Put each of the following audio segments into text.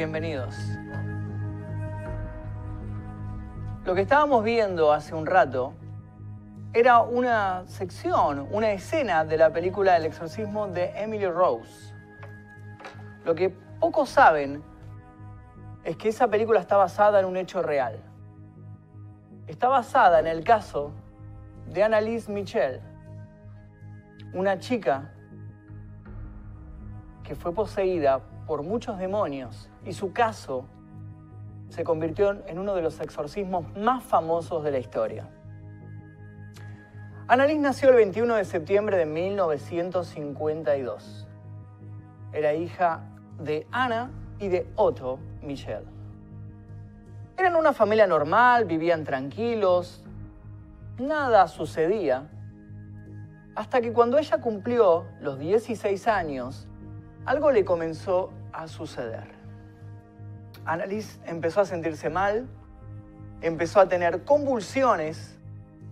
bienvenidos. Lo que estábamos viendo hace un rato era una sección, una escena de la película El exorcismo de Emily Rose. Lo que pocos saben es que esa película está basada en un hecho real. Está basada en el caso de Annalise Michel, una chica que fue poseída por muchos demonios y su caso se convirtió en uno de los exorcismos más famosos de la historia. Annalise nació el 21 de septiembre de 1952. Era hija de Ana y de Otto Michel. Eran una familia normal, vivían tranquilos, nada sucedía, hasta que cuando ella cumplió los 16 años, algo le comenzó a suceder. Annalise empezó a sentirse mal, empezó a tener convulsiones,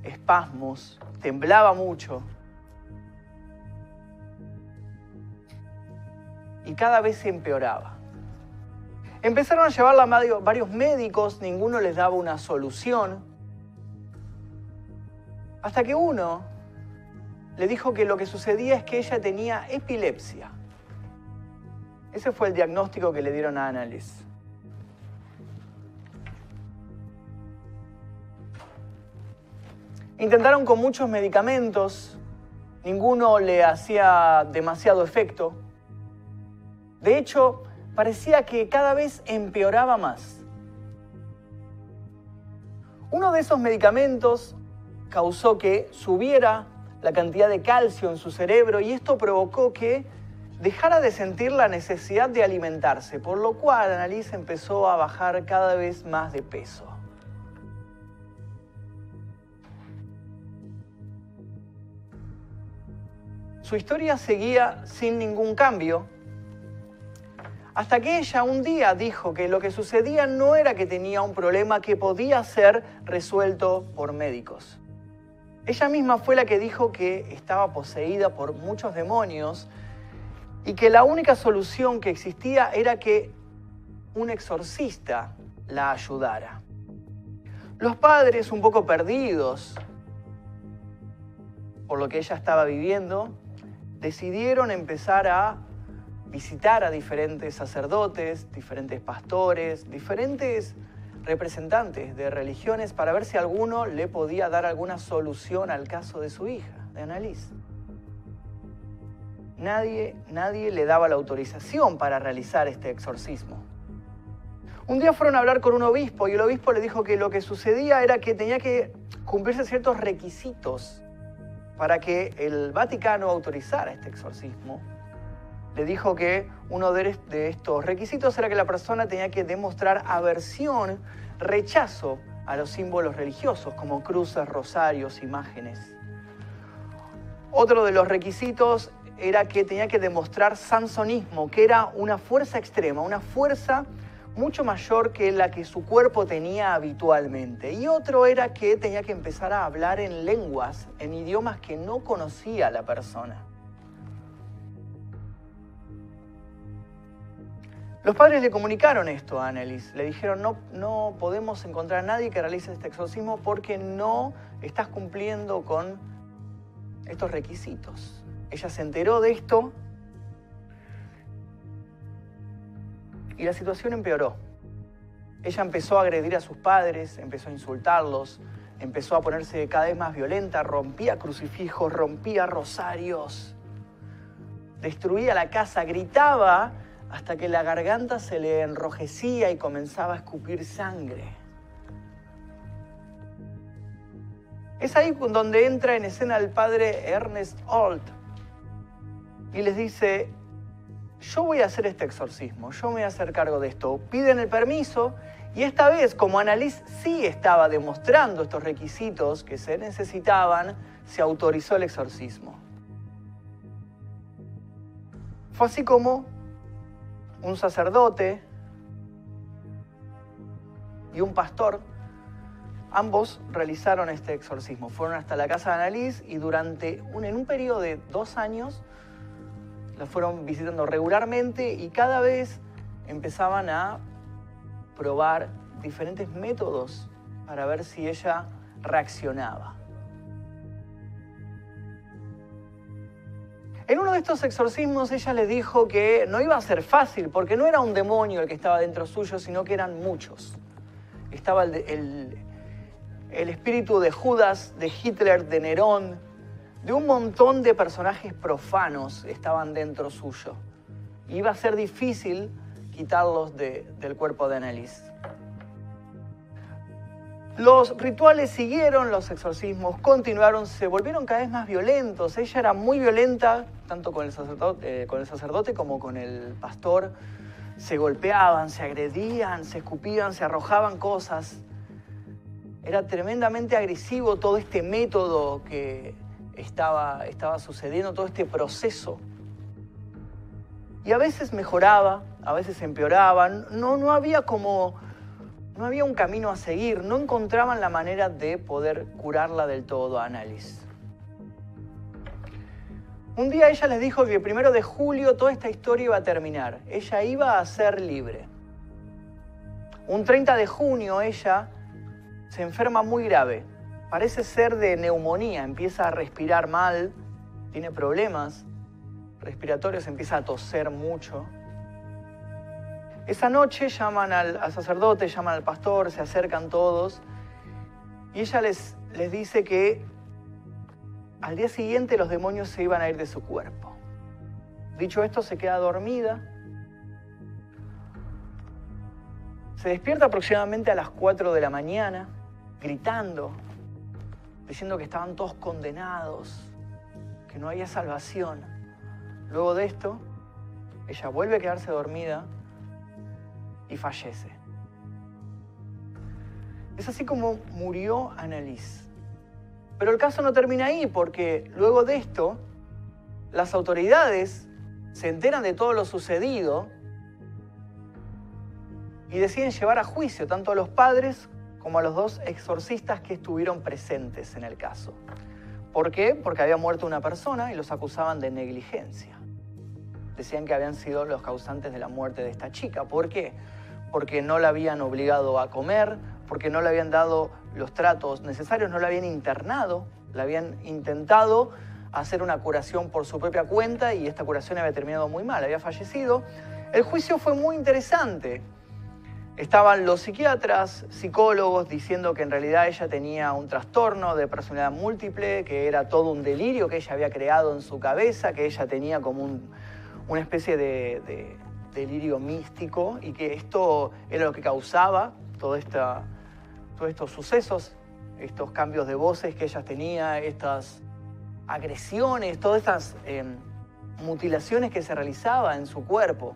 espasmos, temblaba mucho. Y cada vez se empeoraba. Empezaron a llevarla a varios médicos, ninguno les daba una solución. Hasta que uno le dijo que lo que sucedía es que ella tenía epilepsia. Ese fue el diagnóstico que le dieron a Annalise. Intentaron con muchos medicamentos, ninguno le hacía demasiado efecto. De hecho, parecía que cada vez empeoraba más. Uno de esos medicamentos causó que subiera la cantidad de calcio en su cerebro y esto provocó que dejara de sentir la necesidad de alimentarse, por lo cual Annalise empezó a bajar cada vez más de peso. Su historia seguía sin ningún cambio, hasta que ella un día dijo que lo que sucedía no era que tenía un problema que podía ser resuelto por médicos. Ella misma fue la que dijo que estaba poseída por muchos demonios y que la única solución que existía era que un exorcista la ayudara. Los padres, un poco perdidos por lo que ella estaba viviendo, decidieron empezar a visitar a diferentes sacerdotes, diferentes pastores, diferentes representantes de religiones para ver si alguno le podía dar alguna solución al caso de su hija, de Annalise nadie, nadie le daba la autorización para realizar este exorcismo. Un día fueron a hablar con un obispo y el obispo le dijo que lo que sucedía era que tenía que cumplirse ciertos requisitos para que el Vaticano autorizara este exorcismo. Le dijo que uno de estos requisitos era que la persona tenía que demostrar aversión, rechazo a los símbolos religiosos como cruces, rosarios, imágenes. Otro de los requisitos era que tenía que demostrar sansonismo, que era una fuerza extrema, una fuerza mucho mayor que la que su cuerpo tenía habitualmente. Y otro era que tenía que empezar a hablar en lenguas, en idiomas que no conocía la persona. Los padres le comunicaron esto a Annelies. Le dijeron, no, no podemos encontrar a nadie que realice este exorcismo porque no estás cumpliendo con estos requisitos. Ella se enteró de esto y la situación empeoró. Ella empezó a agredir a sus padres, empezó a insultarlos, empezó a ponerse cada vez más violenta, rompía crucifijos, rompía rosarios, destruía la casa, gritaba hasta que la garganta se le enrojecía y comenzaba a escupir sangre. Es ahí donde entra en escena el padre Ernest Holt, y les dice, yo voy a hacer este exorcismo, yo me voy a hacer cargo de esto. Piden el permiso y esta vez, como Annalise sí estaba demostrando estos requisitos que se necesitaban, se autorizó el exorcismo. Fue así como un sacerdote y un pastor, ambos realizaron este exorcismo. Fueron hasta la casa de Annalise y durante un, en un periodo de dos años la fueron visitando regularmente y cada vez empezaban a probar diferentes métodos para ver si ella reaccionaba. En uno de estos exorcismos ella le dijo que no iba a ser fácil porque no era un demonio el que estaba dentro suyo, sino que eran muchos. Estaba el, el espíritu de Judas, de Hitler, de Nerón, de un montón de personajes profanos estaban dentro suyo. Iba a ser difícil quitarlos del cuerpo de Annelies. Los rituales siguieron, los exorcismos continuaron, se volvieron cada vez más violentos. Ella era muy violenta, tanto con el sacerdote, eh, con el sacerdote como con el pastor. Se golpeaban, se agredían, se escupían, se arrojaban cosas. Era tremendamente agresivo todo este método que estaba, estaba sucediendo, todo este proceso. Y a veces mejoraba, a veces empeoraba. No, no había como, no había un camino a seguir. No encontraban la manera de poder curarla del todo a. Un día ella les dijo que el primero de julio toda esta historia iba a terminar. Ella iba a ser libre. Un 30 de junio ella se enferma muy grave. Parece ser de neumonía, empieza a respirar mal, tiene problemas respiratorios, empieza a toser mucho. Esa noche llaman al, sacerdote, llaman al pastor, se acercan todos y ella les, les dice que al día siguiente los demonios se iban a ir de su cuerpo. Dicho esto, se queda dormida Se despierta aproximadamente a las 4 de la mañana, gritando, diciendo que estaban todos condenados, que no había salvación. Luego de esto, ella vuelve a quedarse dormida y fallece. Es así como murió Annalise. Pero el caso no termina ahí, porque luego de esto, las autoridades se enteran de todo lo sucedido y deciden llevar a juicio tanto a los padres como a los dos exorcistas que estuvieron presentes en el caso. ¿Por qué? Porque había muerto una persona y los acusaban de negligencia. Decían que habían sido los causantes de la muerte de esta chica. ¿Por qué? Porque no la habían obligado a comer, porque no le habían dado los tratos necesarios, no la habían internado, la habían intentado hacer una curación por su propia cuenta y esta curación había terminado muy mal, había fallecido. El juicio fue muy interesante Estaban los psiquiatras, psicólogos diciendo que en realidad ella tenía un trastorno de personalidad múltiple, que era todo un delirio que ella había creado en su cabeza, que ella tenía como una especie de, delirio místico y que esto era lo que causaba todo todos estos sucesos, estos cambios de voces que ella tenía, estas agresiones, todas estas em, mutilaciones que se realizaban en su cuerpo.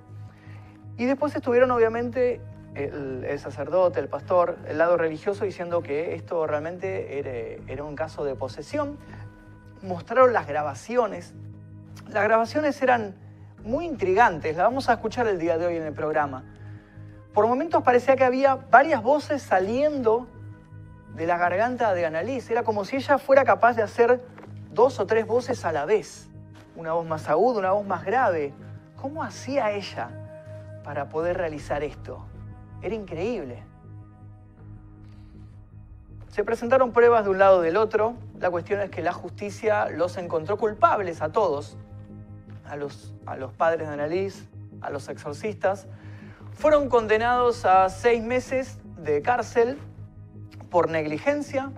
Y después estuvieron obviamente el, sacerdote, el pastor, el lado religioso diciendo que esto realmente era, un caso de posesión. Mostraron las grabaciones. Las grabaciones eran muy intrigantes, las vamos a escuchar el día de hoy en el programa. Por momentos parecía que había varias voces saliendo de la garganta de Annalise. Era como si ella fuera capaz de hacer dos o tres voces a la vez. Una voz más aguda, una voz más grave. ¿Cómo hacía ella para poder realizar esto? Era increíble. Se presentaron pruebas de un lado del otro. La cuestión es que la justicia los encontró culpables a todos, a los, a los padres de Annalise, a los exorcistas. Fueron condenados a seis meses de cárcel por negligencia,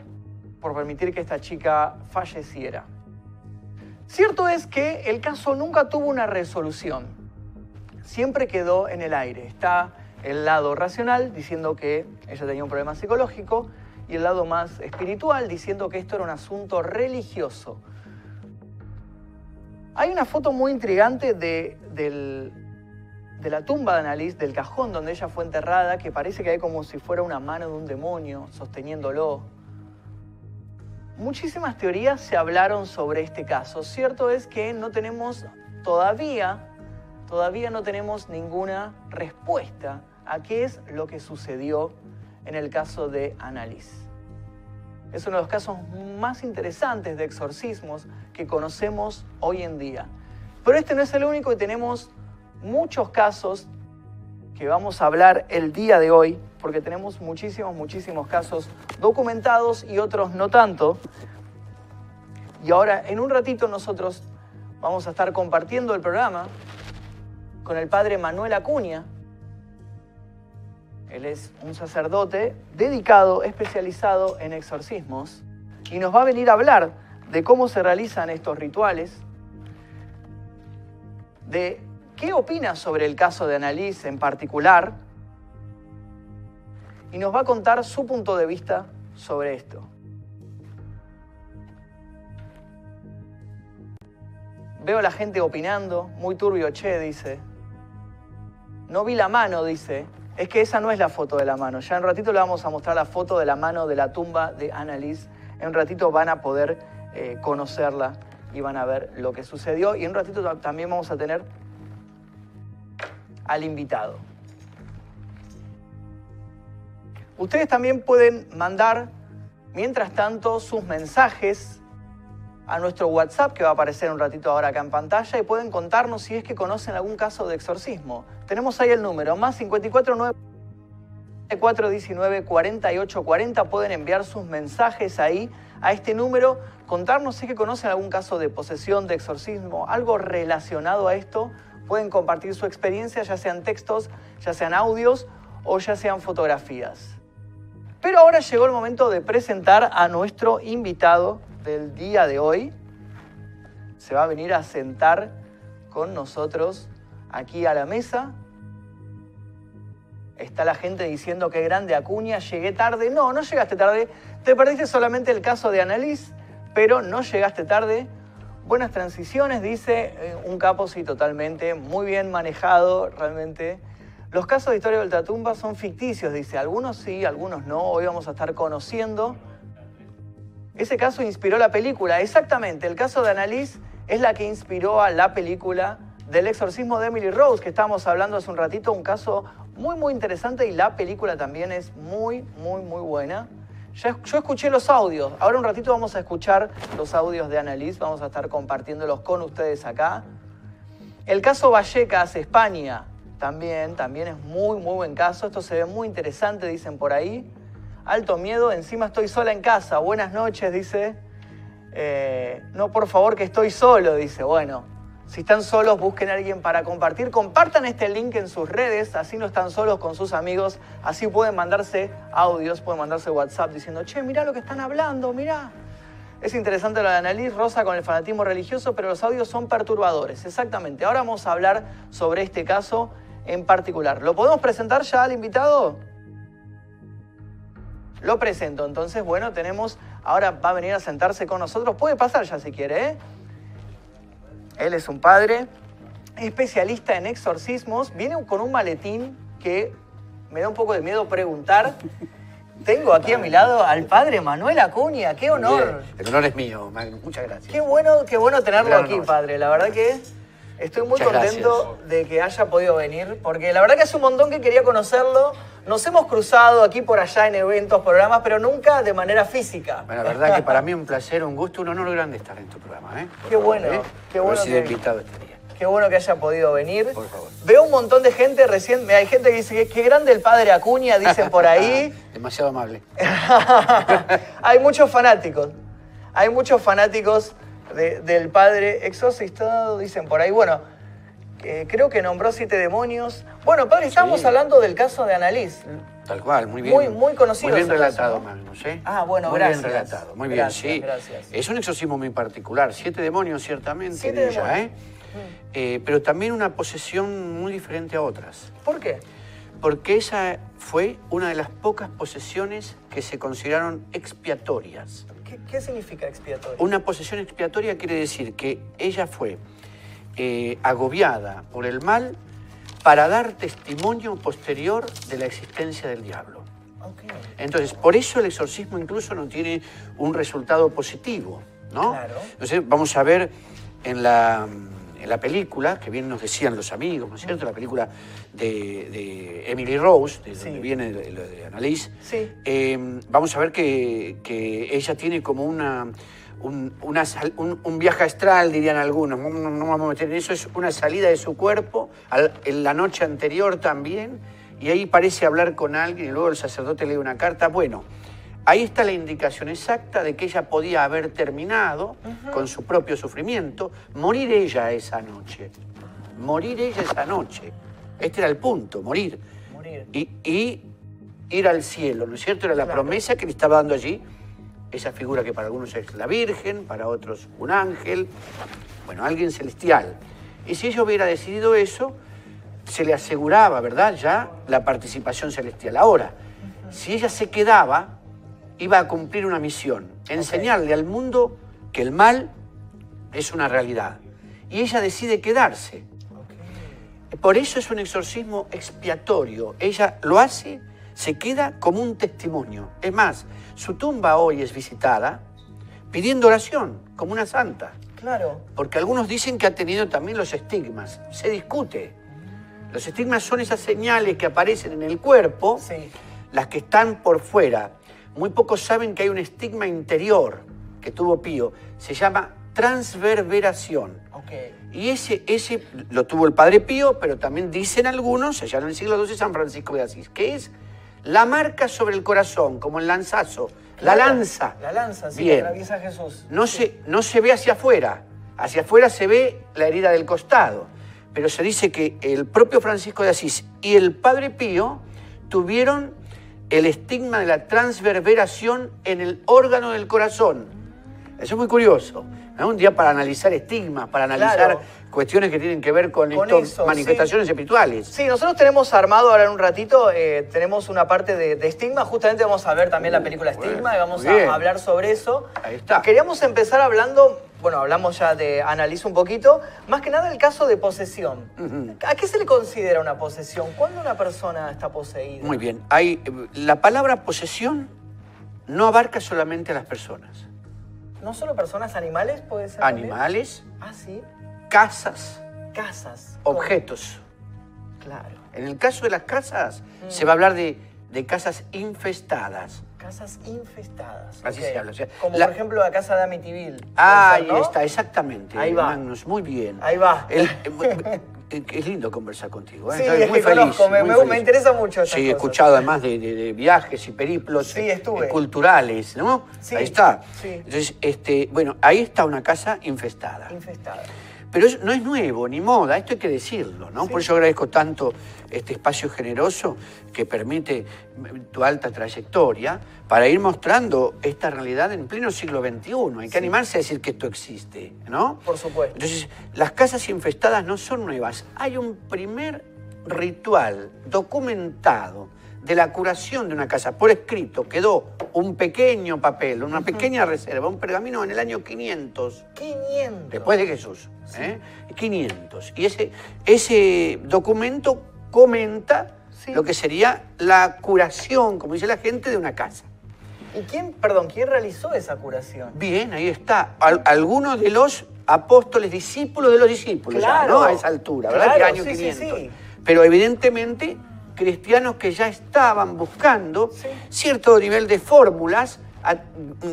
por permitir que esta chica falleciera. Cierto es que el caso nunca tuvo una resolución. Siempre quedó en el aire. Está el lado racional diciendo que ella tenía un problema psicológico y el lado más espiritual diciendo que esto era un asunto religioso. Hay una foto muy intrigante de, de la tumba de Annalise, del cajón donde ella fue enterrada, que parece que hay como si fuera una mano de un demonio sosteniéndolo. Muchísimas teorías se hablaron sobre este caso. Cierto es que no tenemos todavía, todavía no tenemos ninguna respuesta a qué es lo que sucedió en el caso de Annalise. Es uno de los casos más interesantes de exorcismos que conocemos hoy en día. Pero este no es el único y tenemos muchos casos que vamos a hablar el día de hoy, porque tenemos muchísimos, muchísimos casos documentados y otros no tanto. Y ahora, en un ratito, nosotros vamos a estar compartiendo el programa con el padre Manuel Acuña. Él es un sacerdote dedicado, especializado en exorcismos, y nos va a venir a hablar de cómo se realizan estos rituales, de qué opina sobre el caso de Annalise en particular, y nos va a contar su punto de vista sobre esto. Veo a la gente opinando, muy turbio, che, dice. No vi la mano, dice. Es que esa no es la foto de la mano. Ya en ratito le vamos a mostrar la foto de la mano de la tumba de Annalise. En ratito van a poder eh, conocerla y van a ver lo que sucedió. Y en ratito también vamos a tener al invitado. Ustedes también pueden mandar, mientras tanto, sus mensajes a nuestro WhatsApp que va a aparecer un ratito ahora acá en pantalla y pueden contarnos si es que conocen algún caso de exorcismo. Tenemos ahí el número, más 549 419 4840. Pueden enviar sus mensajes ahí a este número, contarnos si es que conocen algún caso de posesión, de exorcismo, algo relacionado a esto. Pueden compartir su experiencia, ya sean textos, ya sean audios o ya sean fotografías. Pero ahora llegó el momento de presentar a nuestro invitado del día de hoy. Se va a venir a sentar con nosotros aquí a la mesa. Está la gente diciendo que grande Acuña, llegué tarde. No, no llegaste tarde. Te perdiste solamente el caso de Annalise, pero no llegaste tarde. Buenas transiciones, dice eh, un capo, sí, totalmente. Muy bien manejado, realmente. Los casos de historia de ultratumba son ficticios, dice. Algunos sí, algunos no. Hoy vamos a estar conociendo ese caso inspiró la película. Exactamente, el caso de Annalise es la que inspiró a la película del exorcismo de Emily Rose, que estábamos hablando hace un ratito, un caso muy, muy interesante y la película también es muy, muy, muy buena. yo escuché los audios, ahora un ratito vamos a escuchar los audios de Annalise, vamos a estar compartiéndolos con ustedes acá. El caso Vallecas, España, también, también es muy, muy buen caso, esto se ve muy interesante, dicen por ahí alto miedo, encima estoy sola en casa, buenas noches, dice. Eh, no, por favor, que estoy solo, dice. Bueno, si están solos, busquen a alguien para compartir. Compartan este link en sus redes, así no están solos con sus amigos, así pueden mandarse audios, pueden mandarse WhatsApp diciendo, che, mirá lo que están hablando, mirá. Es interesante lo de Annalise Rosa con el fanatismo religioso, pero los audios son perturbadores. Exactamente. Ahora vamos a hablar sobre este caso en particular. ¿Lo podemos presentar ya al invitado? Lo presento. Entonces, bueno, tenemos, ahora va a venir a sentarse con nosotros. Puede pasar ya si quiere, ¿eh? Él es un padre especialista en exorcismos. Viene con un maletín que me da un poco de miedo preguntar. Tengo aquí a mi lado al padre Manuel Acuña. ¡Qué honor! El honor es mío. Muchas gracias. Qué bueno, qué bueno tenerlo aquí, padre. La verdad que estoy muy contento de que haya podido venir, porque la verdad que hace un montón que quería conocerlo nos hemos cruzado aquí por allá en eventos, programas, pero nunca de manera física. Bueno, la verdad que para mí es un placer, un gusto, un honor grande estar en tu programa. ¿eh? qué bueno, ¿eh? qué bueno. que, invitado este día. Qué bueno que haya podido venir. Por favor. Veo un montón de gente recién, hay gente que dice, qué grande el padre Acuña, dicen por ahí. Demasiado amable. hay muchos fanáticos, hay muchos fanáticos del padre exorcista, dicen por ahí. Bueno, creo que nombró siete demonios. Bueno, padre, estamos hablando del caso de Annalise. Tal cual, muy bien. Muy, muy conocido. Muy bien relatado, Magnus, ¿eh? Ah, bueno, muy gracias. Muy bien relatado, muy bien, sí. Gracias. Es un exorcismo muy particular. Siete demonios, ciertamente, siete ella, ¿eh? Mm. ¿eh? Pero también una posesión muy diferente a otras. ¿Por qué? Porque esa fue una de las pocas posesiones que se consideraron expiatorias. ¿Qué, qué significa expiatoria? Una posesión expiatoria quiere decir que ella fue eh, agobiada por el mal para dar testimonio posterior de la existencia del diablo. Entonces, por eso el exorcismo incluso no tiene un resultado positivo, ¿no? Entonces, vamos a ver en la, en la película, que bien nos decían los amigos, ¿no es cierto? La película de, Emily Rose, de donde viene lo de, Annalise, sí. Eh, vamos a ver que, que ella tiene como una un, una sal- un- un viaje astral, dirían algunos, no, no- no vamos a meter en eso, es una salida de su cuerpo al- en la noche anterior también, y ahí parece hablar con alguien y luego el sacerdote lee una carta. Bueno, ahí está la indicación exacta de que ella podía haber terminado con su propio sufrimiento, morir ella esa noche, morir ella esa noche. Este era el punto, morir. Morir. Y, y ir al cielo, ¿no es cierto? Era la Claro. promesa que le estaba dando allí esa figura que para algunos es la Virgen, para otros un ángel, bueno, alguien celestial. Y si ella hubiera decidido eso, se le aseguraba, ¿verdad? Ya la participación celestial. Ahora, si ella se quedaba, iba a cumplir una misión, enseñarle al mundo que el mal es una realidad. Y ella decide quedarse. Por eso es un exorcismo expiatorio. Ella lo hace, se queda como un testimonio. Es más, su tumba hoy es visitada pidiendo oración, como una santa. Claro. Porque algunos dicen que ha tenido también los estigmas. Se discute. Los estigmas son esas señales que aparecen en el cuerpo, Sí. las que están por fuera. Muy pocos saben que hay un estigma interior que tuvo Pío. Se llama transverberación. Ok. Y ese, ese lo tuvo el padre Pío, pero también dicen algunos, allá en el siglo XII, San Francisco de Asís, que es la marca sobre el corazón, como el lanzazo, la lanza. La lanza, sí, Bien. atraviesa Jesús. No se, no se ve hacia afuera, hacia afuera se ve la herida del costado, pero se dice que el propio Francisco de Asís y el padre Pío tuvieron el estigma de la transverberación en el órgano del corazón. Eso es muy curioso. ¿no? Un día para analizar estigmas, para analizar Claro. cuestiones que tienen que ver con, Con estas manifestaciones espirituales. Sí, nosotros tenemos armado ahora en un ratito, eh, tenemos una parte de, de estigma, justamente vamos a ver también la película Uh, bueno, Estigma y vamos bien. a hablar sobre eso. Ahí está. Queríamos empezar hablando, bueno, hablamos ya de, analizo un poquito, más que nada el caso de posesión. ¿A qué se le considera una posesión? ¿Cuándo una persona está poseída? Muy bien. Hay, la palabra posesión no abarca solamente a las personas. ¿No solo personas, animales puede ser? también? Animales, Ah, sí. casas, Casas. objetos. Claro. En el caso de las casas, se va a hablar de, de casas infestadas. Casas infestadas. Así se habla, o sea, Como la- por ejemplo la casa de Amityville. Ah, ser, ahí está, exactamente. Ahí va. Magnus, muy bien. Ahí va. El- eh, es lindo conversar contigo. ¿eh? Sí, Estoy es muy que feliz. conozco, me- muy me- feliz. me interesa mucho Sí, he escuchado además de, de- de viajes y periplos Sí, eh, estuve. culturales, ¿no? Sí, Ahí está. sí. Entonces, este, bueno, ahí está una casa infestada. Infestada. Pero no es nuevo ni moda, esto hay que decirlo, ¿no? Por eso agradezco tanto este espacio generoso que permite tu alta trayectoria para ir mostrando esta realidad en pleno siglo XXI. Hay que animarse a decir que esto existe, ¿no? Por supuesto. Entonces, las casas infestadas no son nuevas. Hay un primer ritual documentado de la curación de una casa por escrito. Quedó un pequeño papel, una pequeña reserva, un pergamino en el año 500 500. después de Jesús. ¿eh? 500. Y ese, ese documento comenta Sí. lo que sería la curación, como dice la gente, de una casa. ¿Y quién, perdón, quién realizó esa curación? Bien, ahí está. Al- algunos de los apóstoles, discípulos de los discípulos, ya, Claro. ¿no? A esa altura, ¿verdad? Claro, que año sí, sí, 500. sí. Pero evidentemente, cristianos que ya estaban buscando cierto nivel de fórmulas mm,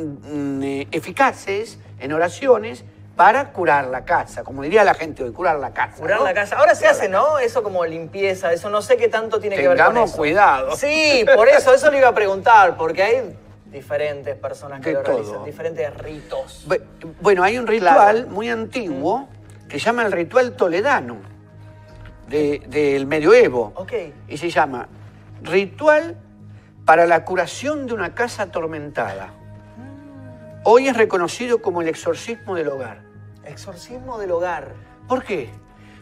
mm, eh, eficaces en oraciones para curar la casa, como diría la gente hoy, curar la casa. Curar ¿no? la casa. Ahora se hace, ¿no? Eso como limpieza, eso no sé qué tanto tiene que ver con eso. cuidado. Sí, por eso, eso le iba a preguntar, porque hay diferentes personas que lo realizan, diferentes ritos. Bu- Bueno, hay un ritual Claro. muy antiguo que se llama el ritual toledano de- del medioevo. Ok. Y se llama Ritual para la curación de una casa atormentada. Hoy es reconocido como el exorcismo del hogar. Exorcismo del hogar. ¿Por qué?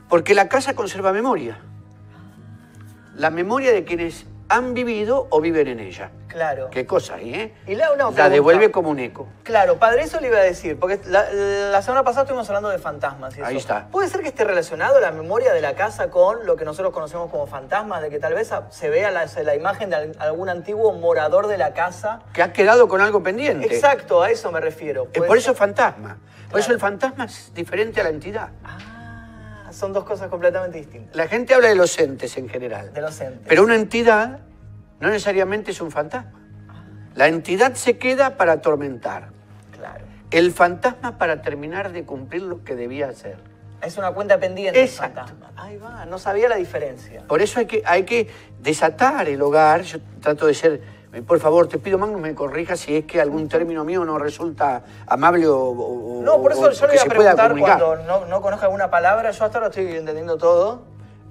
Porque la casa conserva memoria. La memoria de quienes han vivido o viven en ella. Claro. Qué cosa ahí, ¿eh? Y una la devuelve como un eco. Claro, padre, eso le iba a decir, porque la, la semana pasada estuvimos hablando de fantasmas. Y Ahí eso. está. ¿Puede ser que esté relacionado la memoria de la casa con lo que nosotros conocemos como fantasmas, de que tal vez se vea la, la imagen de al- algún antiguo morador de la casa? Que ha quedado con algo pendiente. Exacto, a eso me refiero. Eh, ¿Puede por ser? eso fantasma. Por Claro. eso el fantasma es diferente a la entidad. Ah, son dos cosas completamente distintas. La gente habla de los entes en general. De los entes. Pero una entidad no necesariamente es un fantasma. La entidad se queda para atormentar. Claro. el fantasma para terminar de cumplir lo que debía hacer. Es una cuenta pendiente Exacto. el fantasma. Ahí va, no sabía la diferencia. Por eso hay que, hay que desatar el hogar. Yo trato de ser, por favor, te pido, Magnus, me corrija si es que algún término mío no resulta amable o, o- No, por eso o yo le voy a preguntar cuando no, no conozca alguna palabra. Yo hasta ahora estoy entendiendo todo.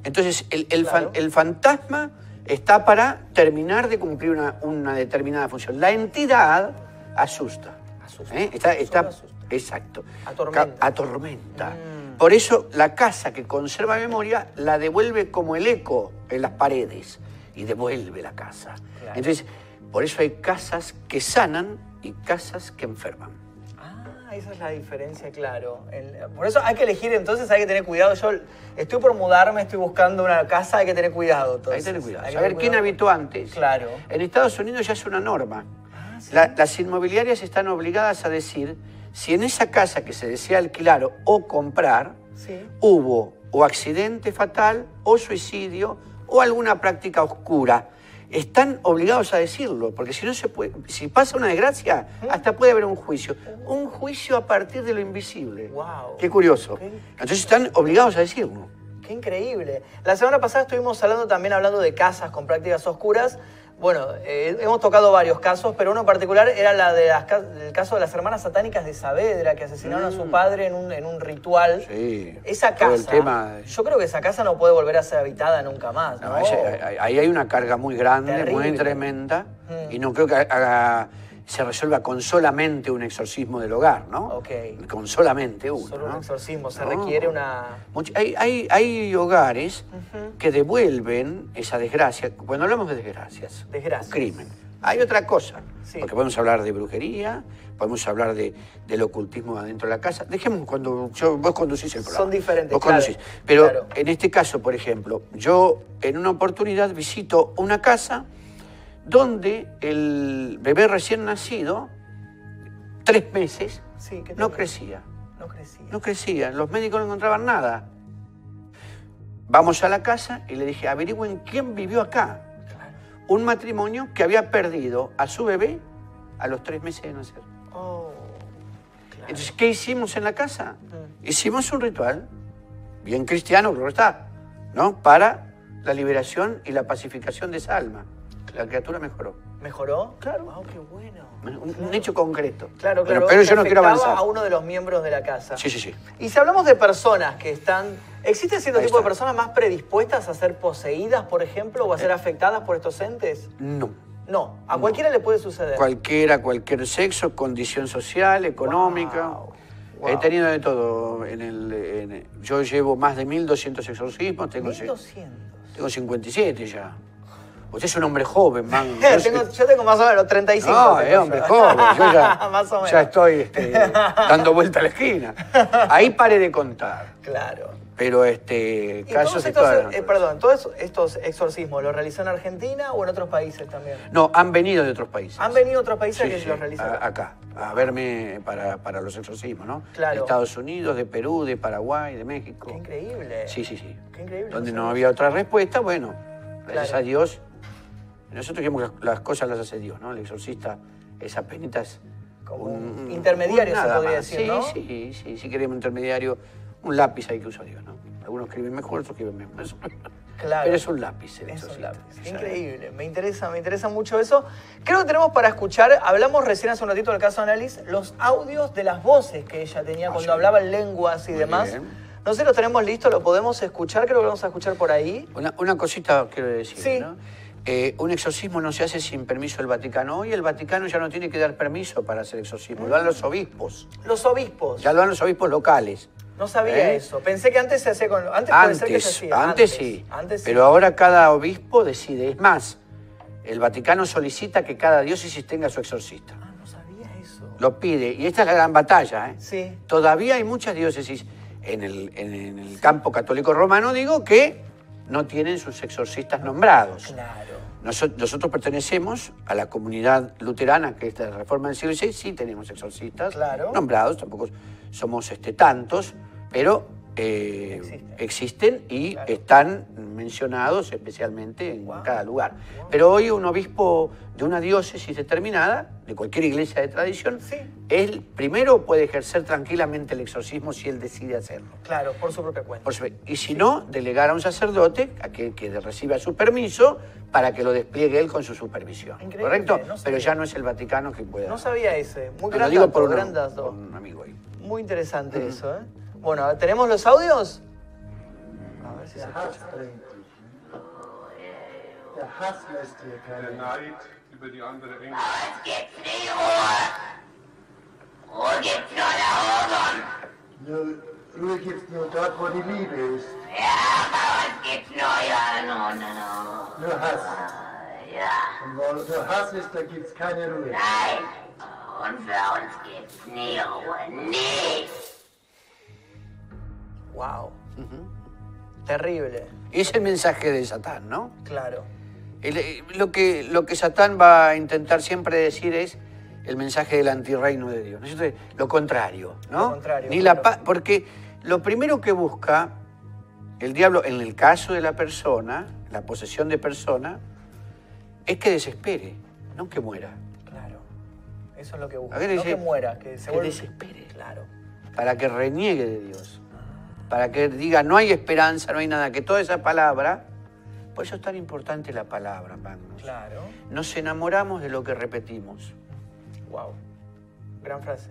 Entonces, el, el fan- Claro. el fantasma está para terminar de cumplir una, una determinada función. La entidad asusta. Asusta. ¿eh? Está, está- Solo asusta. exacto. Atormenta. Atormenta. Mm. Por eso la casa que conserva memoria la devuelve como el eco en las paredes y devuelve la casa. Claro. Entonces, por eso hay casas que sanan y casas que enferman. Ah, esa es la diferencia, claro. El- por eso hay que elegir, entonces hay que tener cuidado. Yo estoy por mudarme, estoy buscando una casa, hay que tener cuidado. Hay entonces. que tener cuidado. Hay que Saber tener quién habitó antes. Claro. En Estados Unidos ya es una norma. Ah, sí. La- las inmobiliarias están obligadas a decir si en esa casa que se desea alquilar o comprar Sí. hubo o accidente fatal o suicidio o alguna práctica oscura. Están obligados a decirlo, porque si no se puede, si pasa una desgracia, hasta puede haber un juicio. Un juicio a partir de lo invisible. Guau. Qué curioso. Qué- Entonces están obligados a decirlo. Qué increíble. La semana pasada estuvimos hablando también hablando de casas con prácticas oscuras. Bueno, eh, hemos tocado varios casos, pero uno en particular era la de las el caso de las hermanas satánicas de Saavedra que asesinaron a su padre en un, en un ritual. Mm. Sí. Esa casa, el tema yo creo que esa casa no puede volver a ser habitada nunca más. ¿no? No, ese- ahí- hay una carga muy grande, muy tremenda, Mm. y no creo que haga- se resuelva con solamente un exorcismo del hogar, ¿no? Ok. Con solamente uno. Solo un ¿no? exorcismo, se No. requiere una... Hay, hay- hay hogares que devuelven esa desgracia. Cuando hablamos de desgracias, Desgracias. crimen, hay otra cosa. Sí. Porque podemos hablar de brujería, podemos hablar de, del ocultismo adentro de la casa. Dejemos cuando yo, vos conducís el programa. Son diferentes, Vos claro. Pero claro. en este caso, por ejemplo, yo en una oportunidad visito una casa donde el bebé recién nacido, tres meses, Sí, ¿qué no crecía. No crecía. No crecía, los médicos no encontraban nada. Vamos a la casa y le dije, averigüen quién vivió acá. Claro. Un matrimonio que había perdido a su bebé a los tres meses de nacer. Oh, claro. Entonces, ¿qué hicimos en la casa? Mm. Hicimos un ritual, bien cristiano, creo que está, ¿no? Para la liberación y la pacificación de esa alma. La criatura mejoró. ¿Mejoró? Claro. Wow, qué bueno. Un, un Claro. hecho concreto. Claro, Pero- claro. Pero, que yo no quiero avanzar. a uno de los miembros de la casa. Sí, sí, sí. Y si hablamos de personas que están... ¿Existen cierto Ahí tipo de personas más predispuestas a ser poseídas, por ejemplo, o a ser afectadas por estos entes? No. No, a cualquiera le puede suceder. Cualquiera, cualquier sexo, condición social, económica. Wow, He tenido de todo. En el, en- yo llevo más de 1.200 exorcismos, tengo, ce- 1200. tengo 57 ya. Usted es un hombre joven, man. Yo tengo- yo tengo más o menos 35. No, es hombre joven. Yo ya, más o menos. ya estoy este, dando vuelta a la esquina. Ahí paré de contar. Claro. Pero este, ¿Y casos de eh, perdón, todos estos exorcismos los realizó en Argentina o en otros países también? No, han venido de otros países. ¿Han venido otros países Sí, que sí, los realizan? a- acá, a verme para, para los exorcismos, ¿no? Claro. De Estados Unidos, de Perú, de Paraguay, de México. Qué increíble. Sí, sí, sí. Qué increíble. Donde no había otra respuesta, bueno, gracias Claro. a Dios. Nosotros creemos que las, cosas las hace Dios, ¿no? El exorcista es apenas Como un intermediario, se nada podría más. decir, sí, ¿no? Sí, sí, sí, queremos intermediario, un lápiz ahí que usa Dios, ¿no? Algunos escriben mejor, otros escriben menos. Claro. Pero es un lápiz el Es un lápiz. Increíble, me interesa, me interesa mucho eso. Creo que tenemos para escuchar, hablamos recién hace un ratito del caso de Annalise, los audios de las voces que ella tenía Ah, cuando sí. hablaba en lenguas y Muy demás. bien. No sé, lo tenemos listo, lo podemos escuchar, creo que lo vamos a escuchar por ahí. Una, una cosita quiero decir, Sí. ¿no? Eh, un exorcismo no se hace sin permiso del Vaticano. Hoy el Vaticano ya no tiene que dar permiso para hacer exorcismo, lo dan los obispos. Los obispos. Ya lo dan los obispos locales. No sabía ¿Eh? eso. Pensé que antes se hacía con. Antes, puede ser que se Antes, hacía. antes sí. Antes sí. Pero ahora cada obispo decide. Es más, el Vaticano solicita que cada diócesis tenga su exorcista. Ah, no sabía eso. Lo pide. Y esta es la gran batalla. ¿eh? Sí. Todavía hay muchas diócesis en el, en- en el campo católico romano, digo, que no tienen sus exorcistas nombrados. Claro. Noso- Nosotros pertenecemos a la comunidad luterana, que es la reforma del siglo XVI, sí tenemos exorcistas Claro. nombrados, tampoco somos este, tantos, pero eh, Existen. existen y Claro. están mencionados especialmente en Wow. cada lugar. Pero hoy un obispo de una diócesis determinada, de cualquier iglesia de tradición, Sí. él primero puede ejercer tranquilamente el exorcismo si él decide hacerlo. Claro, por su propia cuenta. Por su- Y si no, delegar a un sacerdote a que, que reciba su permiso para que lo despliegue él con su supervisión. Increíble, ¿Correcto? no. Pero ya no es el Vaticano que pueda. No sabía ese. Muy No, gran lo digo por, por un amigo ahí. Muy interesante eso, ¿eh? Bueno, a ver, ¿tenemos los audios? A ver si se Der escucha. Hass drängt dich. Der Hass lässt dir Der keine Neid über die andere Engel. Nur, Ruhe gibt's nur dort, wo die Liebe ist. Gibt's nur, ja, no, no, no. Nur Hass. Ja, Und wo nur Hass ist, da gibt's keine Ruhe. nein. Und für uns gibt's nie Ruhe. Nie. Wow. Terrible. Y es el mensaje de Satán, ¿no? Claro. El- eh, lo, que, lo que Satán va a intentar siempre decir es el mensaje del antirreino de Dios. Lo contrario, ¿no? Lo contrario, Ni la claro. pa- porque lo primero que busca el diablo, en el caso de la persona, la posesión de persona, es que desespere, no que muera. Claro. Eso es lo que busca. No que muera, que se que desespere. Claro. para que reniegue de Dios, para que diga no hay esperanza, no hay nada, que toda esa palabra, por eso es tan importante la palabra, Magnus. Claro. Nos enamoramos de lo que repetimos. Wow. Gran frase.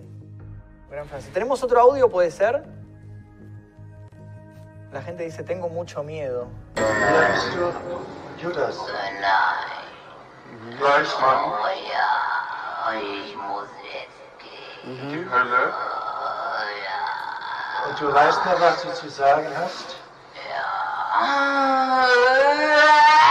Gran frase. ¿Tenemos otro audio, puede ser? La gente dice, tengo mucho miedo. Judas. Hölle. Und du weißt noch, was du zu sagen hast? Sohnes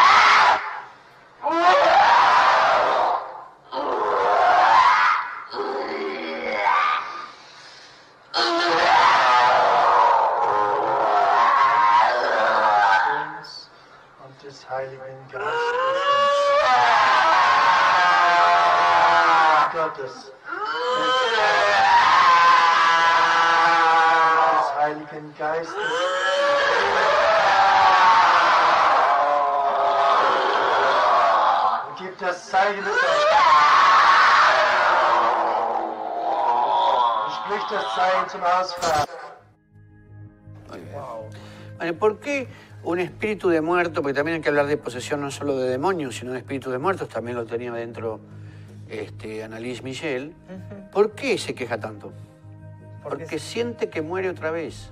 Bueno, ¿por qué un espíritu de muerto? Porque también hay que hablar de posesión no solo de demonios, sino de espíritus de muertos, también lo tenía dentro este, Annalise Michel. ¿Por qué se queja tanto? Porque Porque es- siente que muere otra vez.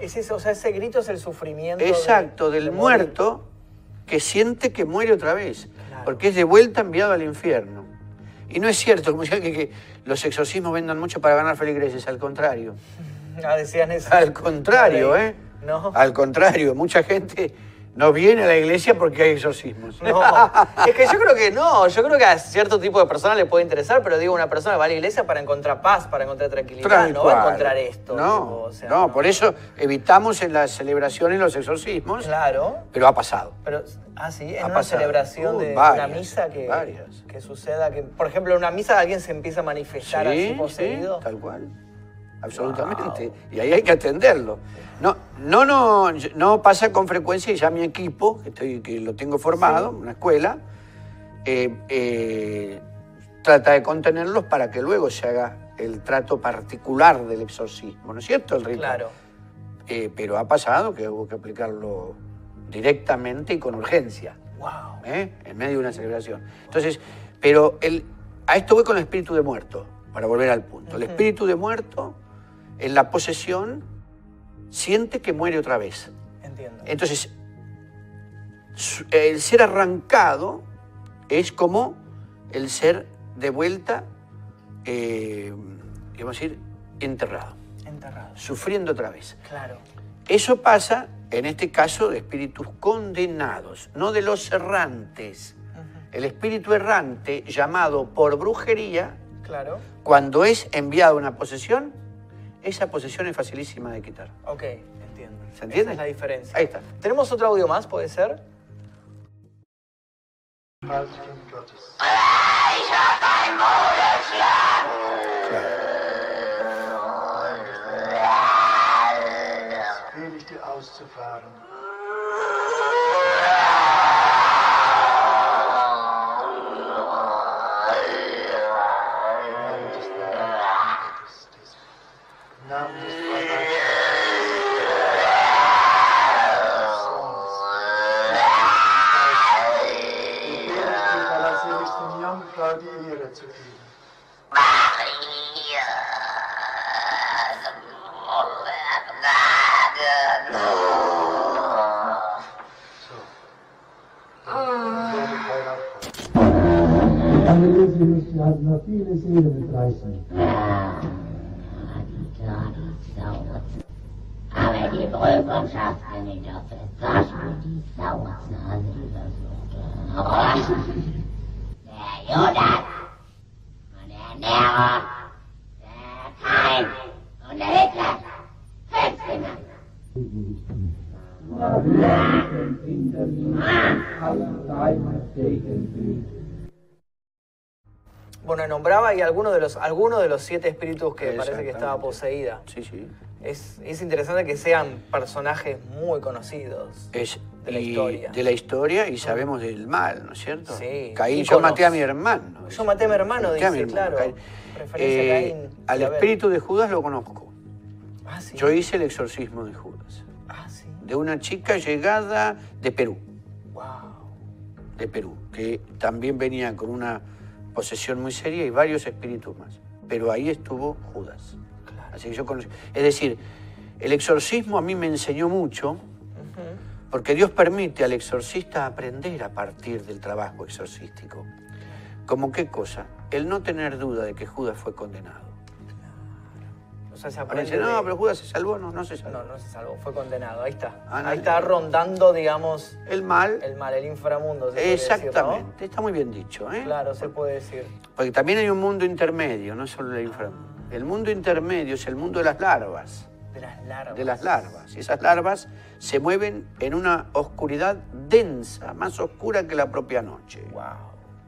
Es eso, o sea, ese grito es el sufrimiento. de- Exacto, de del muerto que siente que muere otra vez. Porque es de vuelta enviado al infierno. Y no es cierto, como decía, que, que los exorcismos vendan mucho para ganar feligreses, al contrario. Ah, decían eso. Al contrario, ¿eh? No. Al contrario, mucha gente no viene a la iglesia porque hay exorcismos. No, es que yo creo que no, yo creo que a cierto tipo de personas le puede interesar, pero digo, una persona va a la iglesia para encontrar paz, para encontrar tranquilidad, no va a encontrar esto. No, tipo, o sea, no, por eso evitamos en las celebraciones los exorcismos, Claro, pero ha pasado. pero, ah, sí, en Ha una pasado. celebración Uh, de varias, una misa que, varias. que suceda, que, por ejemplo, en una misa alguien se empieza a manifestar así Sí, poseído. sí, tal cual. Absolutamente. Y ahí hay que atenderlo. No, no, no, no pasa con frecuencia y ya mi equipo, que, estoy, que lo tengo formado, una escuela, eh, eh, trata de contenerlos para que luego se haga el trato particular del exorcismo, ¿no es cierto? El rito. Claro. Eh, pero ha pasado que hubo que aplicarlo directamente y con urgencia. Wow. en medio de una celebración. Entonces, pero el, a esto voy con el espíritu de muerto, para volver al punto. El espíritu de muerto, en la posesión, siente que muere otra vez. Entiendo. Entonces, el ser arrancado es como el ser de vuelta, eh, vamos a decir, enterrado, Enterrado. sufriendo otra vez. Claro. Eso pasa, en este caso, de espíritus condenados, no de los errantes. El espíritu errante, llamado por brujería, Claro. cuando es enviado a una posesión, esa posesión es facilísima de quitar. Ok, entiendo. ¿Se entiende? Esa es la diferencia. Ahí está. ¿Tenemos otro audio más, puede ser? Heiligen Gottes. auszufahren. Viele Seelen mitreißen. Aber die Prüfung schafft nicht auf etwas, wo die versucht. Der Judas und der Nero, der Kain und der Hitler, fünf genannt. Bueno, nombraba ahí alguno de los, alguno de los siete espíritus que parece que estaba poseída. Sí, sí. Es, es interesante que sean personajes muy conocidos. Es, De la y- historia. De la historia y sabemos del mal, ¿no es cierto? Sí, Caín, yo maté a mi hermano. Yo maté a mi hermano, Maté a dice, mi hermano, claro. Caín. Referencia a Eh, Caín y al espíritu de Judas lo conozco. Ah, sí. Yo hice el exorcismo de Judas. Ah, sí. De una chica llegada de Perú. Wow. de Perú, que también venía con una posesión muy seria y varios espíritus más. Pero ahí estuvo Judas. Claro. Así que yo conocí. Es decir, el exorcismo a mí me enseñó mucho, porque Dios permite al exorcista aprender a partir del trabajo exorcístico. ¿Como qué cosa? El no tener duda de que Judas fue condenado. Sea, se Ahora aprende. dice, no, pero Judas se salvó, no, no se salvó. No, no se salvó, fue condenado. Ahí está. Ah, no, Ahí está rondando, digamos, El mal, el mal, el inframundo. se puede decir, ¿no? exactamente, está muy bien dicho. ¿eh? Claro, se puede decir. Porque también hay un mundo intermedio, no solo el inframundo. El mundo intermedio es el mundo de las larvas, De las larvas. de las larvas. Y esas larvas se mueven en una oscuridad densa, más oscura que la propia noche. Wow.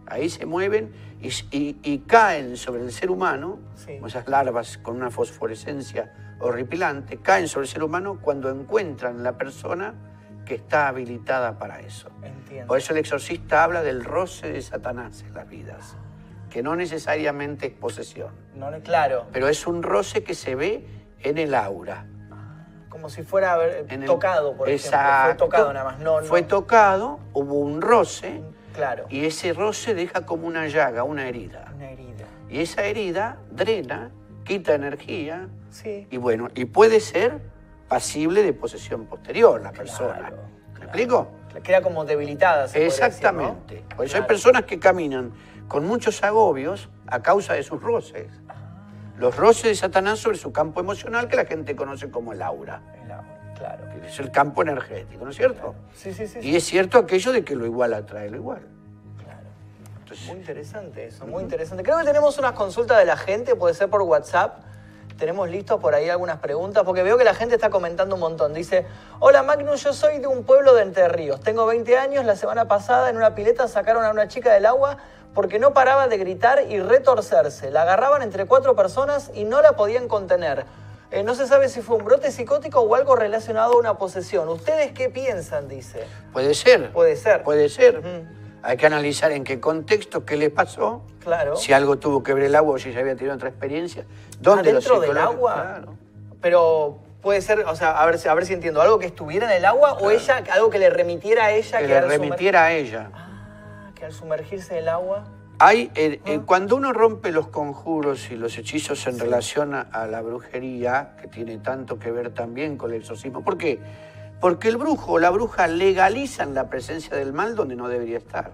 Ahí se mueven y, y- y caen sobre el ser humano, Sí. como esas larvas con una fosforescencia horripilante, caen sobre el ser humano cuando encuentran la persona que está habilitada para eso. Entiendo. Por eso el exorcista habla del roce de Satanás en las vidas, que no necesariamente es posesión, No, claro. pero es un roce que se ve en el aura. Como si fuera tocado, por ejemplo. Fue Exacto. tocado nada más. No, no. Fue tocado, hubo un roce, Claro. y ese roce deja como una llaga, una herida. Una herida. Y esa herida drena, quita energía, Sí. y bueno, y puede ser pasible de posesión posterior la persona. Claro, ¿Me claro. explico? Queda como debilitada. se podría decir, ¿no? Exactamente. Por eso hay personas que caminan con muchos agobios a causa de sus roces. Los roces de Satanás sobre su campo emocional que la gente conoce como el aura, agua, Claro. que es el campo energético, ¿no es cierto? Sí, sí, sí. Y es cierto aquello de que lo igual atrae lo igual. Claro. Entonces, Muy interesante eso, muy interesante. Creo que tenemos unas consultas de la gente, puede ser por WhatsApp. Tenemos listos por ahí algunas preguntas, porque veo que la gente está comentando un montón. Dice, hola Magnus, yo soy de un pueblo de Entre Ríos. Tengo 20 años, la semana pasada en una pileta sacaron a una chica del agua porque no paraba de gritar y retorcerse. La agarraban entre cuatro personas y no la podían contener. Eh, no se sabe si fue un brote psicótico o algo relacionado a una posesión. ¿Ustedes qué piensan? Dice. puede ser. Puede ser. Puede ser. Hay que analizar en qué contexto, qué le pasó, Claro. si algo tuvo que ver el agua o si ya había tenido otra experiencia. ¿Dónde ¿Adentro del agua? Claro. Pero puede ser, o sea, a ver, si- a ver si entiendo, algo que estuviera en el agua o ella, algo que le remitiera a ella Que que, le remitiera a ella. Ah, que al sumergirse en el agua. Hay, eh, Ah. eh, cuando uno rompe los conjuros y los hechizos en relación a, a la brujería, que tiene tanto que ver también con el exorcismo, ¿por qué? Porque el brujo o la bruja legalizan la presencia del mal donde no debería estar.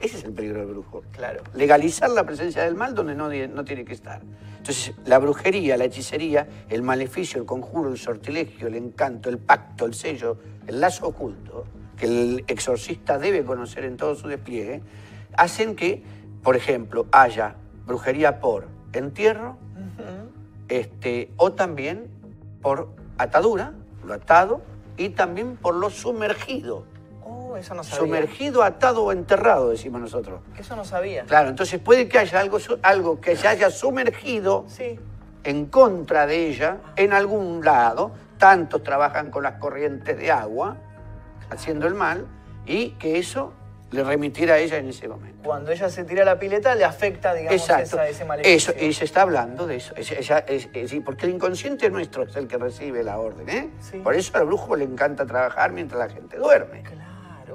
Ese es el peligro del brujo. claro. Legalizar la presencia del mal donde no, no tiene que estar. Entonces, la brujería, la hechicería, el maleficio, el conjuro, el sortilegio, el encanto, el pacto, el sello, el lazo oculto, que el exorcista debe conocer en todo su despliegue, hacen que, por ejemplo, haya brujería por entierro, este, o también por atadura, lo atado, y también por lo sumergido. Oh, eso no sabía. Sumergido, atado o enterrado, decimos nosotros. Eso no sabía. Claro, entonces puede que haya algo, algo que se haya sumergido Sí. en contra de ella en algún lado, tantos trabajan con las corrientes de agua, haciendo el mal, y que eso le remitiera a ella en ese momento. Cuando ella se tira a la pileta, le afecta, digamos, Exacto. esa- ese maleficio. Eso, y se está hablando de eso. Es- porque el inconsciente nuestro es el que recibe la orden. ¿eh? Sí. Por eso al brujo le encanta trabajar mientras la gente duerme. Claro,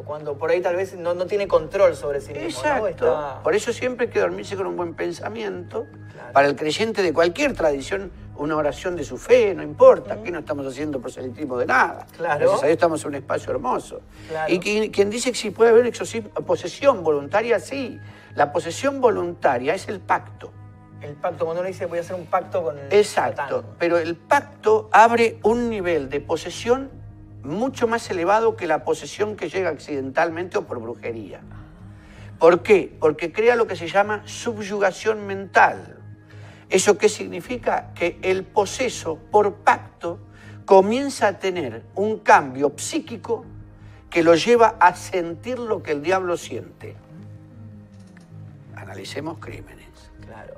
cuando por ahí tal vez no, no tiene control sobre sí mismo, ¿no? Exacto. Está- Por eso siempre hay que dormirse con un buen pensamiento. Para el creyente de cualquier tradición, una oración de su fe, no importa. Aquí no estamos haciendo proselitismo de nada. Claro. Gracias a Dios estamos en un espacio hermoso. Claro. Y quien, quien dice que si puede haber exorcismo- posesión voluntaria, sí. La posesión voluntaria es el pacto. El pacto, cuando uno dice voy a hacer un pacto con el Exacto, Satán. pero el pacto abre un nivel de posesión mucho más elevado que la posesión que llega accidentalmente o por brujería. ¿Por qué? Porque crea lo que se llama subyugación mental. ¿Eso qué significa? Que el poseso por pacto comienza a tener un cambio psíquico que lo lleva a sentir lo que el diablo siente. Analicemos crímenes.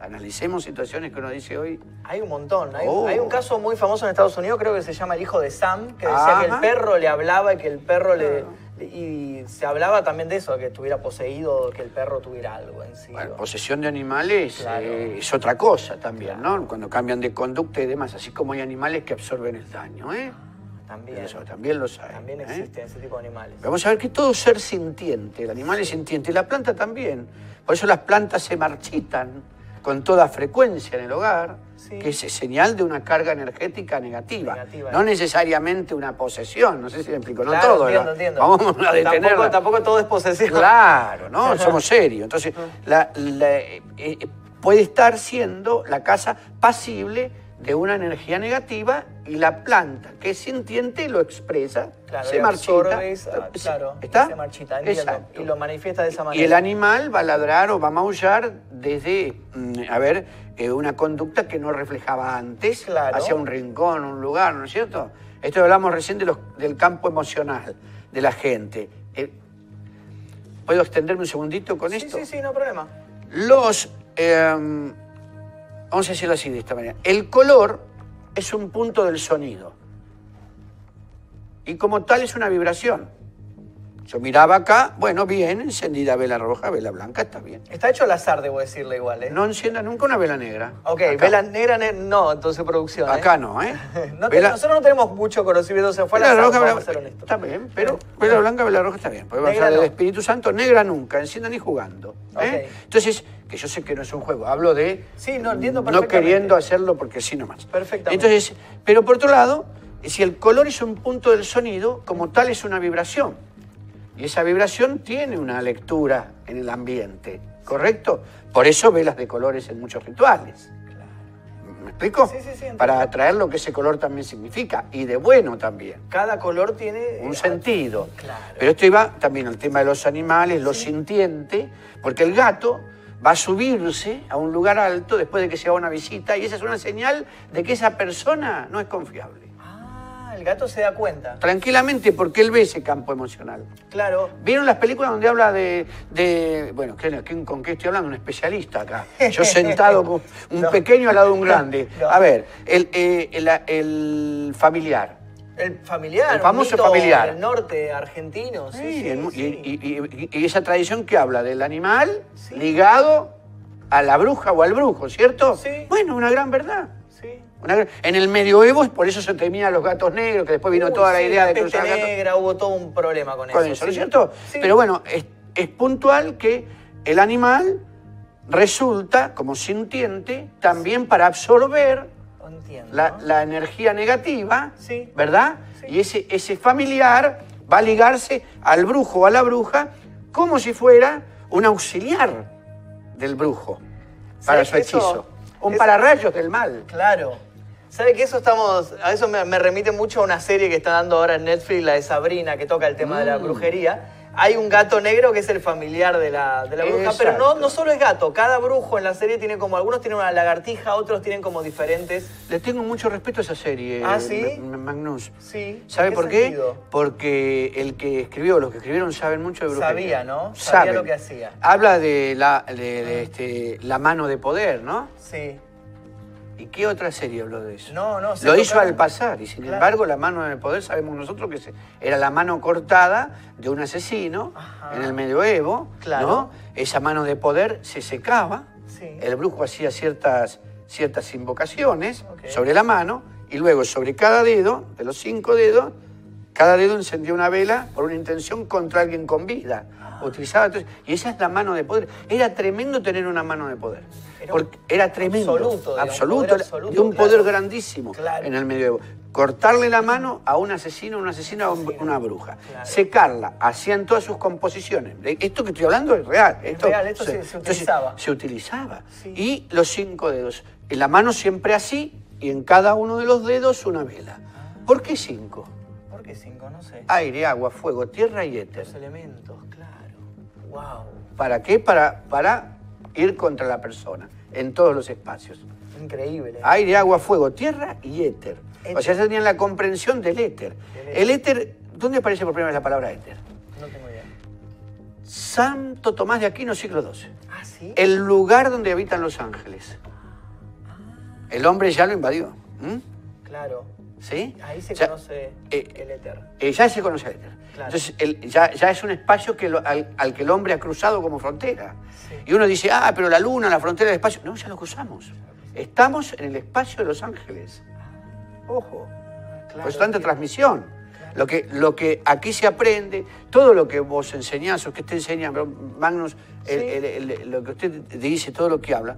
Analicemos situaciones que uno dice hoy, Hay un montón. Hay, Oh. hay un caso muy famoso en Estados Unidos, creo que se llama el hijo de Sam, que decía que el perro le hablaba y que el perro le. Y se hablaba también de eso, que estuviera poseído, que el perro tuviera algo en sí. Bueno, ¿no? posesión de animales Claro. eh, es otra cosa también, ¿no? Cuando cambian de conducta y demás, así como hay animales que absorben el daño, ¿eh? También. Eso también los hay. También ¿eh? existen ese tipo de animales. Vamos a ver que todo ser sintiente, el animal es sintiente, y la planta también. Por eso las plantas se marchitan con toda frecuencia en el hogar, Sí. que es señal de una carga energética negativa. Negativa, no ¿eh? necesariamente una posesión, no sé si me explico, no todo. entiendo, ¿no? entiendo. Vamos a detenerla. Tampoco, tampoco todo es posesión. Claro, ¿no? Somos serios. Entonces, la- la- eh, puede estar siendo la casa pasible de una energía negativa y la planta que es sintiente lo expresa, Claro, se y marchita. esa- Sí, claro, ¿Está? se marchita, entiendo, Exacto. y lo manifiesta de esa Y manera. el animal va a ladrar o va a maullar desde, mm, a ver, eh, una conducta que no reflejaba antes, Claro. hacia un rincón, un lugar, ¿no es cierto? Esto hablamos recién de los- del campo emocional de la gente. Eh, ¿Puedo extenderme un segundito con Sí, esto? sí, sí, no problema. Los, eh, vamos a decirlo así de esta manera, el color es un punto del sonido y como tal es una vibración. Yo miraba acá, bueno, bien, encendida vela roja, vela blanca, está bien. Está hecho al azar, debo decirle igual, ¿eh? No encienda nunca una vela negra. Ok, Acá. vela negra, ne- no, entonces producción. ¿eh? Acá no, ¿eh? No te- Vela- nosotros no tenemos mucho conocimiento, se fue al Vela azar, roja, vamos vela- a ser honestos. está bien, pero vela blanca, vela roja está bien. Porque Negra hablar del no. Espíritu Santo, negra nunca, encienda ni jugando. ¿eh? Entonces, que yo sé que no es un juego, hablo de Sí, no, entiendo no queriendo hacerlo porque sí nomás. Perfectamente. Entonces, pero por otro lado, si el color es un punto del sonido, como tal es una vibración. Y esa vibración tiene una lectura en el ambiente, ¿correcto? Por eso velas de colores en muchos rituales. ¿Me explico? Sí, sí, sí. Para atraer lo que ese color también significa, y de bueno también Cada color tiene... un eh, sentido. Claro. Pero esto iba también al tema de los animales, lo sintiente, porque el gato va a subirse a un lugar alto después de que se haga una visita y esa es una señal de que esa persona no es confiable. El gato se da cuenta. Tranquilamente porque él ve ese campo emocional. Claro. ¿Vieron las películas donde habla de, de- bueno, ¿qué- qué- ¿con qué estoy hablando? Un especialista acá. Yo sentado con un No. pequeño al lado de un grande. No. A ver, el, eh, el- el familiar. El familiar. El un famoso mito familiar. del norte argentino. Sí, Sí, sí, el mu- sí. Y, y- esa tradición que habla del animal ligado a la bruja o al brujo, ¿cierto? Sí. Bueno, una gran verdad. Una En el medioevo, por eso se temía a los gatos negros, que después vino Uy, toda la sí, idea de peste cruzar gatos negra, hubo todo un problema con, con eso. eso, ¿no es cierto? Sí. Pero bueno, es, es puntual que el animal resulta, como sintiente, también para absorber la, la energía negativa, Sí. ¿verdad? Y ese, ese familiar va a ligarse al brujo o a la bruja como si fuera un auxiliar del brujo para ¿Sabes su que eso- hechizo. Un pararrayos del mal. Claro. ¿Sabe que eso estamos.? A eso me, me remite mucho a una serie que está dando ahora en Netflix, la de Sabrina, que toca el tema de la Mm. brujería. Hay un gato negro que es el familiar de la, de la bruja, pero no, no solo es gato. Cada brujo en la serie tiene como. Algunos tienen una lagartija, otros tienen como diferentes. Le tengo mucho respeto a esa serie, ¿Ah, sí? Ma- Magnus. Sí. ¿Sabe ¿en por qué? sentido? Porque el que escribió, los que escribieron saben mucho de brujería. Sabía, ¿no? Sabía Saben. lo que hacía. Habla de la, de, de, este, la mano de poder, ¿no? Sí. ¿Y qué otra serie habló de eso? No, no, se Lo hizo al pasar y sin Claro. embargo la mano del poder sabemos nosotros que se- era la mano cortada de un asesino Ajá. en el medioevo, Claro. ¿no? Esa mano de poder se secaba, Sí. el brujo hacía ciertas, ciertas invocaciones sobre la mano y luego sobre cada dedo, de los cinco dedos, cada dedo encendía una vela por una intención contra alguien con vida. Ah. Utilizaba entonces- y esa es la mano de poder. Era tremendo tener una mano de poder. Era un Porque era tremendo. absoluto, digamos, absoluto, absoluto, de un claro. poder grandísimo Claro. en el medioevo. Cortarle la mano a un asesino, a una asesina, a un- una bruja. Claro. Secarla, hacían todas sus composiciones. De- Esto que estoy hablando es real. Esto, real, esto se- se utilizaba. se utilizaba. Sí. Y los cinco dedos. En la mano siempre así y en cada uno de los dedos una vela. ¿Por qué cinco? No sé. Aire, agua, fuego, tierra y éter. Los elementos, claro. Wow. ¿Para qué? Para, para ir contra la persona en todos los espacios. Increíble. Aire, agua, fuego, tierra y éter. Éter. O sea, ya tenían la comprensión del éter. El éter, ¿dónde aparece por primera vez la palabra éter? No tengo idea. Santo Tomás de Aquino, siglo XII. Ah, sí. El lugar donde habitan los ángeles. El hombre ya lo invadió. Claro. ¿Sí? Ahí se Ya- conoce eh, el éter. eh, ya se conoce el éter. Claro. Entonces, el- ya, ya es un espacio que lo- al, al que el hombre ha cruzado como frontera. Sí. Y uno dice, ah, pero la luna, la frontera del espacio. No, ya lo cruzamos. Estamos en el espacio de los ángeles. Ojo. Claro, Por tanta transmisión. Lo que, lo que aquí se aprende, todo lo que vos enseñás o que te enseña Magnus, el- Sí. el- el- lo que usted dice, todo lo que habla,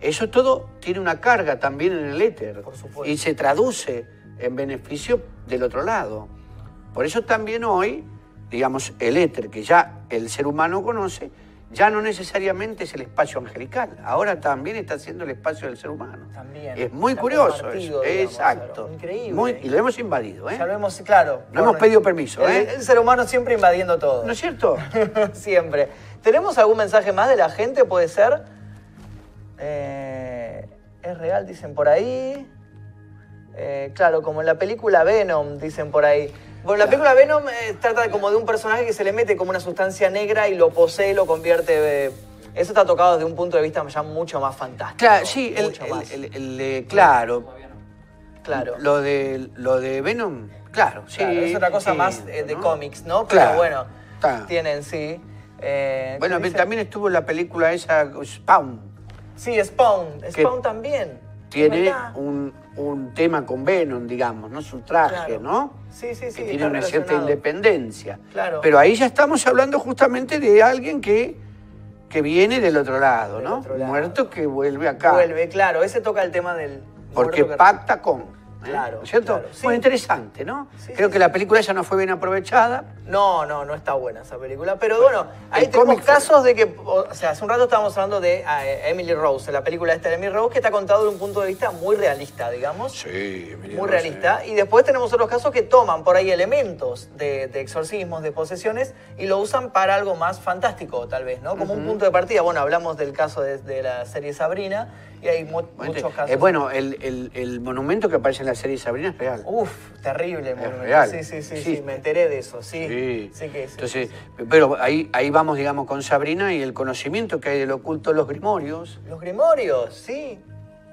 eso todo tiene una carga también en el éter. Por supuesto. Y se traduce en beneficio del otro lado. Por eso también hoy, digamos, el éter que ya el ser humano conoce, ya no necesariamente es el espacio angelical. Ahora también está siendo el espacio del ser humano. También. Es muy curioso eso. digamos, Exacto. claro. Increíble. Muy- y lo hemos invadido, ¿eh? Ya lo hemos, claro. No hemos pedido permiso, el, ¿eh? el ser humano siempre invadiendo todo. ¿No es cierto? Siempre. ¿Tenemos algún mensaje más de la gente? ¿Puede ser? Eh, es real, dicen por ahí. Eh, claro, como en la película Venom, dicen por ahí. Bueno, la película Venom eh, trata como de un personaje que se le mete como una sustancia negra y lo posee, lo convierte... eh, eso está tocado desde un punto de vista ya mucho más fantástico. Claro, sí, el, mucho el- más. el- el, claro. claro. Lo de, lo de Venom, claro, sí. Claro, es otra cosa sí, más eh, de ¿no? cómics, ¿no? Pero Claro, bueno, está. tienen, sí. Eh, Bueno, también estuvo la película esa, Spawn. Sí, Spawn. Spawn también. Tiene un, un tema con Venom, digamos, ¿no? Su traje, Claro. ¿no? Sí, sí, sí. que tiene una cierta independencia. Claro. Pero ahí ya estamos hablando justamente de alguien que, que viene del otro lado, Del ¿no? otro lado. Muerto que vuelve acá. Vuelve, claro. Ese toca el tema del. Porque pacta con. ¿Eh? Claro, ¿No es cierto? claro, sí. Bueno, interesante, ¿no? Sí, Creo sí, que la película esa no fue bien aprovechada. No, no, no está buena esa película. Pero bueno, ahí tenemos casos de que. O sea, hace un rato estábamos hablando de eh, Emily Rose, la película esta de Emily Rose, que está contado de un punto de vista muy realista, digamos. Sí, muy realista. Y después tenemos otros casos que toman por ahí elementos de, de exorcismos, de posesiones, y lo usan para algo más fantástico, tal vez, ¿no? Como un punto de partida. Bueno, hablamos del caso de, de la serie Sabrina, y hay mu- muchos eh, casos. bueno, el, el- el monumento que aparece en la serie Sabrina es real. Uf, terrible. monumento. real. Sí, sí, sí, sí, me enteré de eso, sí. Sí. Sí que. Entonces, pero ahí, ahí vamos, digamos, con Sabrina y el conocimiento que hay del oculto de los grimorios, Los grimorios, sí.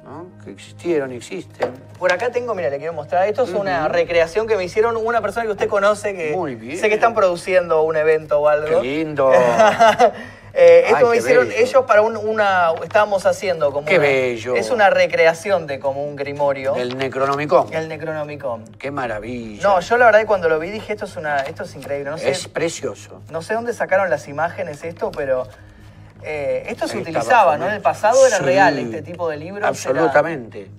¿no? que existieron y existen. Por acá tengo, mira, le quiero mostrar. Esto es una recreación que me hicieron una persona que usted conoce que Muy bien. sé que están produciendo un evento o algo. ¡Qué lindo! Eh, esto Ay, me qué hicieron bello. ellos para un- una. Estábamos haciendo como. Qué una- bello. Es una recreación de como un grimorio. El Necronomicon. El Necronomicon. ¡Qué maravilla! No, yo la verdad cuando lo vi dije esto es una, esto es increíble. No sé, Es precioso. no sé dónde sacaron las imágenes esto, pero eh, esto se Ahí utilizaba, ¿no? En el pasado era real este tipo de libros. era- Absolutamente.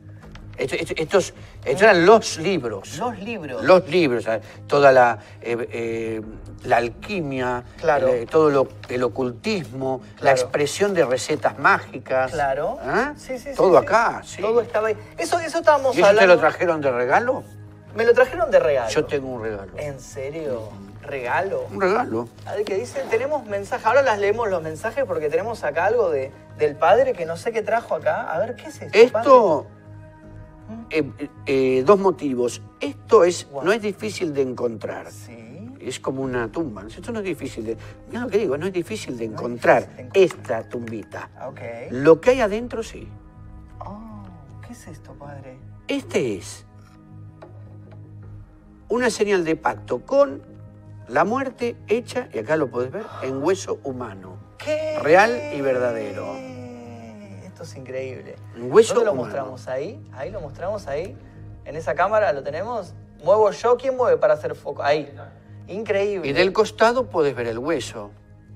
Esto- esto- estos, estos eran los libros. Los libros. Los libros, toda la, eh, eh, la alquimia, Claro. el- todo lo- el ocultismo, la expresión de recetas mágicas. Claro. ¿Ah? Sí, sí, sí, Todo sí. acá, sí. Todo estaba ahí. Eso, eso estábamos ¿Y eso te lo trajeron de regalo? Me lo trajeron de regalo. Yo tengo un regalo. ¿En serio? ¿Regalo? Un regalo. A ver, que dicen, tenemos mensajes. Ahora las leemos los mensajes porque tenemos acá algo de, del padre que no sé qué trajo acá. A ver, ¿qué es esto? Esto, eh, eh, dos motivos. Esto es, no es difícil de encontrar. Sí. Es como una tumba. Esto no es difícil de. Mira lo que digo, no es difícil de encontrar difícil de encontrar. esta tumbita. Ok. Lo que hay adentro sí. Oh. ¿Qué es esto, padre? Este es una señal de pacto con la muerte hecha, y acá lo podés ver, en hueso humano. ¿Qué? Real y verdadero. Esto es increíble. Un hueso ¿Dónde lo mostramos? Ahí, ahí lo mostramos, ahí. En esa cámara lo tenemos. Muevo yo, ¿quién mueve para hacer foco? Ahí. Increíble. Y del costado podés ver el hueso.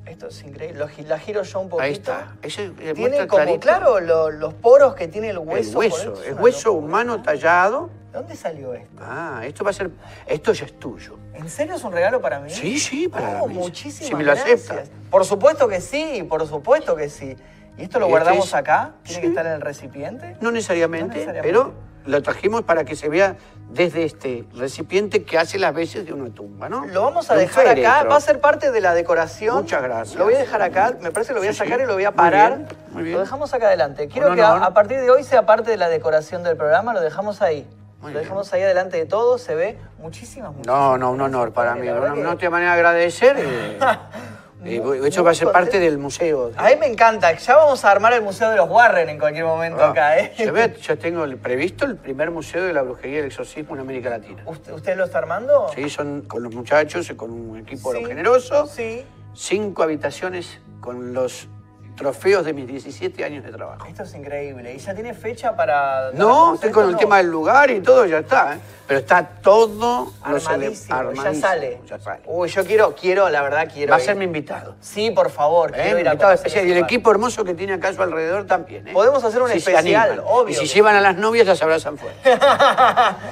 Esto es increíble. Lo la giro yo un poquito. Ahí está. Ese eh, Tiene como, clarito claro, lo- los poros que tiene el el hueso. por hueso. es El hueso locura. humano tallado. ¿De dónde salió esto? Ah, esto va a ser. Esto ya es tuyo. ¿En serio es un regalo para mí? Sí, sí, para Oh, mí. muchísimas Si me lo gracias. aceptas. Por supuesto que sí, por supuesto que sí. ¿Y esto lo guardamos este es- acá? ¿Tiene que estar en el recipiente? No necesariamente, No necesariamente. pero lo trajimos para que se vea desde este recipiente que hace las veces de una tumba, ¿no? Lo vamos a De dejar acá, va a ser parte de la decoración. Muchas gracias. Lo voy a dejar acá, me parece que lo voy a Sí, sacar sí. y lo voy a Muy parar. bien, muy bien. Lo dejamos acá adelante. Quiero que a, partir de hoy sea parte de la decoración del programa, lo dejamos ahí. Muy lo bien. dejamos ahí adelante de todo, se ve muchísimas, muchísimas. No, no, un honor para mí. No, que- no te manera de agradecer. eh, eh, eso va a ser parte contento. del museo. A mí me encanta, ya vamos a armar el Museo de los Warren en cualquier momento Ah, acá, ¿eh? se ve, yo tengo el- previsto el primer museo de la brujería y el exorcismo en América Latina. ¿Usted, usted lo está armando? Sí, son con los muchachos, con un equipo Sí, generoso. Sí. Cinco habitaciones con los trofeos de mis 17 años de trabajo. Esto es increíble. ¿Y ya tiene fecha para.? No, estoy con el No. tema del lugar y todo, ya está. ¿eh? Pero está todo cele- Armadísimo, ya armadísimo, sale. Ya sale. Uy, yo quiero, quiero, la verdad quiero. Va a ser mi invitado. Sí, por favor, ¿eh? quiero ir a Invitado especial. Y el equipo hermoso que tiene acá a su alrededor también. ¿eh? Podemos hacer un Si especial, obvio Y si llevan a las novias, las abrazan fuerte.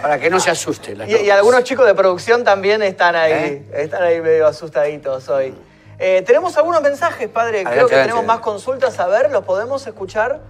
Para que no se asusten. las Y, y algunos chicos de producción también están ahí, ¿Eh? están ahí medio asustaditos hoy. Eh, tenemos algunos mensajes, padre. Creo que tenemos más consultas. A ver, ¿los podemos escuchar?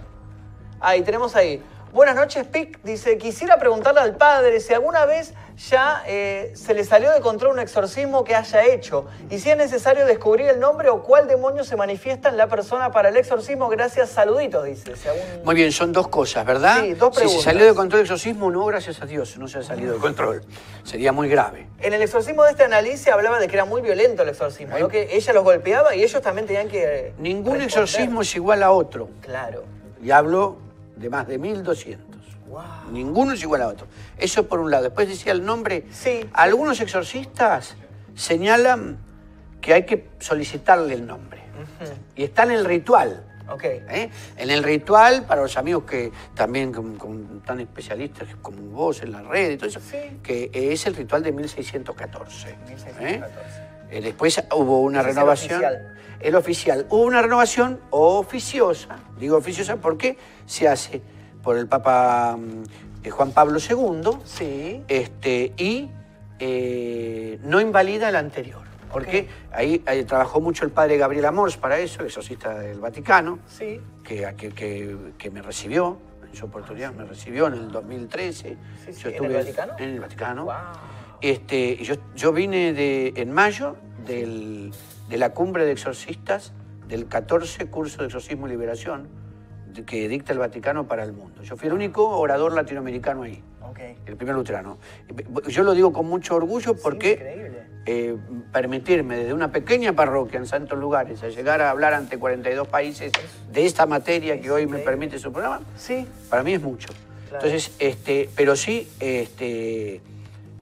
Ahí, tenemos ahí. Buenas noches, Pic. Dice, quisiera preguntarle al padre si alguna vez ya eh, se le salió de control un exorcismo que haya hecho y si es necesario descubrir el nombre o cuál demonio se manifiesta en la persona para el exorcismo. Gracias, saluditos, dice. Si algún- Muy bien, son dos cosas, ¿verdad? Sí, dos si se preguntas. salió de control el exorcismo, no, gracias a Dios, no se ha salido de control. Sería muy grave. En el exorcismo de esta Analicia hablaba de que era muy violento el exorcismo, ¿no? que ella los golpeaba y ellos también tenían que. Ningún responder. exorcismo es igual a otro. Claro. Y hablo de más de 1200. Wow. Ninguno es igual a otro. Eso por un lado. Después decía el nombre. Sí. Algunos exorcistas señalan que hay que solicitarle el nombre. Y está en el ritual. Ok. ¿eh? En el ritual, para los amigos que también como- como tan especialistas como vos en la red y todo eso, Sí. que es el ritual de 1614. ¿eh? 1614. Eh, después hubo una es el renovación. oficial. El oficial. Hubo una renovación oficiosa. Digo oficiosa porque se hace por el Papa mm, eh, Juan Pablo II Sí. este, y eh, no invalida el anterior. Porque ahí, ahí trabajó mucho el padre Gabriel Amors para eso, exorcista del Vaticano, Sí. que, que, que- que me recibió en su oportunidad, me recibió en el 2013. Sí, sí, Yo ¿en el Vaticano? En el Vaticano. Wow. Este, yo, yo vine de, en mayo del- de la cumbre de exorcistas del 14 curso de exorcismo y liberación que dicta el Vaticano para el mundo. Yo fui el único orador latinoamericano ahí, el primer luterano. Yo lo digo con mucho orgullo porque eh, permitirme desde una pequeña parroquia en Santos Lugares a llegar a hablar ante 42 países de esta materia que hoy me permite su programa, Sí. para mí es mucho. Claro. Entonces, este, pero sí, este,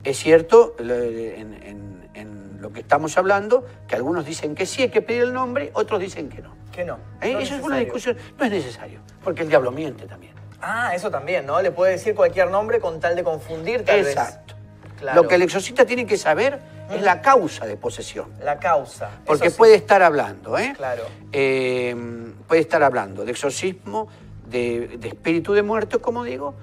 es cierto en, en- en lo que estamos hablando, que algunos dicen que sí hay que pedir el nombre, otros dicen que no. Que no. ¿Eh? No Eso es una discusión, no es necesario, porque el diablo miente también. Ah, eso también, ¿no? Le puede decir cualquier nombre con tal de confundir, tal vez. Exacto. Claro. Lo que el exorcista tiene que saber es la causa de posesión. La causa. Porque sí. puede estar hablando, ¿eh? Claro. Eh, puede estar hablando de exorcismo, de, de espíritu de muerto, como digo,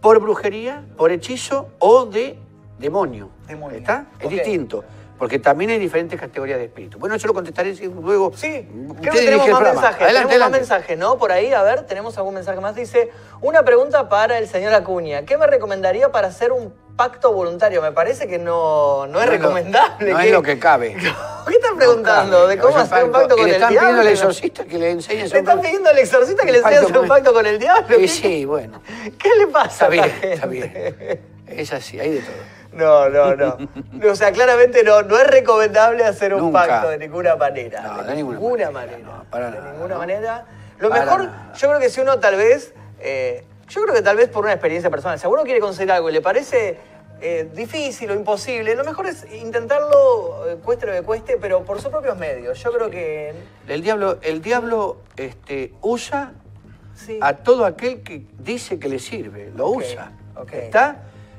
por brujería, por hechizo o de demonio. Demonio. ¿Está? Es distinto. Porque también hay diferentes categorías de espíritu. Bueno, eso lo contestaré luego. Sí, creo que tenemos más mensajes. Adelante, tenemos más adelante. mensajes, ¿no? Por ahí, a ver, tenemos algún mensaje más. Dice, una pregunta para el señor Acuña. ¿Qué me recomendaría para hacer un pacto voluntario? Me parece que no, no es No recomendable. no ¿Qué- es lo que cabe. ¿Qué están preguntando? ¿De cómo hacer un pacto. con le el están diablo? pidiendo al exorcista que le enseñe están pidiendo al exorcista que le enseñe a hacer un pacto con el diablo. Sí, ¿Qué- sí, bueno. ¿Qué le pasa Está bien, está bien. Es así, hay de todo. No, no, no. O sea, claramente no, no es recomendable hacer un Nunca. pacto de ninguna manera. No, de, de ninguna manera, manera. no, para de nada, ninguna ¿no? manera. Lo Para mejor, nada. yo creo que si uno tal vez eh, Yo creo que tal vez por una experiencia personal. Si a uno quiere conseguir algo y le parece eh, difícil o imposible, lo mejor es intentarlo, eh, cueste lo que cueste, pero por sus propios medios. Yo creo que... El diablo, el diablo este, usa Sí. a todo aquel que dice que le sirve, lo usa. ok. ¿Está?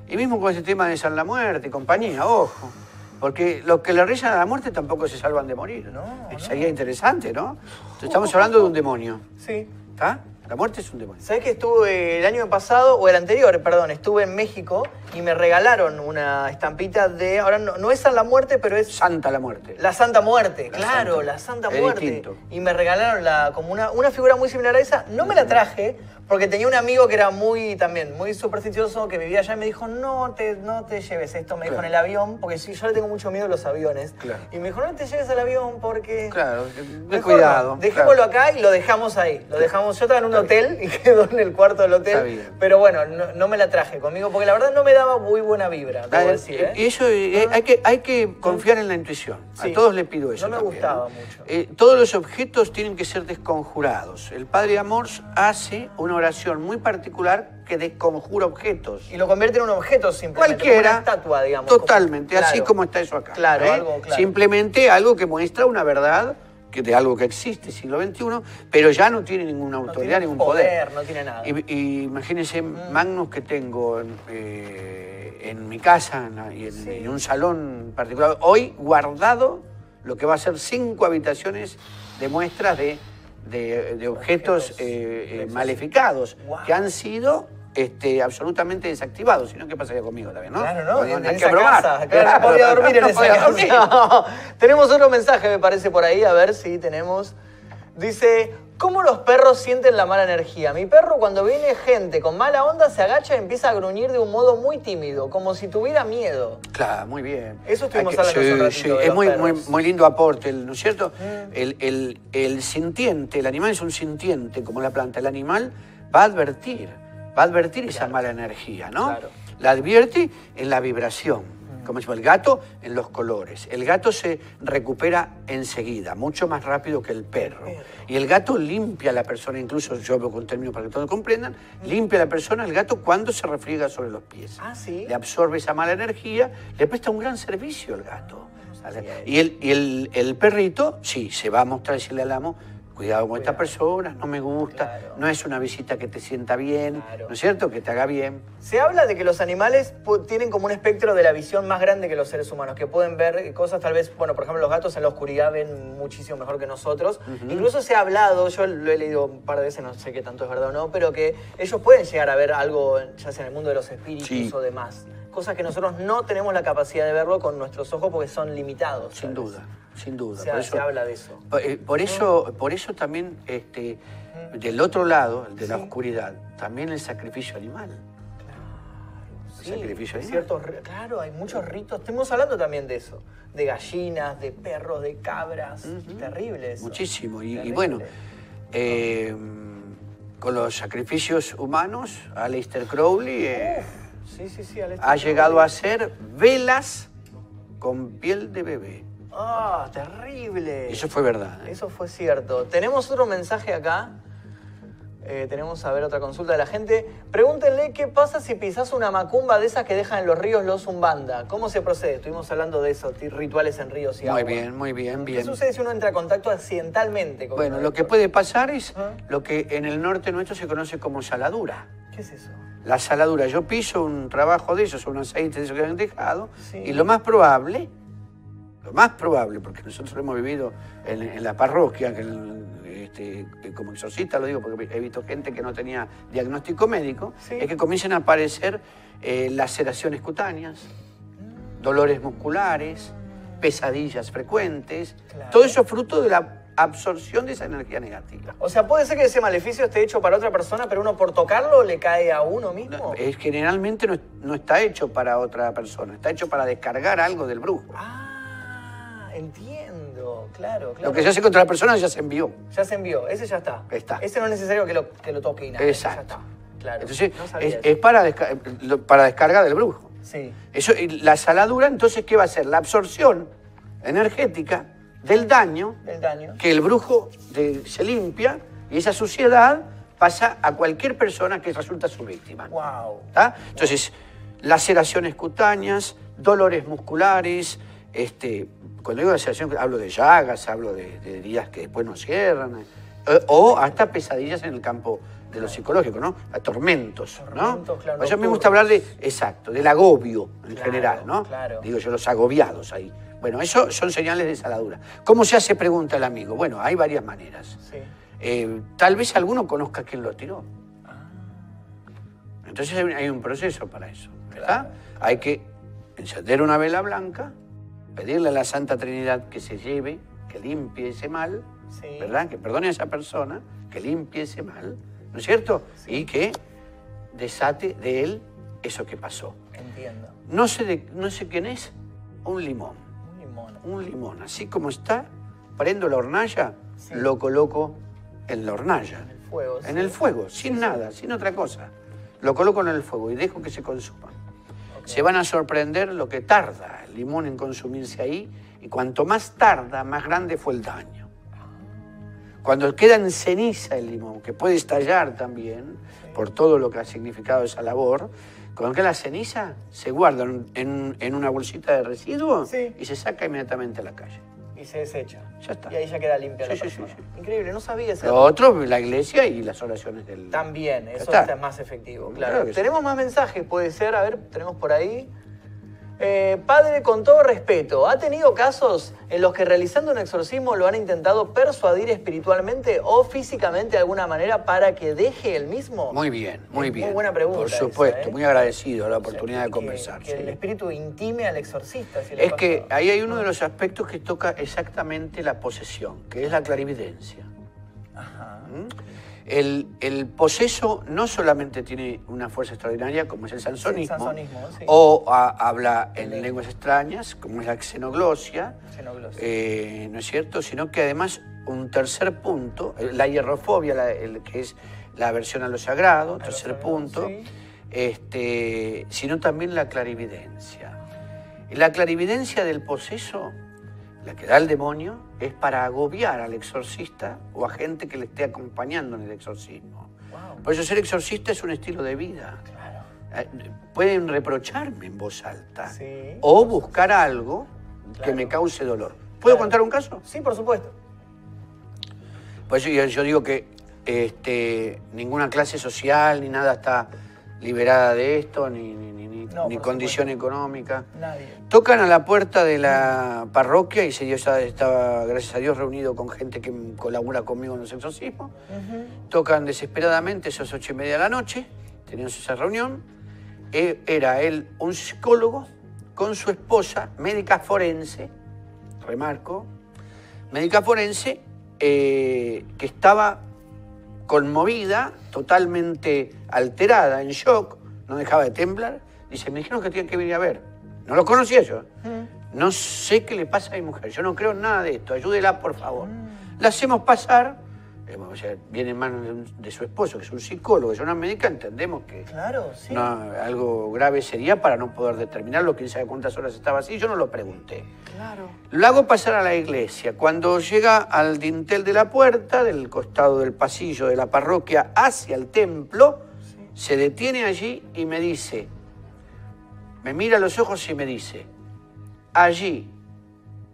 Y mismo con ese tema de San la Muerte y compañía, ojo. Porque los que le rezan a la muerte tampoco se salvan de morir. No, no. Sería interesante, ¿no? Estamos hablando de un demonio. Sí. ¿Está? La muerte es un demonio. ¿Sabes que estuve el año pasado, o el anterior, perdón, estuve en México y me regalaron una estampita de. Ahora no, no es San la Muerte, pero es Santa la muerte. La Santa Muerte, La claro, Santa. la Santa Muerte. Y me regalaron la, como una, una figura muy similar a esa. No me la traje porque tenía un amigo que era muy también, muy supersticioso, que vivía allá y me dijo, no te, no te lleves esto, me dijo en el avión, porque sí, yo le tengo mucho miedo a los aviones. Claro. Y me dijo, no te lleves al avión porque... Claro, Mejor cuidado. no. Dejémoslo claro. acá y lo dejamos ahí. Lo dejamos. Yo estaba en un hotel y quedó en el cuarto del hotel. Pero bueno, no, no me la traje conmigo porque la verdad no me daba muy buena vibra, debo Ah, decir. ¿eh? Y eso eh, hay, que, hay que confiar en la intuición. Sí. A todos les pido eso. No me también, gustaba ¿no? mucho. Eh, todos los objetos tienen que ser desconjurados. El padre Amors hace una oración muy particular que desconjura objetos. Y lo convierte en un objeto simplemente. como Cualquiera. Una estatua, digamos. Totalmente, como- así como está eso acá. Claro, ¿eh? algo, claro. Simplemente algo que muestra una verdad que de algo que existe, siglo XXI, pero ya no tiene ninguna No autoridad, tiene ningún poder, poder. no tiene nada. Y, y imagínense Magnus que tengo en, eh, en mi casa en la- y en, Sí. en un salón particular, hoy guardado lo que va a ser cinco habitaciones de muestras de, de- de objetos, Objetos eh, eh, maleficados Wow. que han sido este, absolutamente desactivados, si no, ¿qué pasaría conmigo también? ¿no? Claro, ¿no? En hay esa que probar. casa, claro, no podía dormir en No esa casa. dormir. tenemos otro mensaje, me parece, por ahí. A ver si tenemos. Dice, ¿cómo los perros sienten la mala energía? Mi perro cuando viene gente con mala onda se agacha y empieza a gruñir de un modo muy tímido, como si tuviera miedo. Claro, muy bien. Eso estuvimos hablando hace un sí, ratito sí, de Es los muy, perros. muy lindo aporte, ¿no es cierto? Mm. El, el- el sintiente, el animal es un sintiente, como la planta. El animal va a advertir, va a advertir esa mala energía, ¿no? Claro. La advierte en la vibración. Como decimos, el gato en los colores. El gato se recupera enseguida, mucho más rápido que el perro. Y el gato limpia a la persona, incluso yo hablo con términos para que todos comprendan, limpia a la persona el gato cuando se refriega sobre los pies Ah, sí. le absorbe esa mala energía, le presta un gran servicio al gato. Y el, y el, el perrito, sí, se va a mostrar y decirle al amo, cuidado con esta persona, no me gusta, Claro. no es una visita que te sienta bien, Claro. ¿no es cierto? Que te haga bien. Se habla de que los animales tienen como un espectro de la visión más grande que los seres humanos, que pueden ver cosas tal vez, bueno, por ejemplo, los gatos en la oscuridad ven muchísimo mejor que nosotros. Incluso se ha hablado, yo lo he leído un par de veces, no sé qué tanto es verdad o no, pero que ellos pueden llegar a ver algo, ya sea en el mundo de los espíritus Sí. o demás. Cosas que nosotros no tenemos la capacidad de verlo con nuestros ojos porque son limitados. Sin duda, sin duda. Se, Por se eso- habla de eso. Por, eh, por eso, por eso también, este, del otro lado, el de la Sí. oscuridad, también el sacrificio animal. Sí, sacrificio ciertos claro, hay muchos ritos. Estamos hablando también de eso. De gallinas, de perros, de cabras. Terrible eso. Muchísimo. Y, y Terrible. bueno, eh, con los sacrificios humanos, Aleister Crowley eh, Sí, sí, sí. Alex. ha llegado a hacer velas con piel de bebé. ¡Ah, terrible! Eso fue verdad. ¿eh? Eso fue cierto. Tenemos otro mensaje acá. Eh, tenemos a ver otra consulta de la gente. Pregúntenle qué pasa si pisás una macumba de esas que dejan en los ríos los zumbanda. ¿Cómo se procede? Estuvimos hablando de eso, rituales en ríos y Muy agua. bien, muy bien, ¿Qué bien. sucede si uno entra en contacto accidentalmente con Bueno, lo que puede pasar es Ajá. lo que en el norte nuestro se conoce como saladura. ¿Qué es eso? La saladura, yo piso un trabajo de esos, un aceite de esos que han dejado, Sí. y lo más probable, lo más probable, porque nosotros lo hemos vivido en, en la parroquia, que el- este, como exorcista lo digo porque he visto gente que no tenía diagnóstico médico, Sí. es que comiencen a aparecer eh, laceraciones cutáneas, dolores musculares, pesadillas frecuentes, Claro. todo eso fruto de la absorción de esa energía negativa. O sea, puede ser que ese maleficio esté hecho para otra persona, pero uno por tocarlo le cae a uno mismo. No, es, generalmente no, no está hecho para otra persona, está hecho para descargar algo del brujo. Ah, entiendo. Claro, claro. Lo que se hace contra la persona ya se envió. Ya se envió, ese ya está. Está. Ese no es necesario que lo, que lo toque y nada. Exacto. Ya está. Claro. Entonces, no es, para, desca- para descarga del brujo. Sí. Eso, y la saladura, entonces, ¿qué va a hacer? La absorción energética del daño El daño. que el brujo de- se limpia y esa suciedad pasa a cualquier persona que resulta su víctima. Wow. ¿tá? Entonces, laceraciones cutáneas, dolores musculares, este, cuando digo laceración hablo de llagas, hablo de, de heridas que después no cierran, eh, o hasta pesadillas en el campo de lo psicológico, ¿no? A tormentos, ¿no? Tormentos, claro, Por eso me gusta hablar de, exacto, del agobio en Claro, general, ¿no? claro. Digo yo, los agobiados ahí. Bueno, eso son señales de saladura. ¿Cómo se hace? Pregunta el amigo. Bueno, hay varias maneras. Sí. Eh, tal vez alguno conozca quién lo tiró. Entonces hay un- hay un proceso para eso, ¿verdad? Hay que encender una vela blanca, pedirle a la Santa Trinidad que se lleve, que limpie ese mal, Sí. ¿verdad? Que perdone a esa persona, que limpie ese mal, ¿no es cierto? Y que desate de él eso que pasó. Entiendo. No sé, de- no sé quién es, un limón. Un limón. Un limón, así como está, prendo la hornalla, Sí. lo coloco en la hornalla. En el fuego, En el fuego, sin nada, sin otra cosa. Lo coloco en el fuego y dejo que se consuma. Se van a sorprender lo que tarda el limón en consumirse ahí y cuanto más tarda, más grande fue el daño. Cuando queda en ceniza el limón, que puede estallar también por todo lo que ha significado esa labor, cuando queda la ceniza se guarda en, una bolsita de residuos Sí. y se saca inmediatamente a la calle. Y se desecha. Ya está. Y ahí ya queda limpia Sí, la sí, persona. sí, Increíble, no sabía ese Lo otro, la iglesia y las oraciones del... También, eso está. está más efectivo, claro. Claro que sí. tenemos más mensajes, puede ser, a ver, tenemos por ahí. Eh, padre, con todo respeto, ¿ha tenido casos en los que realizando un exorcismo lo han intentado persuadir espiritualmente o físicamente de alguna manera para que deje el mismo? Muy bien, muy bien. Muy buena pregunta. Por esa, supuesto, ¿eh? muy agradecido a la O sea, oportunidad de conversar. Que, sí. el espíritu intime al exorcista. si Es que ahí hay uno de los aspectos que toca exactamente la posesión, que es la clarividencia. Ajá. ¿Mm? El, el poseso no solamente tiene una fuerza extraordinaria, como es el sansonismo, sansonismo, sí. o a- habla en Lengua. lenguas extrañas, como es la xenoglosia, Xenoglosia. eh, ¿no es cierto? Sino que además un tercer punto, la hierrofobia, la- el, que es la aversión a lo sagrado, tercer sagrado, punto, sí. este, sino también la clarividencia. La clarividencia del poseso, la que da el demonio, es para agobiar al exorcista o a gente que le esté acompañando en el exorcismo. Wow. Por eso ser exorcista es un estilo de vida. Claro. Eh, Pueden reprocharme en voz alta Sí. o buscar algo que me cause dolor. ¿Puedo Claro. contar un caso? Sí, por supuesto. Por eso yo, yo digo que este, ninguna clase social ni nada está liberada de esto, ni, ni, ni- ni- No, ni por condición económica. Nadie. Tocan a la puerta de la parroquia y se dio- ya estaba, gracias a Dios, reunido con gente que colabora conmigo en los exorcismos. Tocan desesperadamente, esos ocho y media de la noche, teníamos esa reunión. Eh, Era él un psicólogo con su esposa, médica forense, remarco, médica forense, eh, que estaba conmovida, totalmente alterada, en shock, no dejaba de temblar. Dice, me dijeron que tenía que venir a ver. No lo conocía yo. No sé qué le pasa a mi mujer. Yo no creo en nada de esto. Ayúdela, por favor. La hacemos pasar. Eh, o sea, viene en manos de, su esposo, que es un psicólogo, es una médica, entendemos que Claro, sí. no, algo grave sería para no poder determinarlo. Quién sabe cuántas horas estaba así. Yo no lo pregunté. Claro. Lo hago pasar a la iglesia. Cuando llega al dintel de la puerta, del costado del pasillo de la parroquia hacia el templo, se detiene allí y me dice, me mira a los ojos y me dice, allí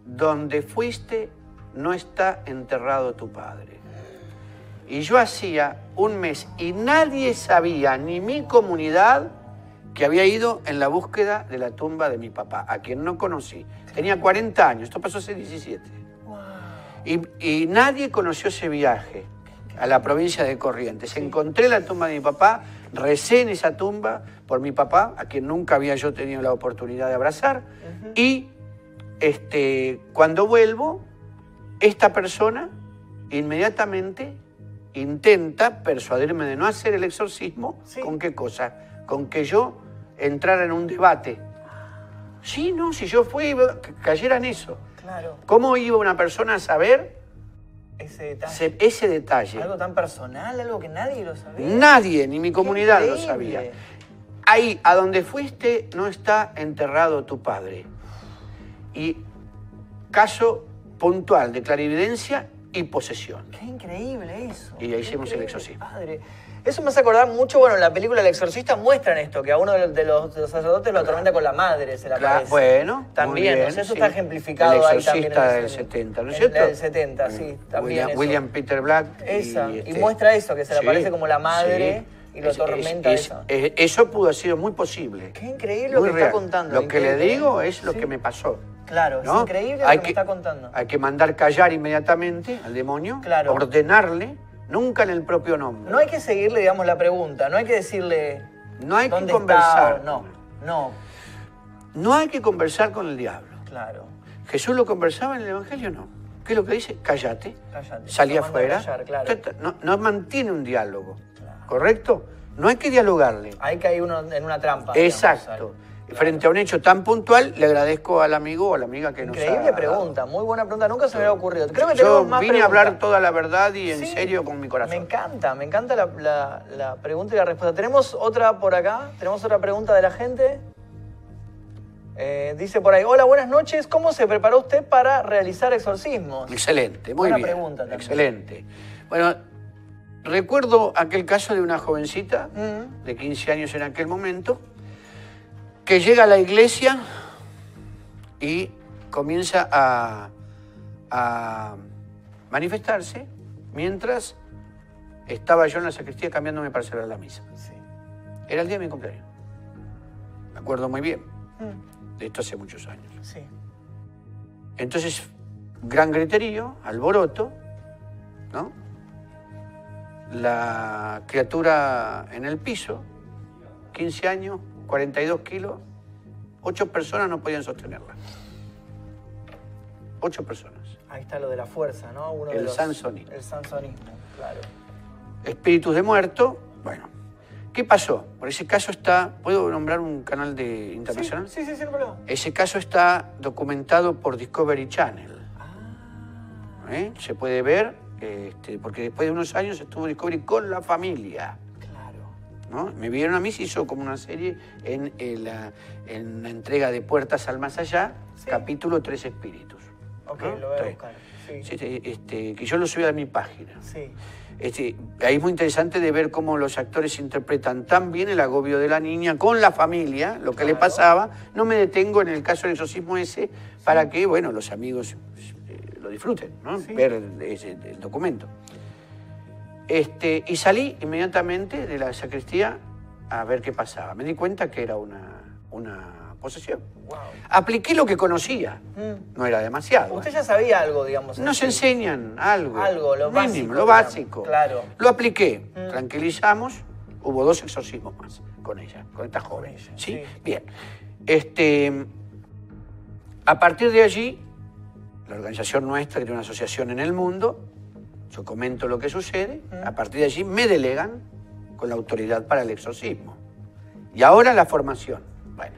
donde fuiste no está enterrado tu padre. Y yo hacía un mes y nadie sabía, ni mi comunidad, que había ido en la búsqueda de la tumba de mi papá, a quien no conocí. Tenía 40 años, esto pasó hace 17. Y, y nadie conoció ese viaje a la provincia de Corrientes. Encontré la tumba de mi papá, recé en esa tumba por mi papá, a quien nunca había yo tenido la oportunidad de abrazar. Y este, cuando vuelvo, esta persona inmediatamente intenta persuadirme de no hacer el exorcismo. Sí. ¿Con qué cosa? Con que yo entrara en un debate. Sí, no, si yo fui, cayera en eso. Claro. ¿Cómo iba una persona a saber Ese detalle. ese, detalle? Algo tan personal, algo que nadie lo sabía. Nadie, ni mi comunidad lo sabía. Ahí, a donde fuiste, no está enterrado tu padre. Y caso puntual de clarividencia y posesión. Qué increíble eso. Y ahí hicimos el exorcismo. Padre. Eso me hace acordar mucho, bueno, en la película El Exorcista muestran esto, que a uno de los, de los- sacerdotes lo atormenta con la madre, se la Claro, aparece. bueno, También, bien, o sea, eso sí. está ejemplificado El ahí también. en exorcista la del serie. 70, ¿no es El- cierto? la del 70, sí, Mm. también William, eso. William Peter Black. Esa, y, este, muestra eso, que se le sí, aparece como la madre sí. y lo Es- atormenta es- eso. es- eso pudo haber sido muy posible. Qué increíble lo que real. está contando. Lo que le digo es lo Sí. que me pasó. Claro, ¿no? es increíble lo Hay que, me está contando. Hay que mandar callar inmediatamente al demonio, Claro. ordenarle, nunca en el propio nombre. No hay que seguirle, digamos, la pregunta, no hay que decirle No hay que conversar. está. No, no, No hay que conversar con el diablo. claro. Jesús lo conversaba en el Evangelio, no. ¿Qué es lo que dice? Cállate. Cállate. Salí afuera. callar, claro. No, no mantiene un diálogo. ¿Correcto? No hay que dialogarle. Ahí cae uno en una trampa. Exacto. Frente a un hecho tan puntual, le agradezco al amigo o a la amiga que nos Increíble ha pregunta, muy buena pregunta, nunca se me había ocurrido. Creo que Yo más vine a hablar toda la verdad y en Sí, serio con mi Me corazón. encanta, me encanta la, la- la pregunta y la respuesta. ¿Tenemos otra por acá? ¿Tenemos otra pregunta de la gente? Eh, dice por ahí, hola, buenas noches. ¿Cómo se preparó usted para realizar exorcismos? Excelente, muy Buena bien. pregunta también. Excelente. Bueno, recuerdo aquel caso de una jovencita Mm. de 15 años en aquel momento que llega a la iglesia y comienza a, a manifestarse mientras estaba yo en la sacristía cambiándome para celebrar la misa. Sí. Era el día de mi cumpleaños. Me acuerdo muy bien. Mm, De esto hace muchos años. sí. Entonces, gran griterío, alboroto, ¿no? La criatura en el piso, 15 años, 42 kilos, ocho personas no podían sostenerla. Ocho personas. Ahí está lo de la fuerza, ¿no? Uno de El los- sansonismo. El sansonismo, claro. Espíritus de muerto, bueno. ¿Qué pasó? Por ese caso está, ¿puedo nombrar un canal de internacional? Sí, sí, sí, problema. Ese caso está documentado por Discovery Channel. ¿Eh? Se puede ver, este, porque después de unos años estuvo Discovery con la familia. ¿No? Me vieron a mí, se hizo como una serie en, eh, la, en la entrega de Puertas al Más Allá, Sí. capítulo Tres Espíritus. Ok, ¿no? lo voy a buscar. Sí. Sí, este, que yo lo subí a mi página. Sí. Este, ahí es muy interesante de ver cómo los actores interpretan tan bien el agobio de la niña con la familia, lo que le pasaba. No me detengo en el caso del exorcismo ese para que, bueno, los amigos eh, lo disfruten, ¿no? Ver el, ese- el documento. Este, y salí inmediatamente de la sacristía a ver qué pasaba. Me di cuenta que era una, una posesión. Wow. Apliqué lo que conocía. Mm. No era demasiado. Usted ya sabía algo, digamos. Nos así. enseñan algo. Algo, lo mínimo, básico, Lo básico. Claro. Lo apliqué. Mm. Tranquilizamos. Hubo dos exorcismos más con ella, con esta joven. ella, ¿sí? sí. Bien. Este, a partir de allí, la organización nuestra, que tiene una asociación en el mundo, yo comento lo que sucede, a partir de allí me delegan con la autoridad para el exorcismo. Y ahora la formación. Bueno,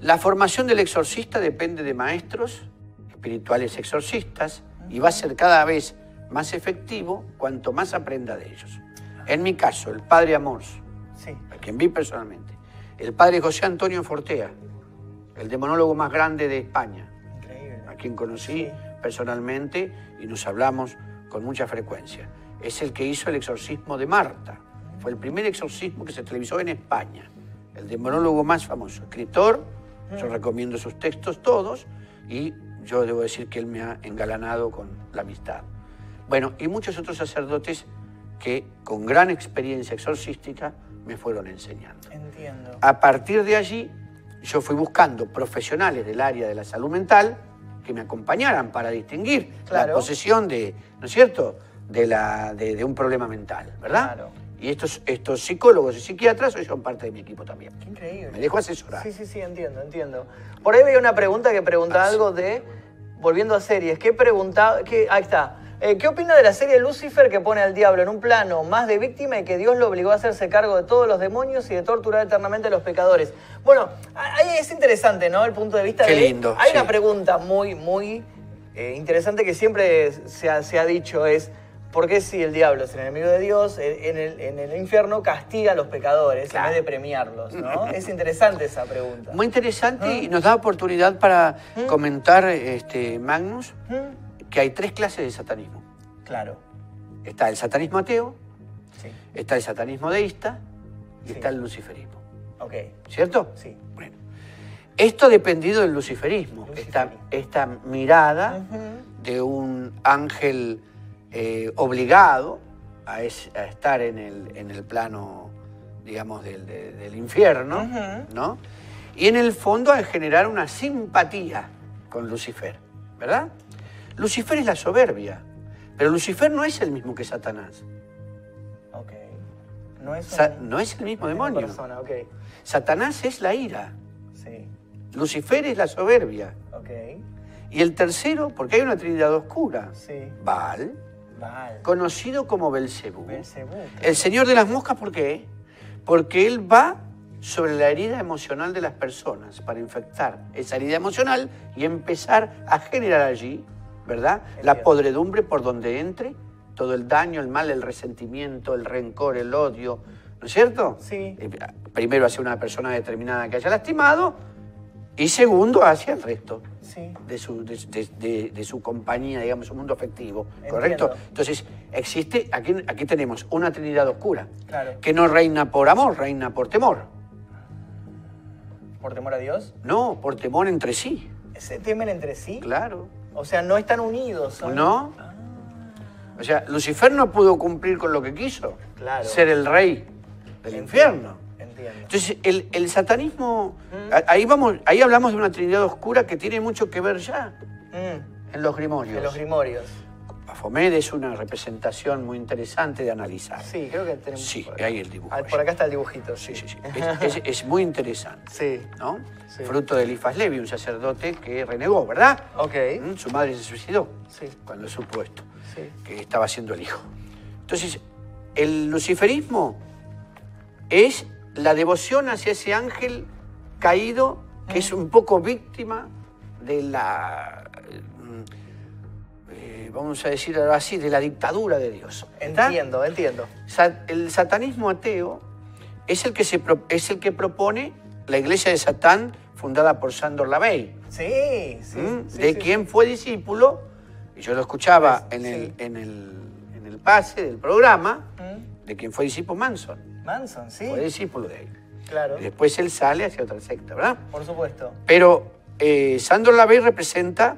la formación del exorcista depende de maestros espirituales exorcistas y va a ser cada vez más efectivo cuanto más aprenda de ellos. En mi caso, el padre Amors, Sí. a quien vi personalmente, el padre José Antonio Fortea, el demonólogo más grande de España, Increíble. a quien conocí Sí. personalmente y nos hablamos con mucha frecuencia. Es el que hizo el exorcismo de Marta. Fue el primer exorcismo que se televisó en España. El demonólogo más famoso, escritor. Yo recomiendo sus textos todos y yo debo decir que él me ha engalanado con la amistad. Bueno, y muchos otros sacerdotes que con gran experiencia exorcística me fueron enseñando. Entiendo. A partir de allí, yo fui buscando profesionales del área de la salud mental que me acompañaran para distinguir Claro. la posesión de, ¿no es cierto?, de, la, de, de un problema mental, ¿verdad? Claro. Y estos, estos psicólogos y psiquiatras hoy son parte de mi equipo también. Qué increíble. Me dejo asesorar. Sí, sí, sí, entiendo, entiendo. Por ahí veía una pregunta que pregunta Ah, sí. algo de, volviendo a series, ¿qué pregunta, qué, ahí está. Eh, ¿Qué opina de la serie Lucifer que pone al diablo en un plano más de víctima y que Dios lo obligó a hacerse cargo de todos los demonios y de torturar eternamente a los pecadores? Bueno, ahí es interesante, ¿no? El punto de vista Qué de... lindo, Hay sí. una pregunta muy, muy eh, interesante que siempre se ha, se ha dicho es... ¿Por qué si el diablo es el enemigo de Dios, en el, en el infierno castiga a los pecadores Claro. en vez de premiarlos? ¿no? es interesante esa pregunta. Muy interesante y nos da oportunidad para comentar, este, Magnus, ¿Mm? Que hay tres clases de satanismo. Claro. Está el satanismo ateo, Sí. está el satanismo deísta y Sí. está el luciferismo. Ok. ¿Cierto? Sí. Bueno. Esto ha dependido del luciferismo, esta, mirada de un ángel eh, obligado a, es- a estar en el, en el plano, digamos, del, de- del infierno. ¿no? Y en el fondo a generar una simpatía con Lucifer, ¿verdad? Lucifer es la soberbia, pero Lucifer no es el mismo que Satanás. Ok. No es, Sa- no es el mismo demonio. persona. Satanás es la ira, Sí. Lucifer es la soberbia. Y el tercero, porque hay una trinidad oscura, Sí. Baal, Vale. conocido como. Belcebú. El señor de las moscas, ¿por qué? Porque él va sobre la herida emocional de las personas para infectar esa herida emocional y empezar a generar allí, ¿verdad? La podredumbre por donde entre, todo el daño, el mal, el resentimiento, el rencor, el odio, ¿no es cierto? Sí. Eh, Primero hacia una persona determinada que haya lastimado y segundo hacia el resto Sí. de su, de, de- de- de su compañía, digamos, su mundo afectivo, Entiendo. ¿correcto? Entonces, existe, aquí, aquí tenemos una trinidad oscura, Claro. que no reina por amor, reina por temor. ¿Por temor a Dios? No, por temor entre sí, ¿Se temen entre sí? claro. O sea, no están unidos. ¿No? O sea, Lucifer no pudo cumplir con lo que quiso, Claro. ser el rey del Entiendo, infierno. Entiendo. Entonces, el, el satanismo, a- ahí, vamos, ahí hablamos de una trinidad oscura que tiene mucho que ver ya Mm, en los grimorios. de los grimorios. Bafomed es una representación muy interesante de analizar. Sí, creo que tenemos. Sí, por acá. hay el dibujo Ah, por acá está el dibujito. Sí, sí, sí. Es, es- es muy interesante, Sí. ¿no? Sí. Fruto de Elifas Levi, un sacerdote que renegó, ¿verdad? Ok. Mm, Su madre se suicidó Sí. cuando supo esto, Sí. que estaba siendo el hijo. Entonces, el luciferismo es la devoción hacia ese ángel caído que es un poco víctima de la, mm, vamos a decir ahora así, de la dictadura de Dios. Entiendo, entiendo. El satanismo ateo es el que, se pro- es el que propone la iglesia de Satán fundada por Sandor Lavey, Sí, sí. ¿m? sí, de sí. quien fue discípulo, y yo lo escuchaba Pues, en, el, en, el, en el pase del programa, Mm, de quien fue discípulo Manson, Manson, sí. fue discípulo de él. Claro. Y después él sale hacia otra secta, ¿verdad? Por supuesto. Pero eh, Sandor Lavey representa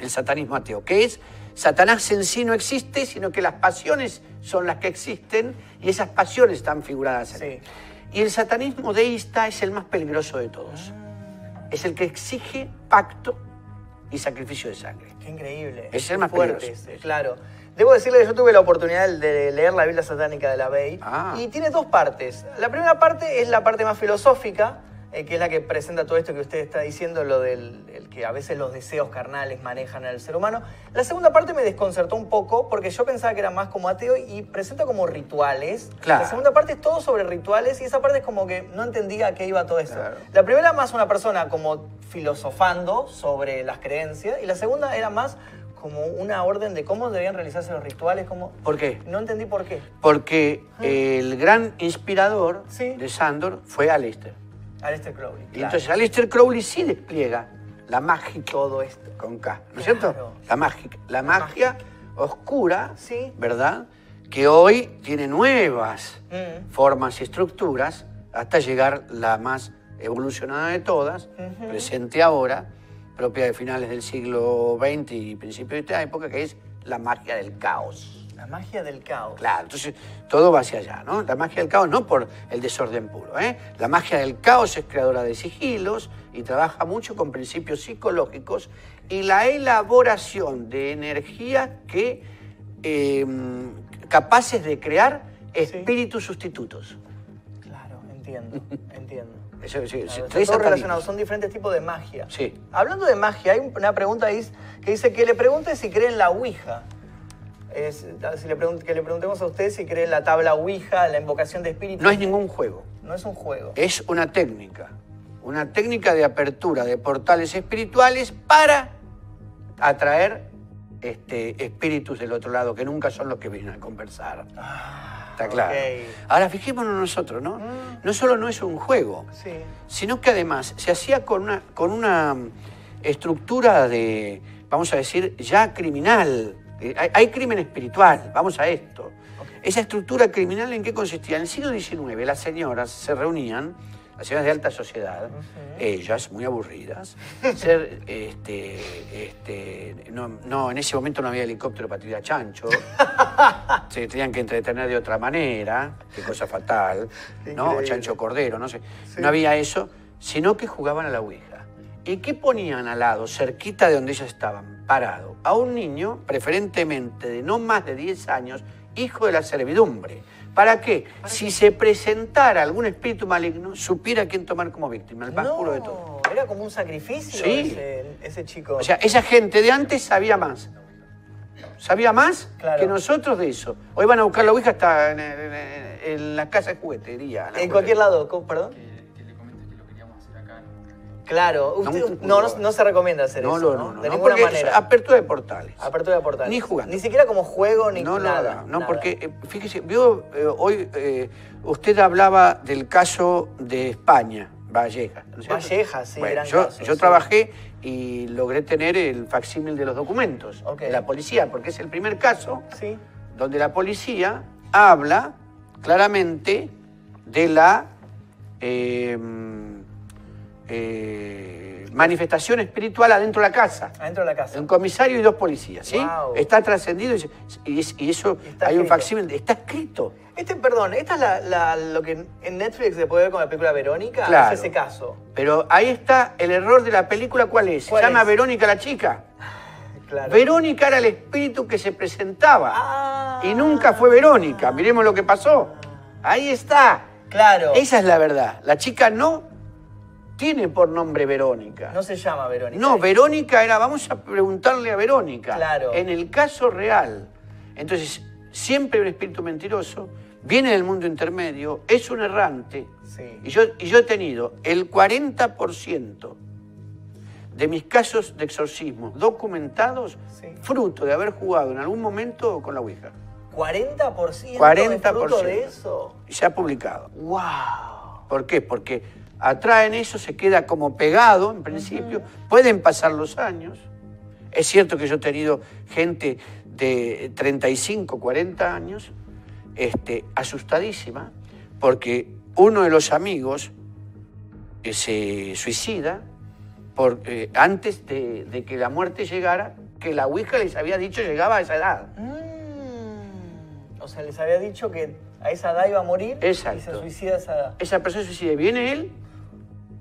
el satanismo ateo, que es Satanás en sí no existe, sino que las pasiones son las que existen y esas pasiones están figuradas en Sí. él. Y el satanismo deísta es el más peligroso de todos. Es el que exige pacto y sacrificio de sangre. Qué increíble. Es el más fuerte ese, claro. Debo decirle que yo tuve la oportunidad de leer la Biblia satánica de la Bey Ah. y tiene dos partes. La primera parte es la parte más filosófica, eh, que es la que presenta todo esto que usted está diciendo, lo del el que a veces los deseos carnales manejan al ser humano. La segunda parte me desconcertó un poco porque yo pensaba que era más como ateo y presenta como rituales. Claro. La segunda parte es todo sobre rituales y esa parte es como que no entendía a qué iba todo eso. Claro. La primera más una persona como filosofando sobre las creencias y la segunda era más como una orden de cómo debían realizarse los rituales, como... ¿Por qué? No entendí por qué. Porque el gran inspirador Sí. de Sandor fue Aleister. Aleister Crowley. Y claro. entonces Aleister Crowley sí despliega la magia todo esto. con K, ¿no es Claro. cierto? La mágica, la magia oscura, Sí. ¿verdad? Que hoy tiene nuevas Mm. formas y estructuras hasta llegar la más evolucionada de todas, presente ahora, propia de finales del siglo XX y principios de esta época, que es la magia del caos. La magia del caos. Claro, entonces todo va hacia allá, ¿no? La magia del caos no por el desorden puro, ¿eh? La magia del caos es creadora de sigilos y trabaja mucho con principios psicológicos y la elaboración de energías que eh, capaces de crear espíritus sustitutos. Claro, entiendo, entiendo. Eso, sí, Claro, todo relacionado, son diferentes tipos de magia. Sí. Hablando de magia, hay una pregunta que dice que le pregunte si cree en la Ouija. Es, si le que le preguntemos a usted si cree la tabla Ouija, la invocación de espíritus. No es ningún juego, No es un juego. es una técnica, una técnica de apertura de portales espirituales para atraer este, espíritus del otro lado, que nunca son los que vienen a conversar. Está claro. Ah, ok. Ahora, fijémonos nosotros, ¿no? No solo no es un juego, Sí. sino que además se hacía con una, con una estructura de, vamos a decir, ya criminal, hay, hay crimen espiritual, vamos a esto. Esa estructura criminal en qué consistía? En el siglo XIX las señoras se reunían, las señoras de alta sociedad, ellas muy aburridas, ser, este, este, no, no, en ese momento no había helicóptero para tirar chancho, se tenían que entretener de otra manera, qué cosa fatal, ¿no? Chancho cordero, no sé. No había eso, sino que jugaban a la Ouija. ¿Y qué ponían al lado, cerquita de donde ellas estaban, parado? A un niño, preferentemente de no más de 10 años, hijo de la servidumbre. ¿Para qué? Si se presentara algún espíritu maligno, supiera a quién tomar como víctima, el más puro de todo. No, era como un sacrificio Sí. ese, ese chico. O sea, esa gente de antes sabía más. Sabía más Claro. que nosotros de eso. Hoy van a buscar la Ouija hasta en, en- en- en la casa de juguetería. la en cualquier lado, ¿cómo? ¿perdón? Claro, usted- No, no, se recomienda hacer No, eso, no, ¿no? de ninguna es manera. apertura de portales. Apertura de portales. Ni jugando. Ni siquiera como juego ni nada. no, nada. porque eh, fíjese, vio eh, hoy eh, usted hablaba del caso de España, Valleja. Valleja, sí, Bueno, gran yo, caso, yo sí. trabajé y logré tener el facsímil de los documentos de la policía, porque es el primer caso Sí. donde la policía habla claramente de la eh, eh, manifestación espiritual adentro de la casa. Adentro de la casa. Un comisario y dos policías, ¿sí? Wow. Está trascendido y, y es- y eso Está hay un escrito. facsímil, está escrito. Este, perdón, ¿esta es la, la- lo que en Netflix se puede ver con la película Verónica? Claro. Es ese caso. Pero ahí está el error de la película, ¿cuál es? ¿Cuál Se llama es? Verónica la chica. Claro. Verónica era el espíritu que se presentaba. Ah. Y nunca fue Verónica. Miremos lo que pasó. Ahí está. Claro. Esa es la verdad. La chica no tiene por nombre Verónica. No se llama Verónica. No, Verónica era, vamos a preguntarle a Verónica. Claro. En el caso real. Entonces, siempre un espíritu mentiroso viene del mundo intermedio, es un errante. Sí. Y yo, y yo he tenido el 40% de mis casos de exorcismo documentados Sí. fruto de haber jugado en algún momento con la Ouija. 40%, 40%. es fruto de eso. Y se ha publicado. ¡Wow! ¿Por qué? Porque atraen eso, se queda como pegado en principio, pueden pasar los años. Es cierto que yo he tenido gente de 35, 40 años este, asustadísima porque uno de los amigos se suicida por, eh, antes de, de que la muerte llegara, que la Ouija les había dicho llegaba a esa edad. Mm. O sea, les había dicho que a esa edad iba a morir y se suicida a esa edad. Esa persona se suicida viene él,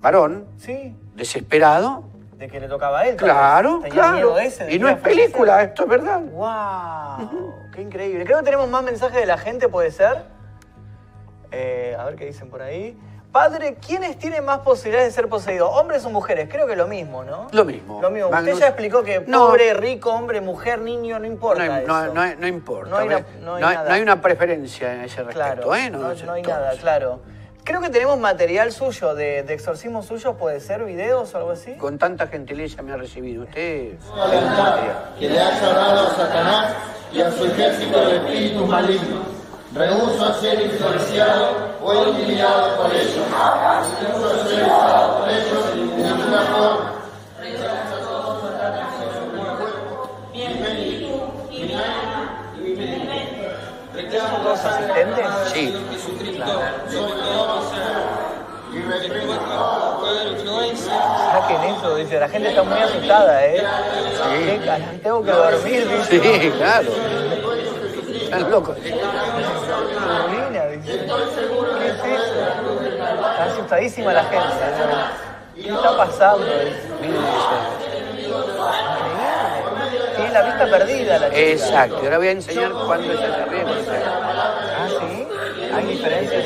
varón, Sí, desesperado, de que le tocaba a él. Claro, claro. ese y no es película, esto es verdad. ¡Wow! ¡Qué increíble! Creo que tenemos más mensajes de la gente, ¿puede ser? Eh, a ver qué dicen por ahí. Padre, ¿quiénes tienen más posibilidades de ser poseídos? ¿Hombres o mujeres? Creo que lo mismo, ¿no? Lo mismo. Lo mismo. Usted ya explicó que No. pobre, rico, hombre, mujer, niño, no importa no, eso. no- no importa. No hay una preferencia en ese respecto. Claro, ¿eh? no, hay todos. nada, claro. Creo que tenemos material suyo, de, de exorcismo suyo, puede ser videos o algo así. Con tanta gentileza me ha recibido usted. que le haya dado a Satanás y a su ejército de espíritus malignos. Rehuso a ser influenciado o intimidado por ellos. Rehuso a ser usado por ellos de ninguna forma. ¿Los asistentes? Sí. Saquen eso, dice. La gente está muy asustada, ¿eh? Qué cara, Tengo que dormir, dice. Sí, claro. Están locos. Dice. ¿Qué es eso? Está asustadísima la gente. ¿no? ¿Qué está pasando? Tiene la vista perdida la chica. Exacto. Ahora voy a enseñar cuándo cuando se- Ah, ¿sí? ¿Hay diferencias?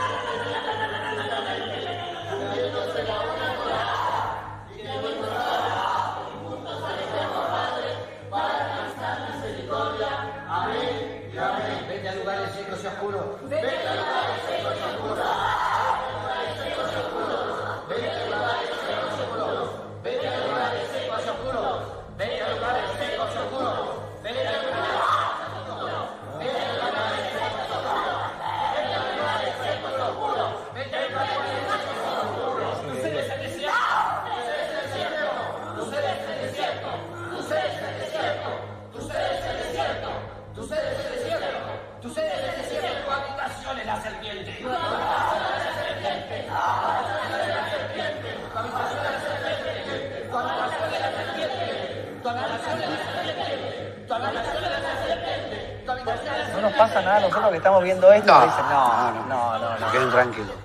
pasa nada a nosotros que estamos viendo esto. No, dicen, no, no, no, no, no. Queden tranquilos.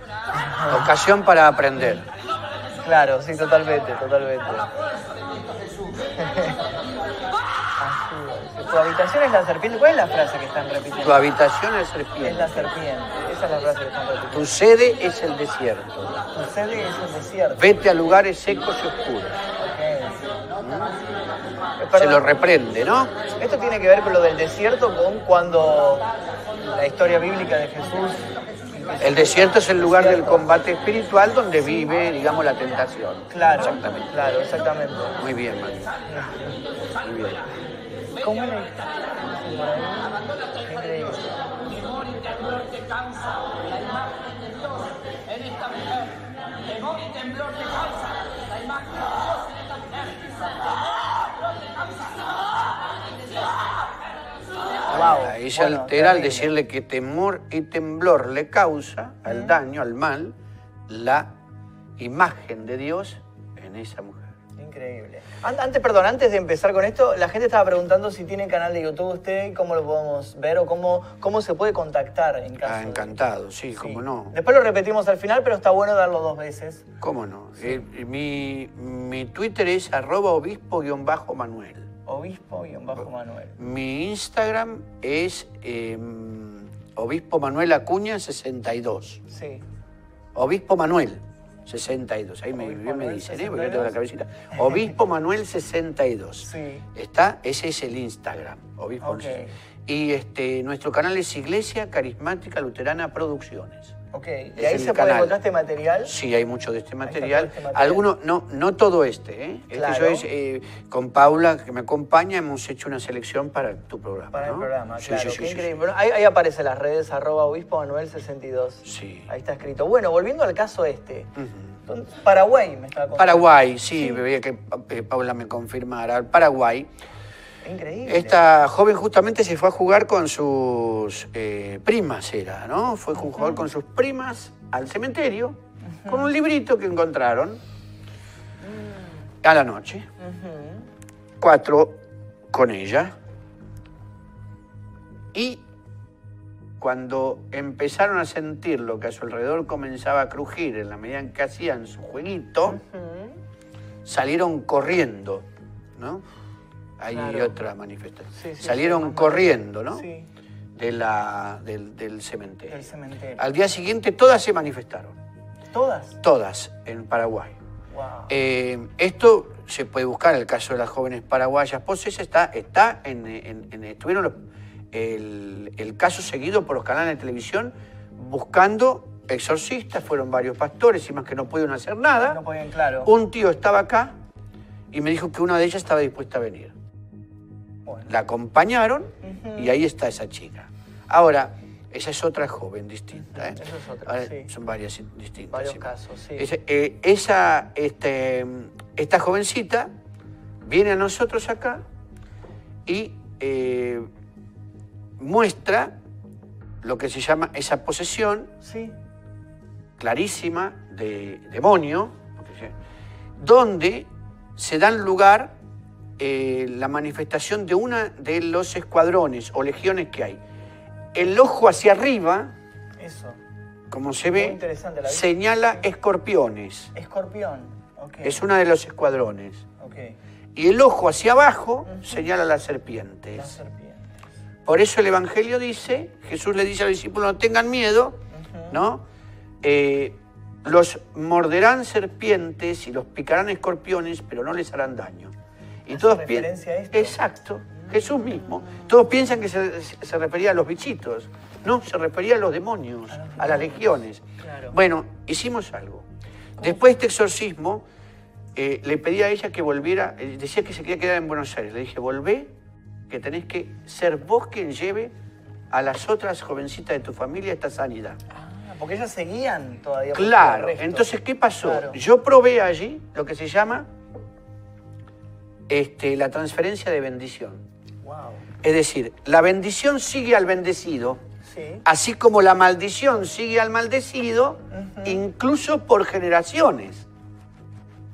Ocasión para aprender. Claro, sí, totalmente, totalmente. Tu habitación es la serpiente. ¿Cuál es la frase que están repitiendo? Tu habitación es Es serpiente. la serpiente. Esa es la frase que están repitiendo. Tu sede es el desierto. Tu sede es el desierto. Vete a lugares secos y oscuros. Ok. Eh, Se lo reprende, ¿no? Esto tiene que ver con lo del desierto, con cuando la historia bíblica de Jesús. El desierto es el lugar del combate espiritual donde vive, digamos, la tentación. Claro, Exactamente. claro, exactamente. Muy bien, María. Muy bien. ¿Cómo era? Se bueno, altera al decirle que temor y temblor le causa al daño, al mal, la imagen de Dios en esa mujer. Increíble. An- Antes, perdón, antes de empezar con esto, la gente estaba preguntando si tiene canal de YouTube usted, cómo lo podemos ver o cómo, cómo se puede contactar en caso Ah, de- encantado, sí, Sí. cómo no. Después lo repetimos al final, pero está bueno darlo dos veces. ¿Cómo no? Eh, mi, mi Twitter es arroba obispo-manuel. Obispo-Manuel. Mi Instagram es eh, obispo Manuel Acuña 62. Sí. Obispo Manuel 62. Ahí me, Obispo me Manuel dicen, ¿eh? porque yo tengo la 62. cabecita. Obispo Manuel 62. Sí. Está, ese es el Instagram, Obispo Ok. Y este, nuestro canal es Iglesia Carismática Luterana Producciones. Ok. ¿Y ahí el se puede encontrar este material? Sí, hay mucho de este material. este material. Algunos, no, no todo este, ¿eh? Este Claro. yo es, eh, con Paula, que me acompaña, hemos hecho una selección para tu programa. Para el ¿no? programa, Sí, claro. sí, sí, Qué increíble. Bueno, ahí, ahí aparece las redes, arroba obispo Manuel 62. Sí. Ahí está escrito. Bueno, volviendo al caso este. Paraguay me estaba contando. Paraguay, sí, veía que eh, Paula me confirmara. Paraguay. Increíble. Esta joven justamente se fue a jugar con sus eh, primas, era, ¿no? Fue a jugar con sus primas al cementerio con un librito que encontraron a la noche. Cuatro con ella. Y cuando empezaron a sentir lo que a su alrededor comenzaba a crujir en la medida en que hacían su jueguito, salieron corriendo, ¿no? Hay Claro. otra manifestación. Sí, sí, salieron sí, corriendo, ¿no? Sí, De la, del, del cementerio. del cementerio. Al día siguiente todas se manifestaron, ¿Todas? todas en Paraguay. Wow. Eh, esto se puede buscar, el caso de las jóvenes paraguayas posesas está, está en, en- en- estuvieron los- el, el caso seguido por los canales de televisión buscando exorcistas, fueron varios pastores y más que no pudieron hacer nada. no podían, claro. Un tío estaba acá y me dijo que una de ellas estaba dispuesta a venir. La acompañaron y ahí está esa chica. Ahora, esa es otra joven distinta. ¿eh? Esa es otra, Ahora, sí. Son varias distintas. Varios sí. casos, sí. Ese- eh, esa, este, esta jovencita viene a nosotros acá y eh, muestra lo que se llama esa posesión Sí. clarísima de demonio, donde se dan lugar eh, la manifestación de una de los escuadrones o legiones que hay. El ojo hacia arriba, Eso. como se ve, señala escorpiones. Escorpión. Es uno de los escuadrones. Y el ojo hacia abajo señala las Las serpientes. serpientes. Por eso el Evangelio dice, Jesús le dice a los discípulos, no tengan miedo. ¿no? Eh, los morderán serpientes y los picarán escorpiones, pero no les harán daño. Y ¿Hace todos pi- referencia a esto? Exacto, Jesús mismo. Todos piensan que se, se refería a los bichitos. No, se refería a los demonios, A los a las legiones. Claro. Bueno, hicimos algo. Después de este exorcismo, eh, le pedí a ella que volviera, eh, decía que se quería quedar en Buenos Aires. Le dije, volvé, que tenés que ser vos quien lleve a las otras jovencitas de tu familia esta sanidad. Ah, porque ellas seguían todavía. Claro, entonces, ¿qué pasó? Claro. Yo probé allí lo que se llama este, la transferencia de bendición. Wow. Es decir, la bendición sigue al bendecido, Sí. así como la maldición sigue al maldecido, incluso por generaciones.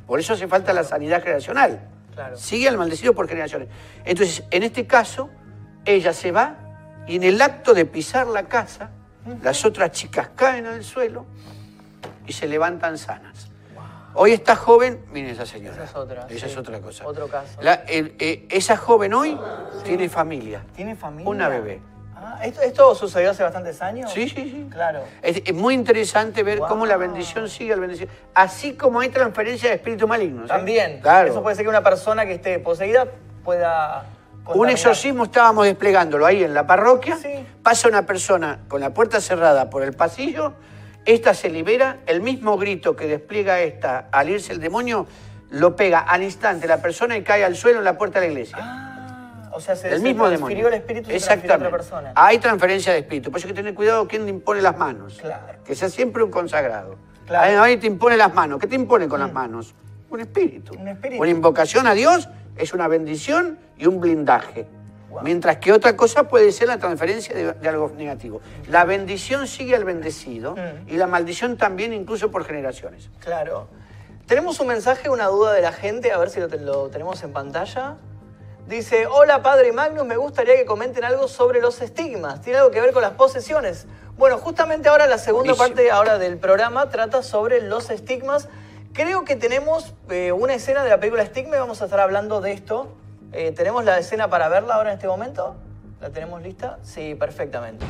Por eso hace falta la sanidad generacional. Claro. Sigue al maldecido por generaciones. Entonces, en este caso, ella se va y en el acto de pisar la casa, las otras chicas caen al suelo y se levantan sanas. Hoy está joven, miren esa señora. Esa es otra, Esa sí. es otra cosa. Otro caso. La- el- eh, esa joven hoy tiene familia. ¿Tiene familia? Una bebé. Ah, ¿esto, esto sucedió hace bastantes años? Sí, sí, sí. Claro. Es, es muy interesante ver Wow. cómo la bendición sigue la bendición. Así como hay transferencia de espíritus malignos. ¿eh? También. Claro. Eso puede ser que una persona que esté poseída pueda. Un exorcismo estábamos desplegándolo ahí en la parroquia. Sí. Pasa una persona con la puerta cerrada por el pasillo. Esta se libera. El mismo grito que despliega esta al irse el demonio lo pega al instante la persona y cae al suelo en la puerta de la iglesia. Ah, o sea, se, el se mismo transfirió demonio. el espíritu se a otra Exactamente. persona. Hay transferencia de espíritu. Por eso hay que tener cuidado quién le impone las manos. Claro. Que sea siempre un consagrado. Claro. Ahí- ahí te impone las manos. ¿Qué te impone con las manos? Un espíritu. Un espíritu. Una invocación a Dios es una bendición y un blindaje. Mientras que otra cosa puede ser la transferencia de, de algo negativo. La bendición sigue al bendecido Mm. y la maldición también incluso por generaciones. Claro. Tenemos un mensaje, una duda de la gente, a ver si lo, te- lo tenemos en pantalla. Dice, hola Padre Magnus, me gustaría que comenten algo sobre los estigmas. ¿Tiene algo que ver con las posesiones? Bueno, justamente ahora la segunda Buenísimo. parte ahora del programa trata sobre los estigmas. Creo que tenemos eh, una escena de la película Estigma y vamos a estar hablando de esto. Eh, ¿Tenemos la escena para verla ahora en este momento? ¿La tenemos lista? Sí, perfectamente.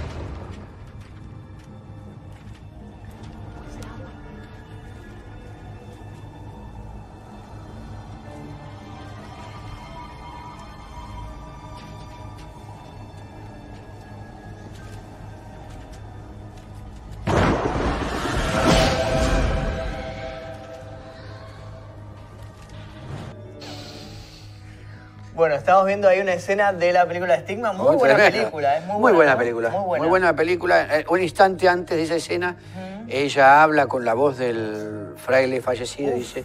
Bueno, estamos viendo ahí una escena de la película Estigma. Muy Oh, buena tremenda. película, es muy, Muy buena ¿no? película. Muy buena. película. Eh, Un instante antes de esa escena, ella habla con la voz del fraile fallecido y dice,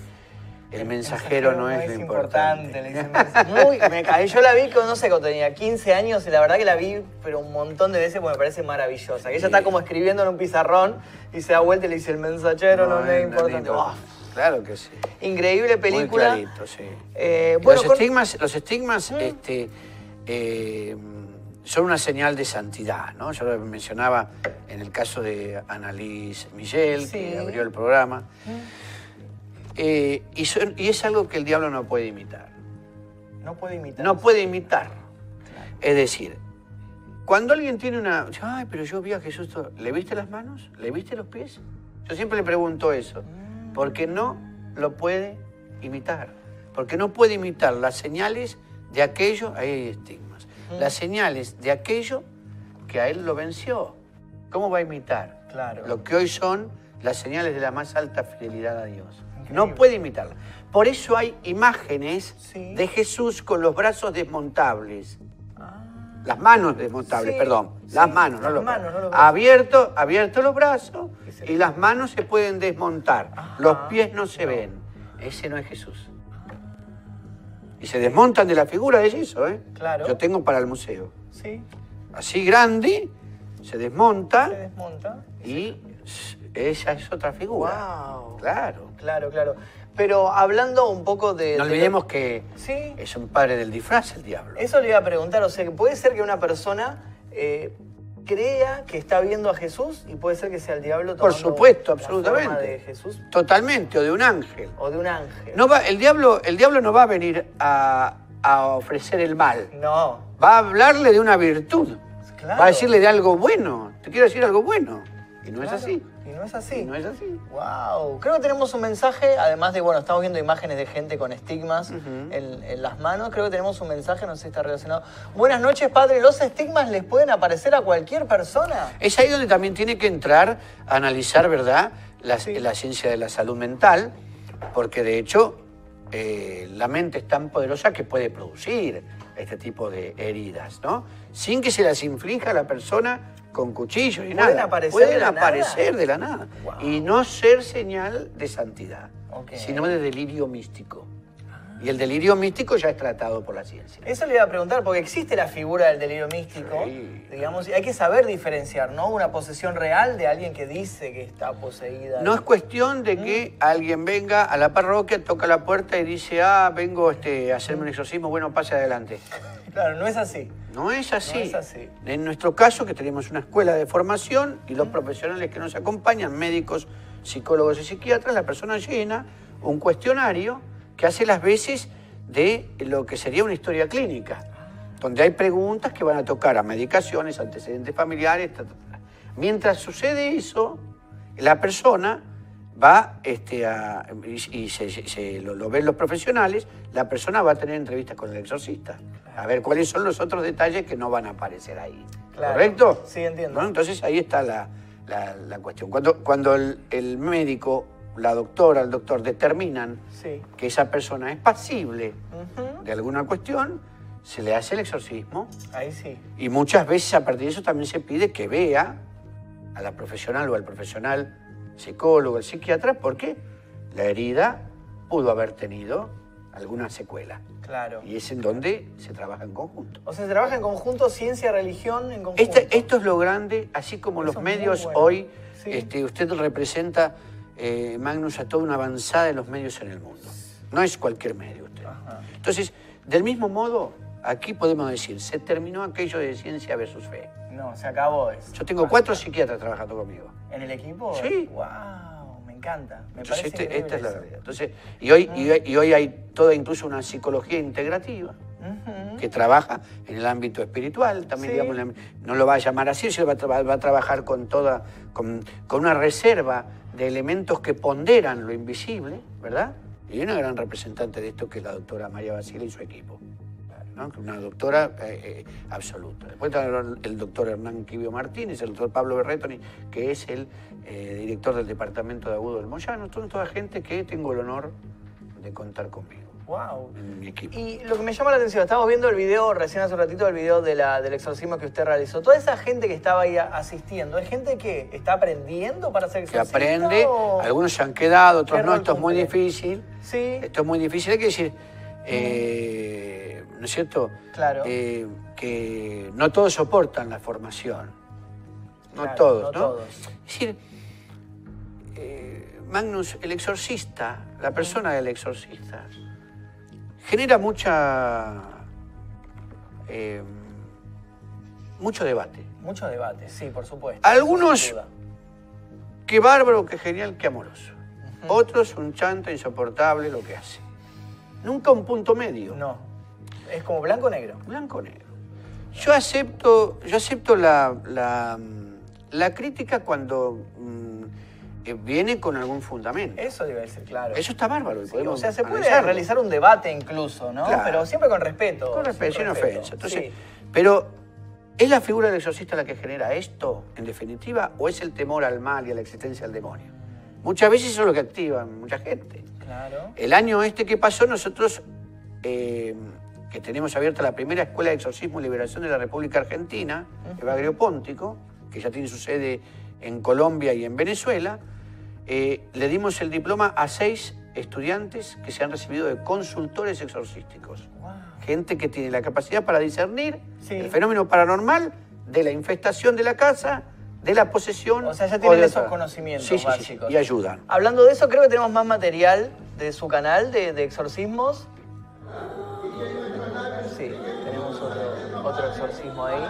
el mensajero no es lo importante. dicen. Muy, me caí. Yo la vi, con, no sé, cuando tenía 15 años y la verdad que la vi, pero un montón de veces porque me parece maravillosa. Que ella está como escribiendo en un pizarrón y se da vuelta y le dice, el mensajero no, es importante. Claro que sí. increíble película. Muy clarito, sí. Eh, bueno, los, con- estigmas, los estigmas este, eh, son una señal de santidad, ¿no? Yo lo mencionaba en el caso de Annalise Michel, Sí. que abrió el programa. Eh, y, son- y es algo que el diablo no puede imitar. no puede imitar. No puede imitar. Es decir, cuando alguien tiene una... Ay, pero yo vi a Jesús... todo- ¿Le viste las manos? ¿Le viste los pies? Yo siempre le pregunto eso. Porque no lo puede imitar. Porque no puede imitar las señales de aquello... Ahí hay estigmas. Las señales de aquello que a él lo venció. ¿Cómo va a imitar? Claro. Lo que hoy son las señales de la más alta fidelidad a Dios. Increíble. No puede imitarla. Por eso hay imágenes Sí. de Jesús con los brazos desmontables. Las manos desmontables, Sí, perdón. sí, Las manos, no las los manos, brazos. no los brazos. Abierto, abierto los brazos y las manos se pueden desmontar. Los pies no se ven. Ese no es Jesús. Y se desmontan de la figura de eso, ¿eh? Claro. Yo tengo para el museo. Sí, Así grande, se desmonta se desmonta. y esa es otra figura. Wow. Claro. Claro, claro. Pero hablando un poco de... No de- olvidemos que Sí. es un padre del disfraz el diablo. Eso le iba a preguntar, o sea, que puede ser que una persona eh, crea que está viendo a Jesús y puede ser que sea el diablo Por supuesto, la absolutamente. forma de Jesús Totalmente, o de un ángel. o de un ángel. No va, el, diablo, el diablo no va a venir a, a ofrecer el mal. No, Va a hablarle de una virtud. claro. Va a decirle de algo bueno. Te quiero decir algo bueno. Y no es así. Y no es así. Y no es así. Wow, creo que tenemos un mensaje, además de, bueno, estamos viendo imágenes de gente con estigmas en, en las manos, creo que tenemos un mensaje, no sé si está relacionado. Buenas noches, padre, ¿los estigmas les pueden aparecer a cualquier persona? Es ahí donde también tiene que entrar a analizar, ¿verdad?, la, Sí. la ciencia de la salud mental, porque de hecho eh, la mente es tan poderosa que puede producir este tipo de heridas, ¿no? Sin que se las inflija a la persona con cuchillo ni ¿Pueden nada. aparecer Pueden de nada? aparecer de la nada. Wow. Y no ser señal de santidad, sino de delirio místico. Y el delirio místico ya es tratado por la ciencia. Eso le iba a preguntar, porque existe la figura del delirio místico, Sí. digamos, y hay que saber diferenciar, ¿no? Una posesión real de alguien que dice que está poseída. No es cuestión de que alguien venga a la parroquia, toca la puerta y dice, ah, vengo este, a hacerme un exorcismo, bueno, pase adelante. Claro, no es así. No es así. No es así. En nuestro caso, que tenemos una escuela de formación y los profesionales que nos acompañan, médicos, psicólogos y psiquiatras, la persona llena un cuestionario que hace las veces de lo que sería una historia clínica, donde hay preguntas que van a tocar a medicaciones, antecedentes familiares, ta, ta, ta. Mientras sucede eso, la persona va este, a, y, y se, se- lo, lo ven los profesionales, la persona va a tener entrevistas con el exorcista, a ver cuáles son los otros detalles que no van a aparecer ahí. Claro. ¿Correcto? Sí, entiendo. ¿No? Entonces ahí está la, la- la cuestión. Cuando, cuando el, el médico, la doctora, el doctor determinan Sí. que esa persona es pasible de alguna cuestión, se le hace el exorcismo Ahí sí. y muchas veces a partir de eso también se pide que vea a la profesional o al profesional psicólogo, el psiquiatra, porque la herida pudo haber tenido alguna secuela. Claro. Y es en donde se trabaja en conjunto. O sea, se trabaja en conjunto, ciencia, religión, en conjunto. Este- esto es lo grande, así como Eso los medios bueno. hoy, Sí. este, usted representa, eh, Magnus, a toda una avanzada de los medios en el mundo. No es cualquier medio usted. Ajá. Entonces, del mismo modo, aquí podemos decir, se terminó aquello de ciencia versus fe. No, se acabó eso. Yo tengo cuatro psiquiatras trabajando conmigo. ¿En el equipo? Sí. ¡Wow! Me encanta. Me Entonces, parece este- esta es la realidad. Entonces, y, hoy, y, hoy- y hoy hay toda incluso una psicología integrativa que trabaja en el ámbito espiritual, también Sí. digamos, no lo va a llamar así, sino va a, tra- va a trabajar con toda, con, con una reserva de elementos que ponderan lo invisible, ¿verdad? Y una gran representante de esto que es la doctora María Basile y su equipo. ¿No? Que Una doctora eh, eh, absoluta. Después está el, doctor Hernán Quibio Martínez, el doctor Pablo Berretoni, que es el eh, director del departamento de Agudo del Moyano. Son toda gente que tengo el honor de contar conmigo ¡Wow! Y lo que me llama la atención, estamos viendo el video, recién hace un ratito, el video de la, del exorcismo que usted realizó. Toda esa gente que estaba ahí asistiendo, ¿es gente que está aprendiendo para ser que exorcista? aprende, o- algunos se han quedado, otros ¿Qué no, esto es muy difícil, Sí, esto es muy difícil, hay que decir, eh, ¿no es cierto? Claro. Eh, que no todos soportan la formación, no Claro, todos, no ¿no? todos. Es decir, eh, Magnus, el exorcista, la persona del exorcista, genera mucha, eh, mucho debate. mucho debate, sí, por supuesto. Algunos-. Qué bárbaro, qué genial, qué amoroso. Otros un chanto insoportable lo que hace. Nunca un punto medio. No, es como blanco o negro. Blanco o negro. Yo acepto, yo acepto la, la, mm, la crítica cuando mm, eh, viene con algún fundamento. Eso debe ser claro. Eso está bárbaro. Sí, podemos o sea, se puede analizarlo. realizar un debate incluso, ¿no? Claro. Pero siempre con respeto. Con respeto, sin respeto. ofensa. Entonces, Sí. Pero, ¿es la figura del exorcista la que genera esto, en definitiva, o es el temor al mal y a la existencia del demonio? Muchas veces eso es lo que activa mucha gente. Claro. El año este que pasó, nosotros, eh, que tenemos abierta la primera Escuela de Exorcismo y Liberación de la República Argentina, Evagrio Póntico, que ya tiene su sede en Colombia y en Venezuela, eh, le dimos el diploma a seis estudiantes que se han recibido de consultores exorcísticos. Wow. Gente que tiene la capacidad para discernir Sí. el fenómeno paranormal de la infestación de la casa, de la posesión. O sea, ya tienen esos conocimientos Sí, sí, sí, básicos. y ayudan. Hablando de eso, creo que tenemos más material de su canal de, de exorcismos. Otro, exorcismo ahí.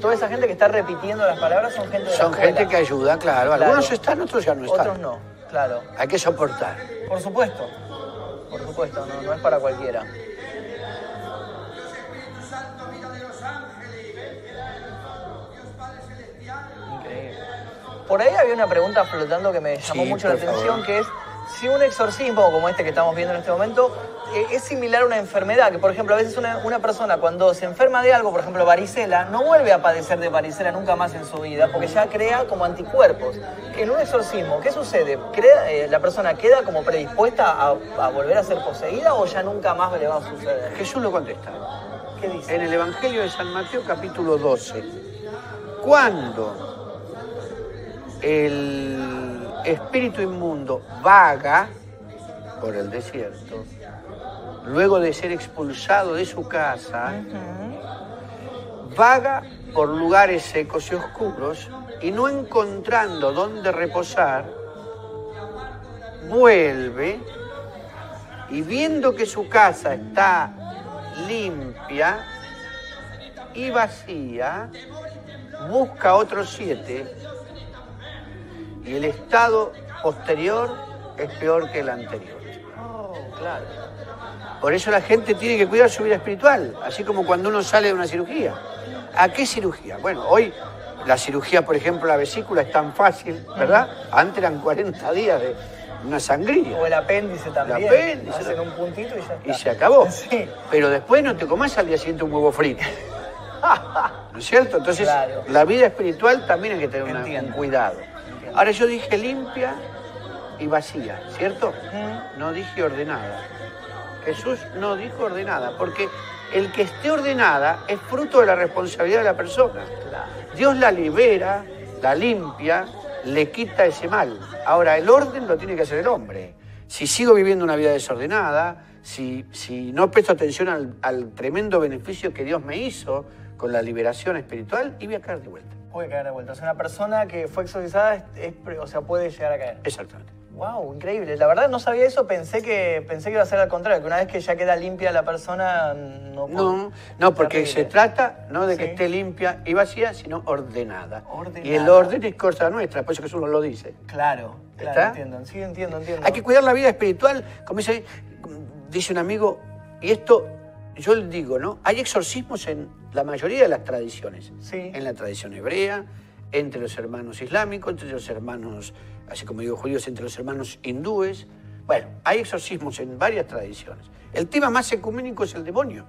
Toda esa gente que está repitiendo las palabras son gente de la Son gente escuela. que ayuda, claro. Claro. Algunos están, otros ya no están. Otros no, claro. Hay que soportar. Por supuesto. Por supuesto, no, no es para cualquiera. Por ahí había una pregunta flotando que me llamó Sí, mucho la favor. atención, que es si un exorcismo como este que estamos viendo en este momento eh, es similar a una enfermedad, que por ejemplo a veces una, una persona cuando se enferma de algo, por ejemplo varicela, no vuelve a padecer de varicela nunca más en su vida, porque ya crea como anticuerpos. En un exorcismo, ¿qué sucede? ¿Crea- eh, ¿La persona queda como predispuesta a, a volver a ser poseída o ya nunca más le va a suceder? Jesús lo contesta. ¿Qué dice? En el Evangelio de San Mateo capítulo 12. Cuando el espíritu inmundo vaga por el desierto, luego de ser expulsado de su casa, vaga por lugares secos y oscuros y no encontrando dónde reposar, vuelve y viendo que su casa está limpia y vacía, busca otros siete y el estado posterior es peor que el anterior. Oh, claro. Por eso la gente tiene que cuidar su vida espiritual, así como cuando uno sale de una cirugía. ¿A qué cirugía? Bueno, hoy la cirugía, por ejemplo, la vesícula es tan fácil, ¿verdad? Antes eran 40 días de una sangría. O el apéndice también. apéndice. Hacen un puntito y ya está. Y se acabó. Sí. Pero después no te comas al día siguiente un huevo frito. ¿No es cierto? Entonces, Claro. la vida espiritual también hay que tener una- un cuidado. Ahora yo dije limpia y vacía, ¿cierto? No dije ordenada. Jesús no dijo ordenada, porque el que esté ordenada es fruto de la responsabilidad de la persona. Dios la libera, la limpia, le quita ese mal. Ahora, el orden lo tiene que hacer el hombre. Si sigo viviendo una vida desordenada, si, si no presto atención al, al tremendo beneficio que Dios me hizo con la liberación espiritual, y voy a caer de vuelta. Puede caer de vuelta. O sea, una persona que fue exorcizada, es- o sea, puede llegar a caer. Exactamente. Wow, increíble. La verdad no sabía eso, pensé que pensé que iba a ser al contrario, que una vez que ya queda limpia la persona, no No, no, porque Terrible. se trata no de que Sí. esté limpia y vacía, sino ordenada. Ordenada. Y el orden es cosa nuestra, por eso Jesús nos lo dice. Claro, claro, ¿Está? entiendo. Sí, entiendo, entiendo. Hay que cuidar la vida espiritual, como dice, dice un amigo, y esto yo le digo, ¿no? Hay exorcismos en la mayoría de las tradiciones. Sí. En la tradición hebrea, entre los hermanos islámicos, entre los hermanos, así como digo judíos, entre los hermanos hindúes. Bueno, hay exorcismos en varias tradiciones. El tema más ecuménico es el demonio,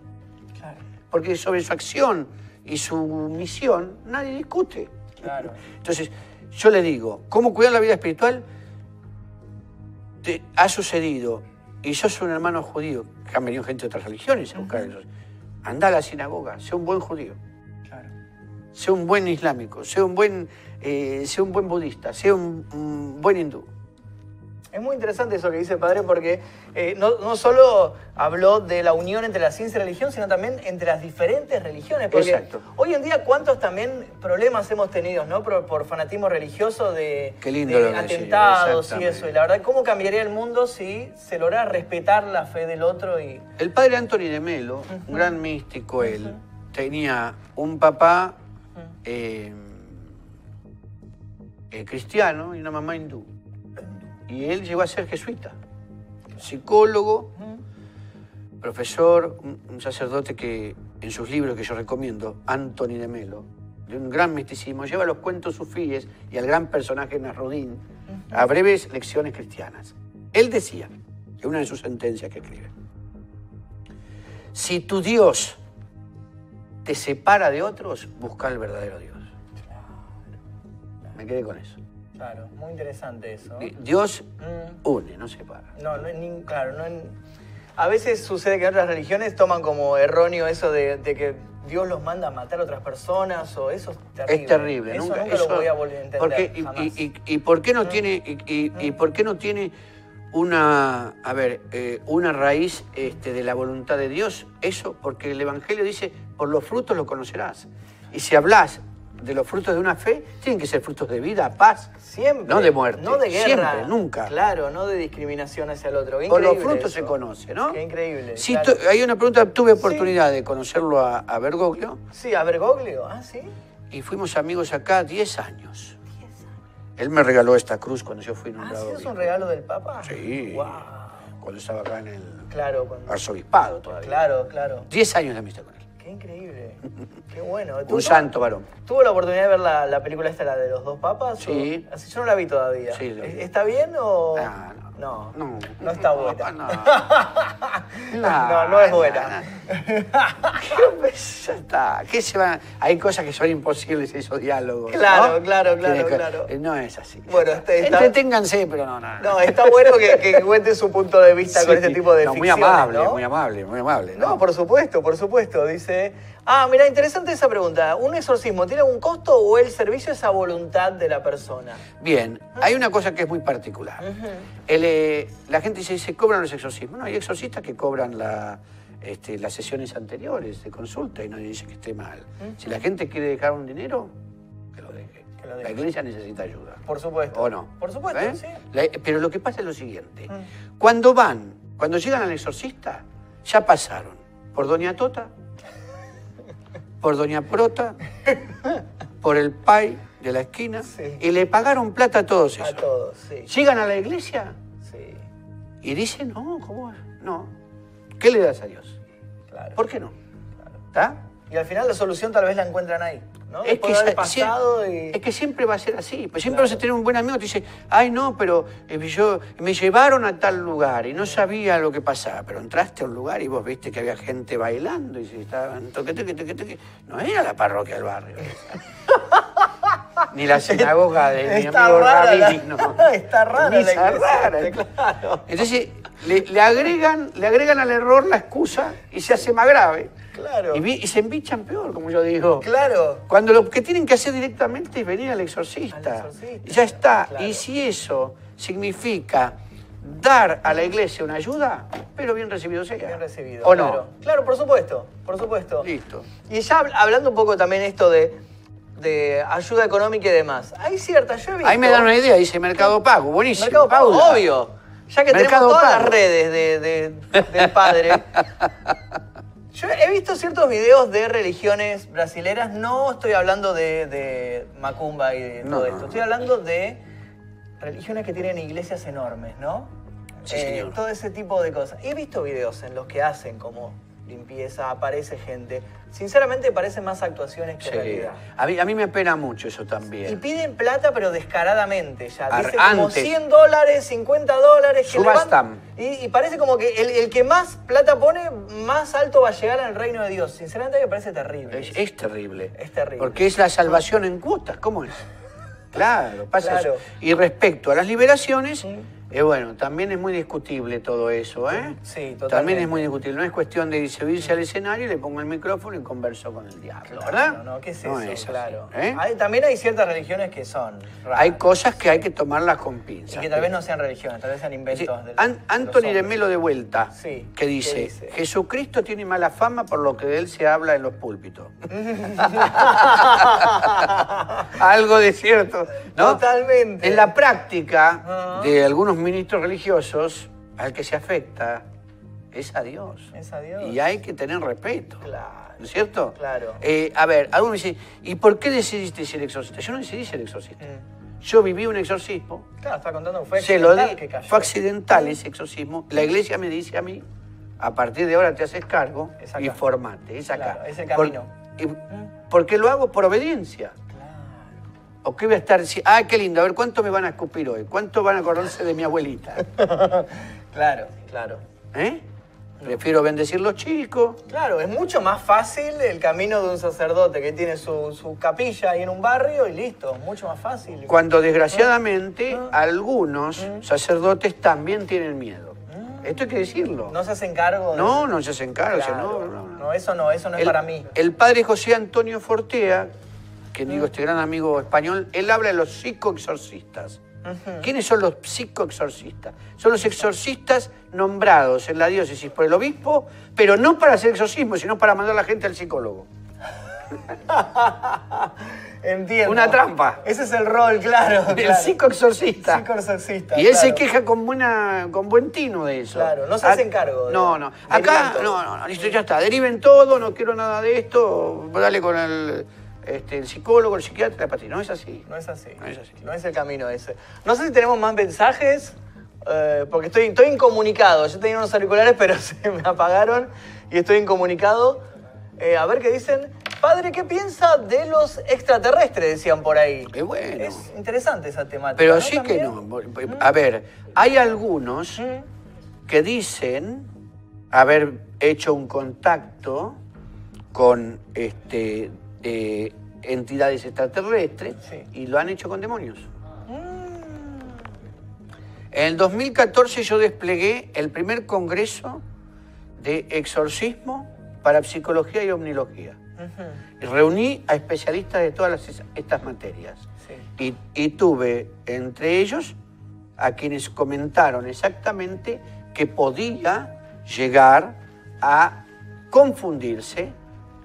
Claro, porque sobre su acción y su misión nadie discute. claro. Entonces, yo le digo, ¿cómo cuidar la vida espiritual? Te ha sucedido, y sos un hermano judío, que han venido gente de otras religiones a buscar eso. Anda a la sinagoga, sea un buen judío, claro. sea un buen islámico, sea un buen, eh, sea un buen budista, sea un, un buen hindú. Es muy interesante eso que dice el padre porque eh, no, no solo habló de la unión entre la ciencia y la religión, sino también entre las diferentes religiones. Porque Exacto. hoy en día, ¿cuántos también problemas hemos tenido ¿no? por, por fanatismo religioso de, Qué lindo de atentados y eso? Y la verdad, ¿cómo cambiaría el mundo si se lograra respetar la fe del otro? y El padre Anthony de Melo, un gran místico él, tenía un papá eh, eh, cristiano y una mamá hindú. Y él llegó a ser jesuita, psicólogo, profesor, un, sacerdote que en sus libros que yo recomiendo, Anthony de Melo, de un gran misticismo, lleva los cuentos sufíes y al gran personaje Nasrudín a breves lecciones cristianas. Él decía, en una de sus sentencias que escribe, si tu Dios te separa de otros, busca el verdadero Dios. Me quedé con eso. Claro, muy interesante eso. Dios Mm. une, no separa. No, no, ni- claro, no en- a veces sucede que otras religiones toman como erróneo eso de, de que Dios los manda a matar a otras personas o eso es terrible. Es terrible, Eso nunca, nunca eso- lo voy a volver a entender porque- y, jamás. y- y- y por qué no tiene y, y por qué no tiene una a ver eh, una raíz este, de la voluntad de Dios eso porque el Evangelio dice por los frutos lo conocerás y si hablas de los frutos de una fe tienen que ser frutos de vida paz Siempre. no de muerte No de guerra. siempre nunca Claro, no de discriminación hacia el otro. Qué por los frutos eso. se conoce no Qué increíble. Sí, claro. tu- hay una pregunta tuve oportunidad de conocerlo a, a Bergoglio Sí, a Bergoglio. Ah, sí. y fuimos amigos acá 10 años él me regaló esta cruz cuando yo fui Ah, nombrado sí, es un regalo del Papa. Sí. Wow. Cuando estaba acá en el Claro, cuando- arzobispado todavía. claro, claro. 10 años de amistad con él. Qué increíble. Qué bueno. ¿Tú- Un santo varón. ¿Tuvo la oportunidad de ver la, la película esta, la de los dos papas? Sí. o- Así yo no la vi todavía. Sí, vi. ¿Está bien o...? No. No. No está buena. No, No, no es buena. ya está. ¿Qué se va? Hay cosas que son imposibles esos diálogos. Claro, claro, claro, claro. Eh, No es así. Bueno, este- está- Entreténganse, pero no, no. No, está bueno que, que cuente su punto de vista Sí, con este tipo de no, muy ficciones, amable, muy amable, muy amable. No, por supuesto, por supuesto. Dice, ah, mira, interesante esa pregunta. ¿Un exorcismo tiene algún costo o el servicio es a voluntad de la persona? Bien, hay una cosa que es muy particular. El, eh, la gente dice, se cobran los exorcismos. No, hay exorcistas que cobran la, este, las sesiones anteriores de consulta y nadie dice que esté mal. Si la gente quiere dejar un dinero, que lo deje. Que lo La iglesia necesita ayuda. Por supuesto. ¿O no? Por supuesto, ¿Eh? sí. La- pero lo que pasa es lo siguiente. Cuando van, cuando llegan al exorcista, ya pasaron por Doña Tota, por Doña Prota, por el Pai de la esquina, Sí. y le pagaron plata a todos A esos. todos, sí. Llegan a la iglesia Sí, y dicen, no, ¿cómo es? No. ¿Qué le das a Dios? claro. ¿Por qué no? ¿Está? Y al final la solución tal vez la encuentran ahí, ¿no? Es Después que, de haber sa- pasado sie- y... es que siempre va a ser así. Pues siempre vas a tener un buen amigo que te dice, ay no, pero eh, yo me llevaron a tal lugar y no sabía lo que pasaba. Pero entraste a un lugar y vos viste que había gente bailando y se estaban toque, toque, toque, toque. No era la parroquia del barrio. Ni la sinagoga de mi amigo rara la- no. está rara Ni la iglesia, rara. claro. Entonces le, le agregan, le agregan al error la excusa y se hace más grave. Claro. Y, vi- y se embichan peor, como yo digo. Claro. Cuando lo que tienen que hacer directamente es venir al exorcista. Al exorcista. Ya está. Claro. Y si eso significa dar a la iglesia una ayuda, pero bien recibido sea. Bien recibido. ¿O claro. no? Claro, por supuesto, por supuesto. Listo. Y ya habl- hablando un poco también esto de, de ayuda económica y demás. Hay cierta, yo he visto... Ahí me dan una idea, dice Mercado Pago. Buenísimo. Mercado Pago, obvio. Ya que Mercado tenemos todas Pago. las redes de, de- del padre. Yo he visto ciertos videos de religiones brasileras, no estoy hablando de, de Macumba y de No, todo esto, estoy hablando de religiones que tienen iglesias enormes, ¿no? Eh, Sí, señor. todo ese tipo de cosas. He visto videos en los que hacen como limpieza, aparece gente. Sinceramente parecen más actuaciones que Sí. realidad. A mí, a mí me apena mucho eso Y también. piden plata, pero descaradamente ya. Ar- Dice como antes. 100 dólares, 50 dólares. que Y, y parece como que el, el que más plata pone, más alto va a llegar al reino de Dios. Sinceramente me parece terrible. Es, es terrible. Es terrible. Porque es la salvación en cuotas. ¿Cómo es? Claro, pasa Claro. eso. Y respecto a las liberaciones, Mm. Eh, bueno, también es muy discutible todo eso, ¿eh? Sí, totalmente. También es muy discutible. No es cuestión de subirse al escenario y le pongo el micrófono y converso con el diablo, Claro, ¿verdad? No, no, ¿qué es No eso? así, claro. ¿eh? Hay- también hay ciertas religiones que son raras. Hay cosas que hay que tomarlas con y pinzas. que tal vez no sean religiones, tal vez sean inventos Sí, de An- Anthony de. Melo de vuelta, Sí, que ¿qué dice, dice? Jesucristo tiene mala fama por lo que de él se habla en los púlpitos. Algo de cierto, ¿no? Totalmente. En la práctica de algunos ministros religiosos, al que se afecta es a Dios. Es a Dios. Y hay que tener respeto. Claro. ¿No es cierto? Claro. Eh, a ver, alguno me dice, ¿y por qué decidiste ser exorcista? Yo no decidí ser exorcista. Mm. Yo viví un exorcismo, Claro, está contando que fue se lo di, accidental que cayó. fue accidental ese exorcismo. La iglesia me dice a mí, a partir de ahora te haces cargo y formate. Es acá. Claro, es el Por- camino. y- porque lo hago por obediencia. ¿O qué voy a estar diciendo? Ah, qué lindo, a ver cuánto me van a escupir hoy, cuánto van a acordarse de mi abuelita. Claro, claro. ¿Eh? Prefiero bendecir los chicos. Claro, es mucho más fácil el camino de un sacerdote que tiene su, su capilla ahí en un barrio y listo, mucho más fácil. Cuando desgraciadamente Ah. algunos sacerdotes también tienen miedo. Esto hay que decirlo. Mm. No se hacen cargo de... No, no se hacen cargo. no, no, no. No, eso no, eso no es para mí. El padre José Antonio Fortea, que digo, este gran amigo español, él habla de los psicoexorcistas. ¿Quiénes son los psicoexorcistas? Son los exorcistas nombrados en la diócesis por el obispo, pero no para hacer exorcismo, sino para mandar a la gente al psicólogo. Entiendo. Una trampa. Ese es el rol, claro. El claro. psicoexorcista. Psicoexorcista, Y él se queja con, buena, con buen tino de eso. Claro, no se Ah, hacen cargo de- No, no. Acá, no, no, no, listo, ya está. Deriven todo, no quiero nada de esto. Dale con el, este, el psicólogo, el psiquiatra, para ti. No es así. No es así. No es así. No es el camino ese. No sé si tenemos más mensajes, eh, porque estoy, estoy incomunicado. Yo tenía unos auriculares, pero se me apagaron y estoy incomunicado. Eh, a ver qué dicen. Padre, ¿qué piensa de los extraterrestres? Decían por ahí. Qué bueno. Es interesante esa temática. Pero ¿no? sí que no. A ver, hay algunos que dicen haber hecho un contacto con este, eh, entidades extraterrestres Sí. y lo han hecho con demonios. En el 2014 yo desplegué el primer congreso de exorcismo para psicología y omnilogía. Y Reuní a especialistas de todas las- estas materias. Sí. Y, y tuve entre ellos a quienes comentaron exactamente que podía llegar a confundirse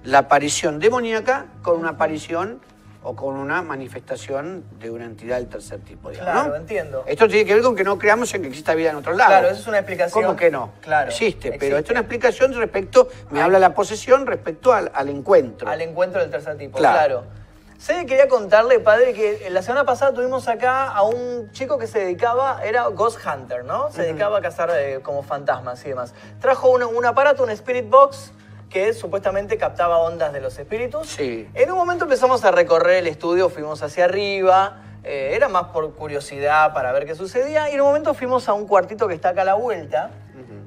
la aparición demoníaca con una aparición o con una manifestación de una entidad del tercer tipo. digamos, Claro, ¿no? entiendo. Esto tiene que ver con que no creamos en que exista vida en otro lado. Claro, eso es una explicación. ¿Cómo que no? Claro, Existe, existe. pero esto es una explicación respecto, me habla la posesión respecto al, al encuentro. Al encuentro del tercer tipo, Claro. claro. Sé, quería contarle, padre, que la semana pasada tuvimos acá a un chico que se dedicaba, era Ghost Hunter, ¿no? Se dedicaba a cazar eh, como fantasmas y demás. Trajo un, un aparato, un Spirit Box, que supuestamente captaba ondas de los espíritus. Sí. En un momento empezamos a recorrer el estudio, fuimos hacia arriba, eh, era más por curiosidad para ver qué sucedía, y en un momento fuimos a un cuartito que está acá a la vuelta,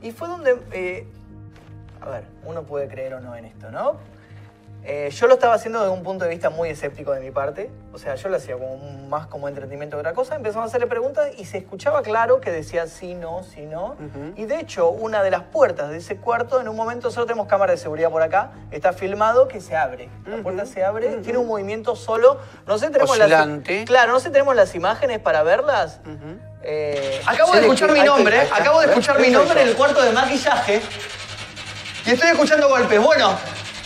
y fue donde, eh, a ver, uno puede creer o no en esto, ¿no? Eh, yo lo estaba haciendo desde un punto de vista muy escéptico de mi parte, o sea, yo lo hacía como un- más como entretenimiento que otra cosa, empezamos a hacerle preguntas y se escuchaba claro que decía sí, no, sí, no, y de hecho una de las puertas de ese cuarto, en un momento solo tenemos cámara de seguridad por acá, está filmado que se abre, la puerta se abre, tiene un movimiento solo, no sé, tenemos Oscilante. las... Claro, no sé, tenemos las imágenes para verlas. Eh, acabo Sí, de escuchar mi nombre, acabo de escuchar mi nombre en el cuarto de maquillaje. Y estoy escuchando golpes. Bueno,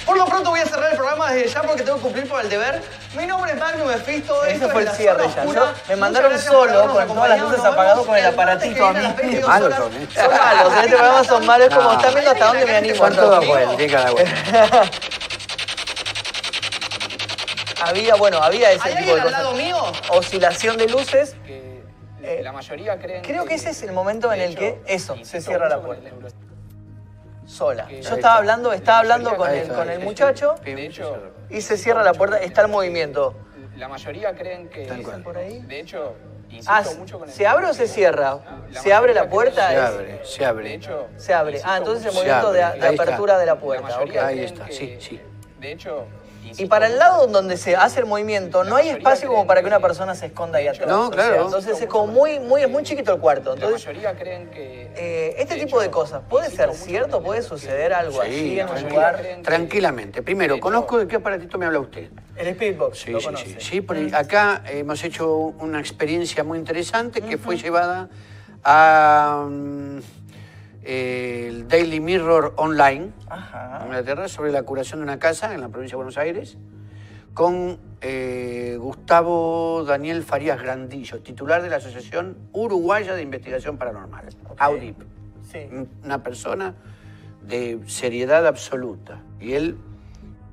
por lo pronto voy a cerrar el programa desde ya porque tengo que cumplir por el deber. Mi nombre es Magnum Mefisto. Ese esto fue es el cierre ya. Yo- me mandaron solo, con todas las luces apagadas, con el aparatito a mí. 22 Malos son, ¿eh? Son malos, en este programa son malos. Es como, No. están viendo hasta dónde me animo. Son todos buenos, cada. Había, bueno, había ese ¿Hay tipo de al cosas. lado mío? Oscilación de luces. que Eh, la mayoría creen Creo que ese es el momento en el hecho, que eso, se cierra la con puerta. Sola. Yo Ahí estaba está. hablando, estaba hablando con el, con el muchacho De hecho, y se cierra la puerta, está el movimiento. la mayoría creen que por ahí? de hecho insisto Ah, mucho con el ¿se abre o se cierra? La ¿Se abre la puerta? Se Es- abre, se de abre. hecho Se abre. Ah, entonces el movimiento de, de ahí está. apertura de la la puerta. mayoría ok. Ahí está, que- sí, sí. de hecho Y para el lado donde se hace el movimiento, no hay espacio como para que una persona se esconda ahí atrás. No, O sea, claro. entonces es como muy, muy, es muy chiquito el cuarto. la Entonces, mayoría creen que eh, este de tipo de cosos, ¿puede ser cierto? ¿Puede suceder algo Sí, así en un lugar? Tranquilamente. Primero, ¿conozco de qué aparatito me habla usted? El Spirit Box, Sí, sí, sí, sí, porque acá hemos hecho una experiencia muy interesante que fue llevada a mm, el Daily Mirror Online Ajá. en Inglaterra sobre la curación de una casa en la provincia de Buenos Aires con eh, Gustavo Daniel Farías Grandillo, titular de la Asociación Uruguaya de Investigación Paranormal, AUDIP. Sí. Una persona de seriedad absoluta. Y él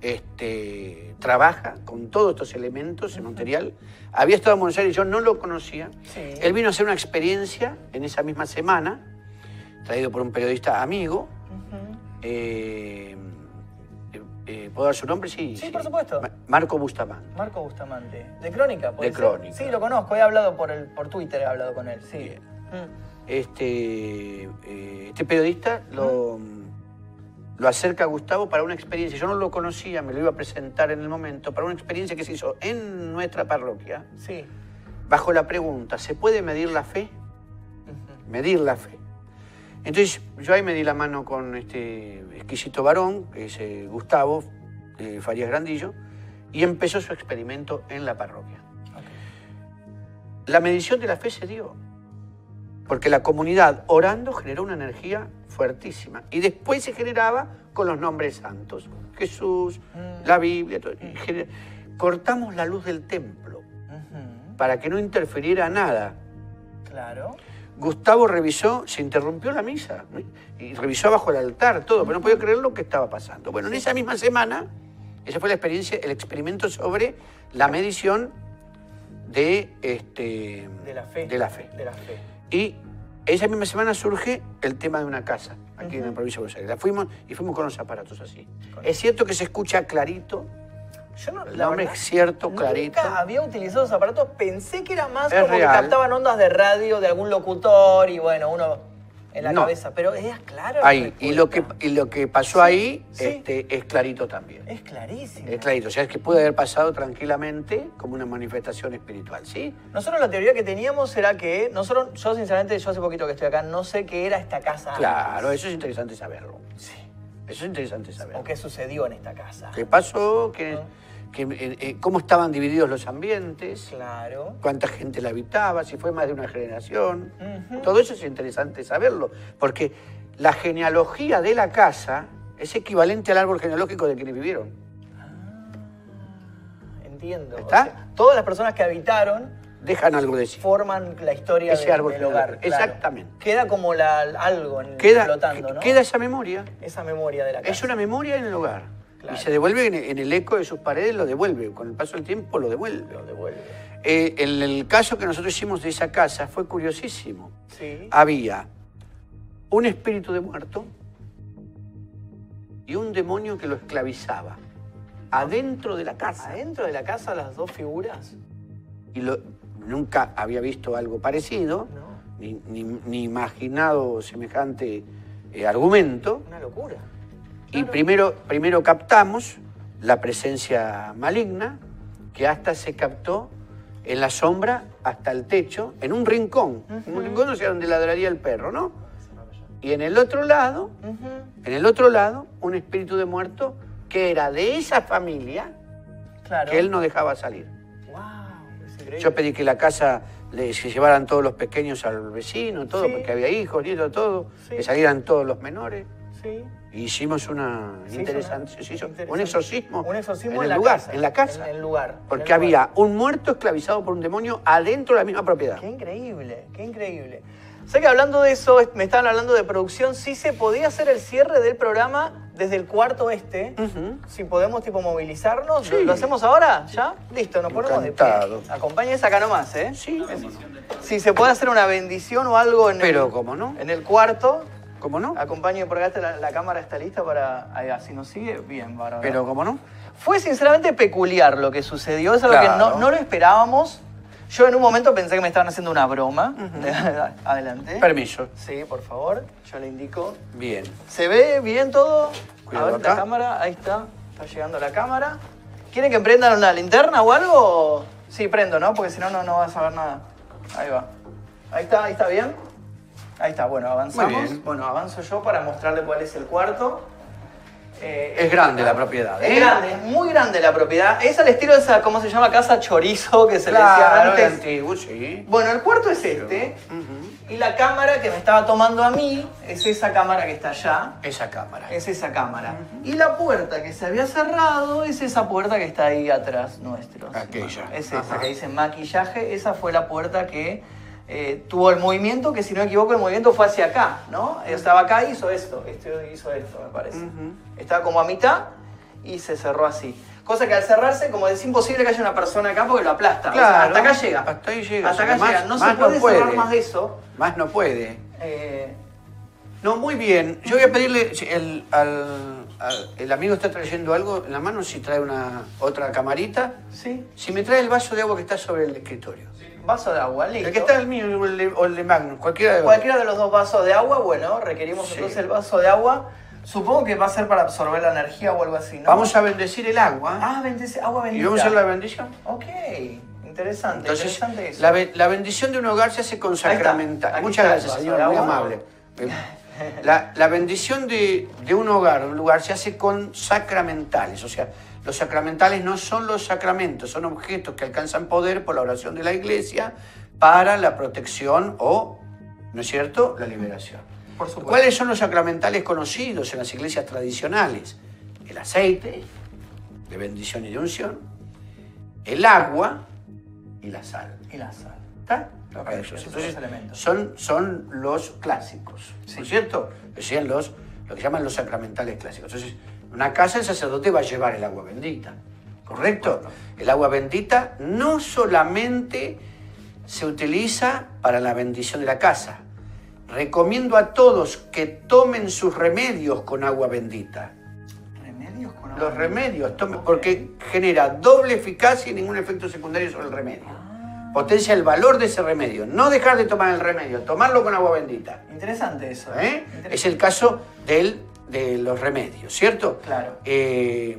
este, trabaja con todos estos elementos, el material. Había estado en Buenos Aires, yo no lo conocía. Sí. Él vino a hacer una experiencia en esa misma semana, traído por un periodista amigo. Eh, eh, eh, ¿Puedo dar su nombre? Sí, Sí, por supuesto. Ma- Marco Bustamante. Marco Bustamante. ¿De Crónica? De ser? Crónica. Sí, lo conozco. He hablado por, el, por Twitter, he hablado con él. Sí. Bien. Mm. Este, eh, este periodista lo, lo acerca a Gustavo para una experiencia. Yo no lo conocía, me lo iba a presentar en el momento, para una experiencia que se hizo en nuestra parroquia, Sí. bajo la pregunta, ¿se puede medir la fe? Medir la fe. Entonces yo ahí me di la mano con este exquisito varón, que es eh, Gustavo eh, Farías Grandillo, y empezó su experimento en la parroquia. La medición de la fe se dio, porque la comunidad orando generó una energía fuertísima, y después se generaba con los nombres santos, Jesús, la Biblia, todo, cortamos la luz del templo para que no interfiriera nada. Claro. Gustavo revisó, se interrumpió la misa ¿no? y revisó abajo el altar, todo, pero no podía creer lo que estaba pasando. Bueno, en esa misma semana, esa fue la experiencia, el experimento sobre la medición de, este, De la fe. De la fe. De la fe. Y esa misma semana surge el tema de una casa, aquí en la provincia de Buenos Aires. La fuimos y fuimos con los aparatos así. Es cierto que se escucha clarito, Yo no, el la nombre verdad, es cierto, clarito. Nunca había utilizado esos aparatos. Pensé que era más Es como que captaban ondas de radio de algún locutor y bueno, uno en la No. cabeza. Pero es claro. la Ahí, y lo, que, respuesta. y lo que pasó ahí sí. este, es clarito también. Es clarísimo. Es clarito, o sea, es que puede haber pasado tranquilamente como una manifestación espiritual, ¿sí? Nosotros la teoría que teníamos era que nosotros, yo sinceramente, yo hace poquito que estoy acá, no sé qué era esta casa. Claro, antes. eso es interesante saberlo. Sí. Eso es interesante saberlo. O qué sucedió en esta casa. ¿Qué pasó? ¿Qué, Ah. eh, eh, ¿Cómo estaban divididos los ambientes? Claro. ¿Cuánta gente la habitaba? Si fue más de una generación. Todo eso es interesante saberlo, porque la genealogía de la casa es equivalente al árbol genealógico de quienes vivieron. Entiendo. entiendo. O ¿Está? sea, todas las personas que habitaron Dejan algo de sí. forman la historia Ese del- árbol del hogar. hogar. claro. Exactamente. Queda como la, algo en, Queda, flotando, ¿no? queda esa memoria. Esa memoria de la casa. Es una memoria en el hogar. Claro. Y se devuelve en, en el eco de sus paredes, lo devuelve. Con el paso del tiempo lo devuelve. Lo devuelve. Eh, el caso que nosotros hicimos de esa casa fue curiosísimo. Sí. Había un espíritu de muerto y un demonio que lo esclavizaba adentro de la casa. Adentro de la casa las dos figuras. Y lo- nunca había visto algo parecido, No. ni, ni- ni imaginado semejante eh, argumento. Una locura. Y primero, primero captamos la presencia maligna, que hasta se captó en la sombra hasta el techo, en un rincón. Un rincón, o sea, donde ladraría el perro, ¿no? Y en el otro lado, en el otro lado, un espíritu de muerto que era de esa familia Claro. que él no dejaba salir. Wow. Yo pedí que la casa le, se llevaran todos los pequeños al vecino, todo, Sí. porque había hijos, nietos, todo, Sí. que salieran todos los menores. Sí. Hicimos una Se hizo interesante, una- se hizo interesante. un exorcismo, Un exorcismo en, en, el lugar, casa. en la casa, En el lugar. porque el lugar. había un muerto esclavizado por un demonio adentro de la misma propiedad. Qué increíble, qué increíble. Sé que hablando de eso, me estaban hablando de producción, sí se podía hacer el cierre del programa desde el cuarto este. Si podemos tipo movilizarnos, ¿Lo- Sí. ¿lo hacemos ahora? ¿Ya? Listo, nos ponemos de Encantado. pie. Acompáñense acá nomás, ¿eh? Sí, Si se puede hacer una bendición o algo en, pero el, ¿cómo no? en el cuarto, ¿Cómo no? acompañen por acá, la, la cámara está lista para... Ahí, así nos sigue, bien, bárbaro. Pero ¿cómo no? Fue sinceramente peculiar lo que sucedió, es algo que no, no lo esperábamos. Yo en un momento pensé que me estaban haciendo una broma. Adelante. Permiso. Sí, por favor, yo le indico. Bien. ¿Se ve bien todo? Cuidado a ver la acá. cámara, ahí está. Está llegando la cámara. ¿Quieren que prendan una linterna o algo? Sí, prendo, ¿no? Porque si no, no, no vas a ver nada. Ahí va. Ahí está, ahí está bien. Ahí está, bueno, avanzamos. Bueno, avanzo yo para mostrarle cuál es el cuarto. Eh, Es grande la propiedad. es ¿eh? grande, es muy grande la propiedad. Es al estilo de esa, ¿cómo se llama? Casa chorizo que se le Claro, decía de antes. antiguo, sí. Bueno, el cuarto es este. Y la cámara que me estaba tomando a mí es esa cámara que está allá. Esa cámara. Es esa cámara. Y la puerta que se había cerrado es esa puerta que está ahí atrás nuestro. Aquella. Es esa Ajá. que dice maquillaje. Esa fue la puerta que eh, tuvo el movimiento, que si no me equivoco el movimiento fue hacia acá, ¿no? Estaba acá y hizo esto. Esto hizo esto, me parece. Estaba como a mitad y se cerró así. Cosa que al cerrarse, como es imposible que haya una persona acá porque lo aplasta. O sea, Claro. hasta acá llega. Hasta ahí llega. Hasta acá más- llega. No se puede no puede. cerrar más de eso. Más no puede. Eh, No, muy bien. Yo voy a pedirle, el, al, al- el amigo está trayendo algo en la mano, si trae una otra camarita. sí. Si me trae el vaso de agua que está sobre el escritorio. Vaso de agua, listo. El que está el mío o el de, o el de Magnum, cualquiera de los Cualquiera de los dos vasos de agua, bueno, requerimos Sí. entonces el vaso de agua. Supongo que va a ser para absorber la energía o algo así, ¿no? Vamos a bendecir el agua Ah, bendice, agua bendita. y vamos a hacer la bendición. Ok, interesante, Entonces, interesante eso. la, be- la bendición de un hogar se hace con sacramental. Muchas gracias, señor, muy amable. La, la bendición de, de un hogar, de un lugar, se hace con sacramentales. O sea, los sacramentales no son los sacramentos, son objetos que alcanzan poder por la oración de la iglesia para la protección o, ¿no es cierto?, la liberación. Por supuesto. ¿Cuáles son los sacramentales conocidos en las iglesias tradicionales? El aceite, de bendición y de unción, el agua y la sal. Y la sal. ¿Está? Ok, Esos, esos son entonces, los elementos. son, son los clásicos, ¿no es cierto? Sean los, lo que llaman los sacramentales clásicos. Entonces, en una casa el sacerdote va a llevar el agua bendita, ¿correcto? El agua bendita no solamente se utiliza para la bendición de la casa. Recomiendo a todos que tomen sus remedios con agua bendita. ¿Remedios con agua Los remedios, porque genera doble eficacia y ningún efecto secundario sobre el remedio. Potencia el valor de ese remedio. No dejar de tomar el remedio, tomarlo con agua bendita. Interesante eso. ¿eh? Interesante. Es el caso del, de los remedios, ¿cierto? Claro. Eh,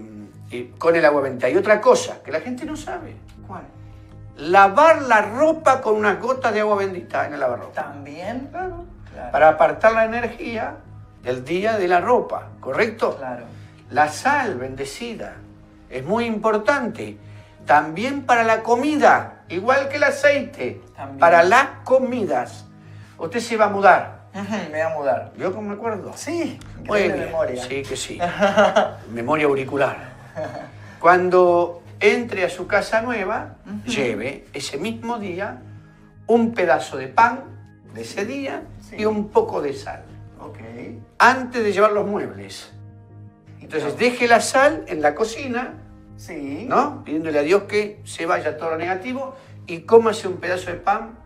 y con el agua bendita. Y otra cosa que la gente no sabe. ¿Cuál? Lavar la ropa con unas gotas de agua bendita en el lavarropa. ¿También? Claro. Claro. Para apartar la energía del día de la ropa, ¿correcto? Claro. La sal bendecida es muy importante. También para la comida, igual que el aceite. También. Para las comidas. Usted se va a mudar. Me voy a mudar. ¿Vio cómo me acuerdo? Sí, bien. memoria. Sí, que sí. Memoria auricular. Cuando entre a su casa nueva, lleve ese mismo día un pedazo de pan de ese día Sí. y un poco de sal, Ok. antes de llevar los muebles. Entonces deje la sal en la cocina, Sí. ¿no? Pidiéndole a Dios que se vaya todo lo negativo y cómase un pedazo de pan,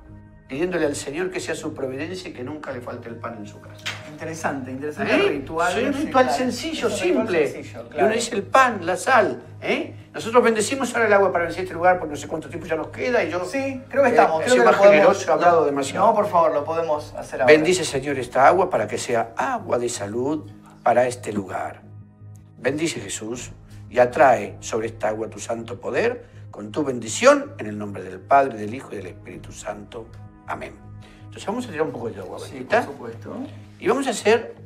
pidiéndole al Señor que sea su providencia y que nunca le falte el pan en su casa. Interesante, interesante ¿Eh? ritual. Sí, un ritual claro. sencillo, Es simple. sencillo, Y claro. uno dice el pan, la sal. ¿eh? Nosotros bendecimos ahora el agua para bendecir este lugar porque no sé cuánto tiempo ya nos queda y yo Sí, creo que eh, estamos. creo que más podemos- generoso, he hablado no, demasiado. No, por favor, lo podemos hacer ahora. Bendice, Señor, esta agua para que sea agua de salud para este lugar. Bendice, Jesús, y atrae sobre esta agua tu santo poder con tu bendición en el nombre del Padre, del Hijo y del Espíritu Santo. Amén. Entonces vamos a tirar un poco de agua Sí, por supuesto. y vamos a hacer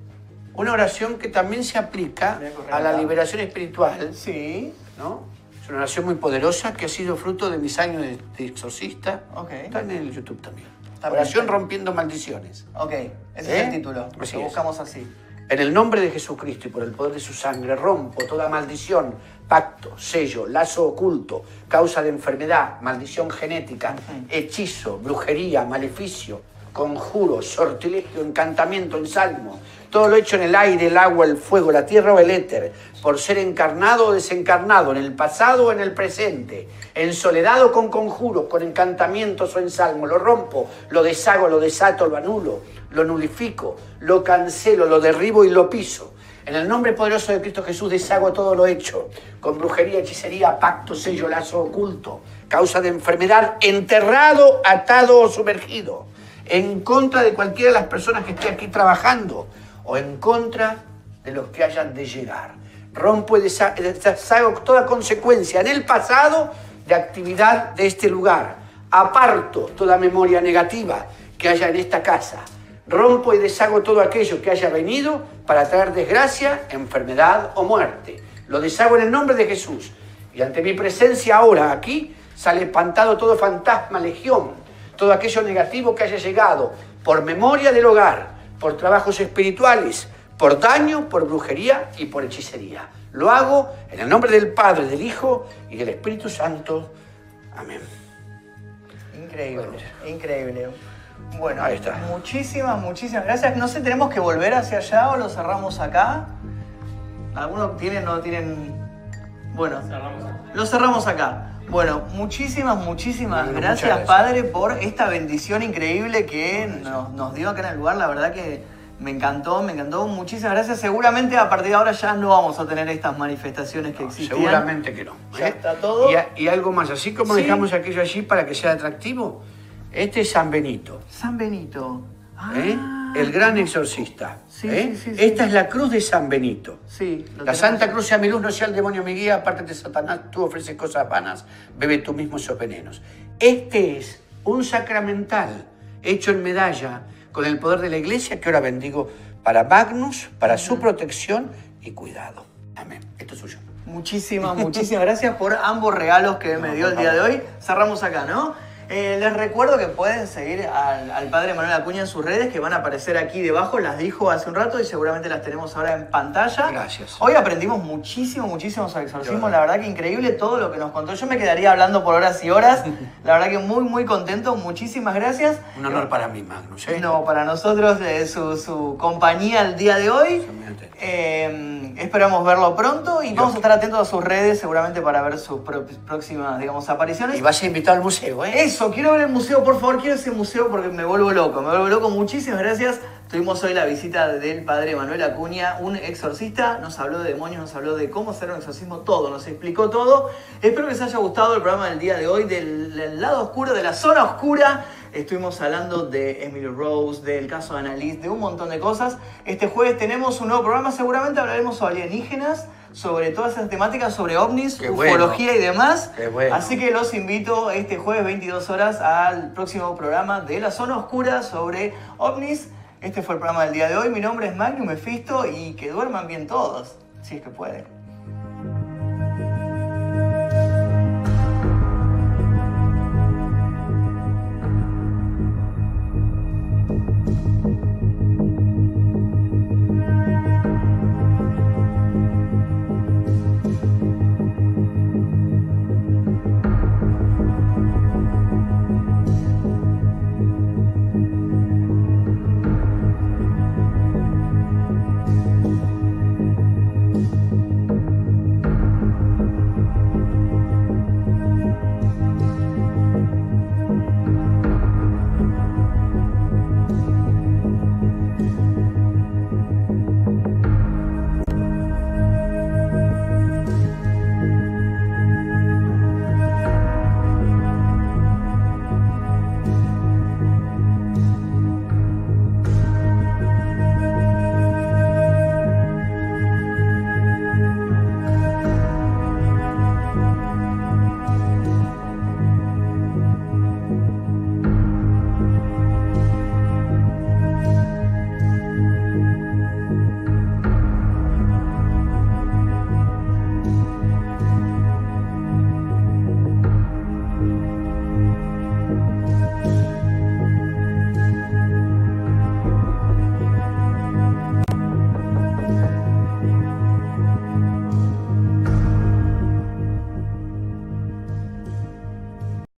una oración que también se aplica a la liberación espiritual. Sí, ¿no? Es una oración muy poderosa que ha sido fruto de mis años de, de exorcista. Ok. Está en el YouTube también. Oración rompiendo maldiciones. ok. Ese es ¿Eh? el título. Así lo es. buscamos así. En el nombre de Jesucristo y por el poder de su sangre rompo toda maldición, pacto, sello, lazo oculto, causa de enfermedad, maldición genética, hechizo, brujería, maleficio, conjuro, sortilegio, encantamiento, ensalmo, todo lo hecho en el aire, el agua, el fuego, la tierra o el éter, por ser encarnado o desencarnado, en el pasado o en el presente, en soledad o con conjuros, con encantamientos o ensalmo, lo rompo, lo deshago, lo desato, lo anulo, lo nulifico, lo cancelo, lo derribo y lo piso. En el nombre poderoso de Cristo Jesús deshago todo lo hecho, con brujería, hechicería, pacto, sello, lazo oculto, causa de enfermedad, enterrado, atado o sumergido, en contra de cualquiera de las personas que esté aquí trabajando o en contra de los que hayan de llegar. Rompo y deshago toda consecuencia en el pasado de actividad de este lugar. Aparto toda memoria negativa que haya en esta casa. Rompo y deshago todo aquello que haya venido para traer desgracia, enfermedad o muerte. Lo deshago en el nombre de Jesús. Y ante mi presencia ahora aquí sale espantado todo fantasma, legión, todo aquello negativo que haya llegado por memoria del hogar, por trabajos espirituales, por daño, por brujería y por hechicería. Lo hago en el nombre del Padre, del Hijo y del Espíritu Santo. Amén. Increíble, increíble. Bueno, Ahí está. muchísimas, muchísimas gracias. No sé, ¿tenemos que volver hacia allá o lo cerramos acá? ¿Algunos tienen, no tienen? Bueno, lo cerramos acá. Bueno, muchísimas, muchísimas Bueno, gracias, muchas gracias. Padre, por esta bendición increíble que nos, nos dio acá en el lugar. La verdad que me encantó, me encantó. Muchísimas gracias. Seguramente a partir de ahora ya no vamos a tener estas manifestaciones que existían. Seguramente que no. Ya ¿eh? está todo. Y, a- y algo más, así como Sí. dejamos aquello allí para que sea atractivo, este es San Benito, San Benito. ¿eh? Ah, el gran exorcista. Sí, ¿eh? sí. Esta es la cruz de San Benito. Sí, La. Santa Cruz sea mi luz, no sea el demonio mi guía, aparte de Satanás, tú ofreces cosas vanas, bebe tú mismo esos venenos. Este es un sacramental hecho en medalla con el poder de la iglesia que ahora bendigo para Magnus, para su protección y cuidado. Amén. Esto es suyo. Muchísimas, muchísimas gracias por ambos regalos que me dio el día de hoy. Cerramos acá, ¿no? Eh, les recuerdo que pueden seguir al, al padre Manuel Acuña en sus redes que van a aparecer aquí debajo, las dijo hace un rato y seguramente las tenemos ahora en pantalla. Gracias. Hoy aprendimos muchísimo, muchísimo sobre exorcismo, la verdad que increíble todo lo que nos contó. Yo me quedaría hablando por horas y horas, la verdad que muy, muy contento, muchísimas gracias. Un honor para mí, Magnus. ¿eh? No, para nosotros eh, su, su compañía el día de hoy. Eh, esperamos verlo pronto y vamos a estar atentos a sus redes seguramente para ver sus próximas, digamos, apariciones. Y vas a invitar al museo, ¿eh? Eso, quiero ver el museo, por favor, quiero ese museo porque me vuelvo loco, me vuelvo loco. Muchísimas gracias. Tuvimos hoy la visita del padre Manuel Acuña, un exorcista, nos habló de demonios, nos habló de cómo hacer un exorcismo, todo, nos explicó todo. Espero que les haya gustado el programa del día de hoy, del, del lado oscuro, de la zona oscura. Estuvimos hablando de Emily Rose, del caso de Annalise, de un montón de cosas. Este jueves tenemos un nuevo programa, seguramente hablaremos sobre alienígenas, sobre todas esas temáticas, sobre ovnis, Qué bueno. ufología y demás. Qué bueno. Así que los invito este jueves 22 horas al próximo programa de La Zona Oscura sobre ovnis. Este fue el programa del día de hoy. Mi nombre es Magnum Mefisto y que duerman bien todos, si es que pueden.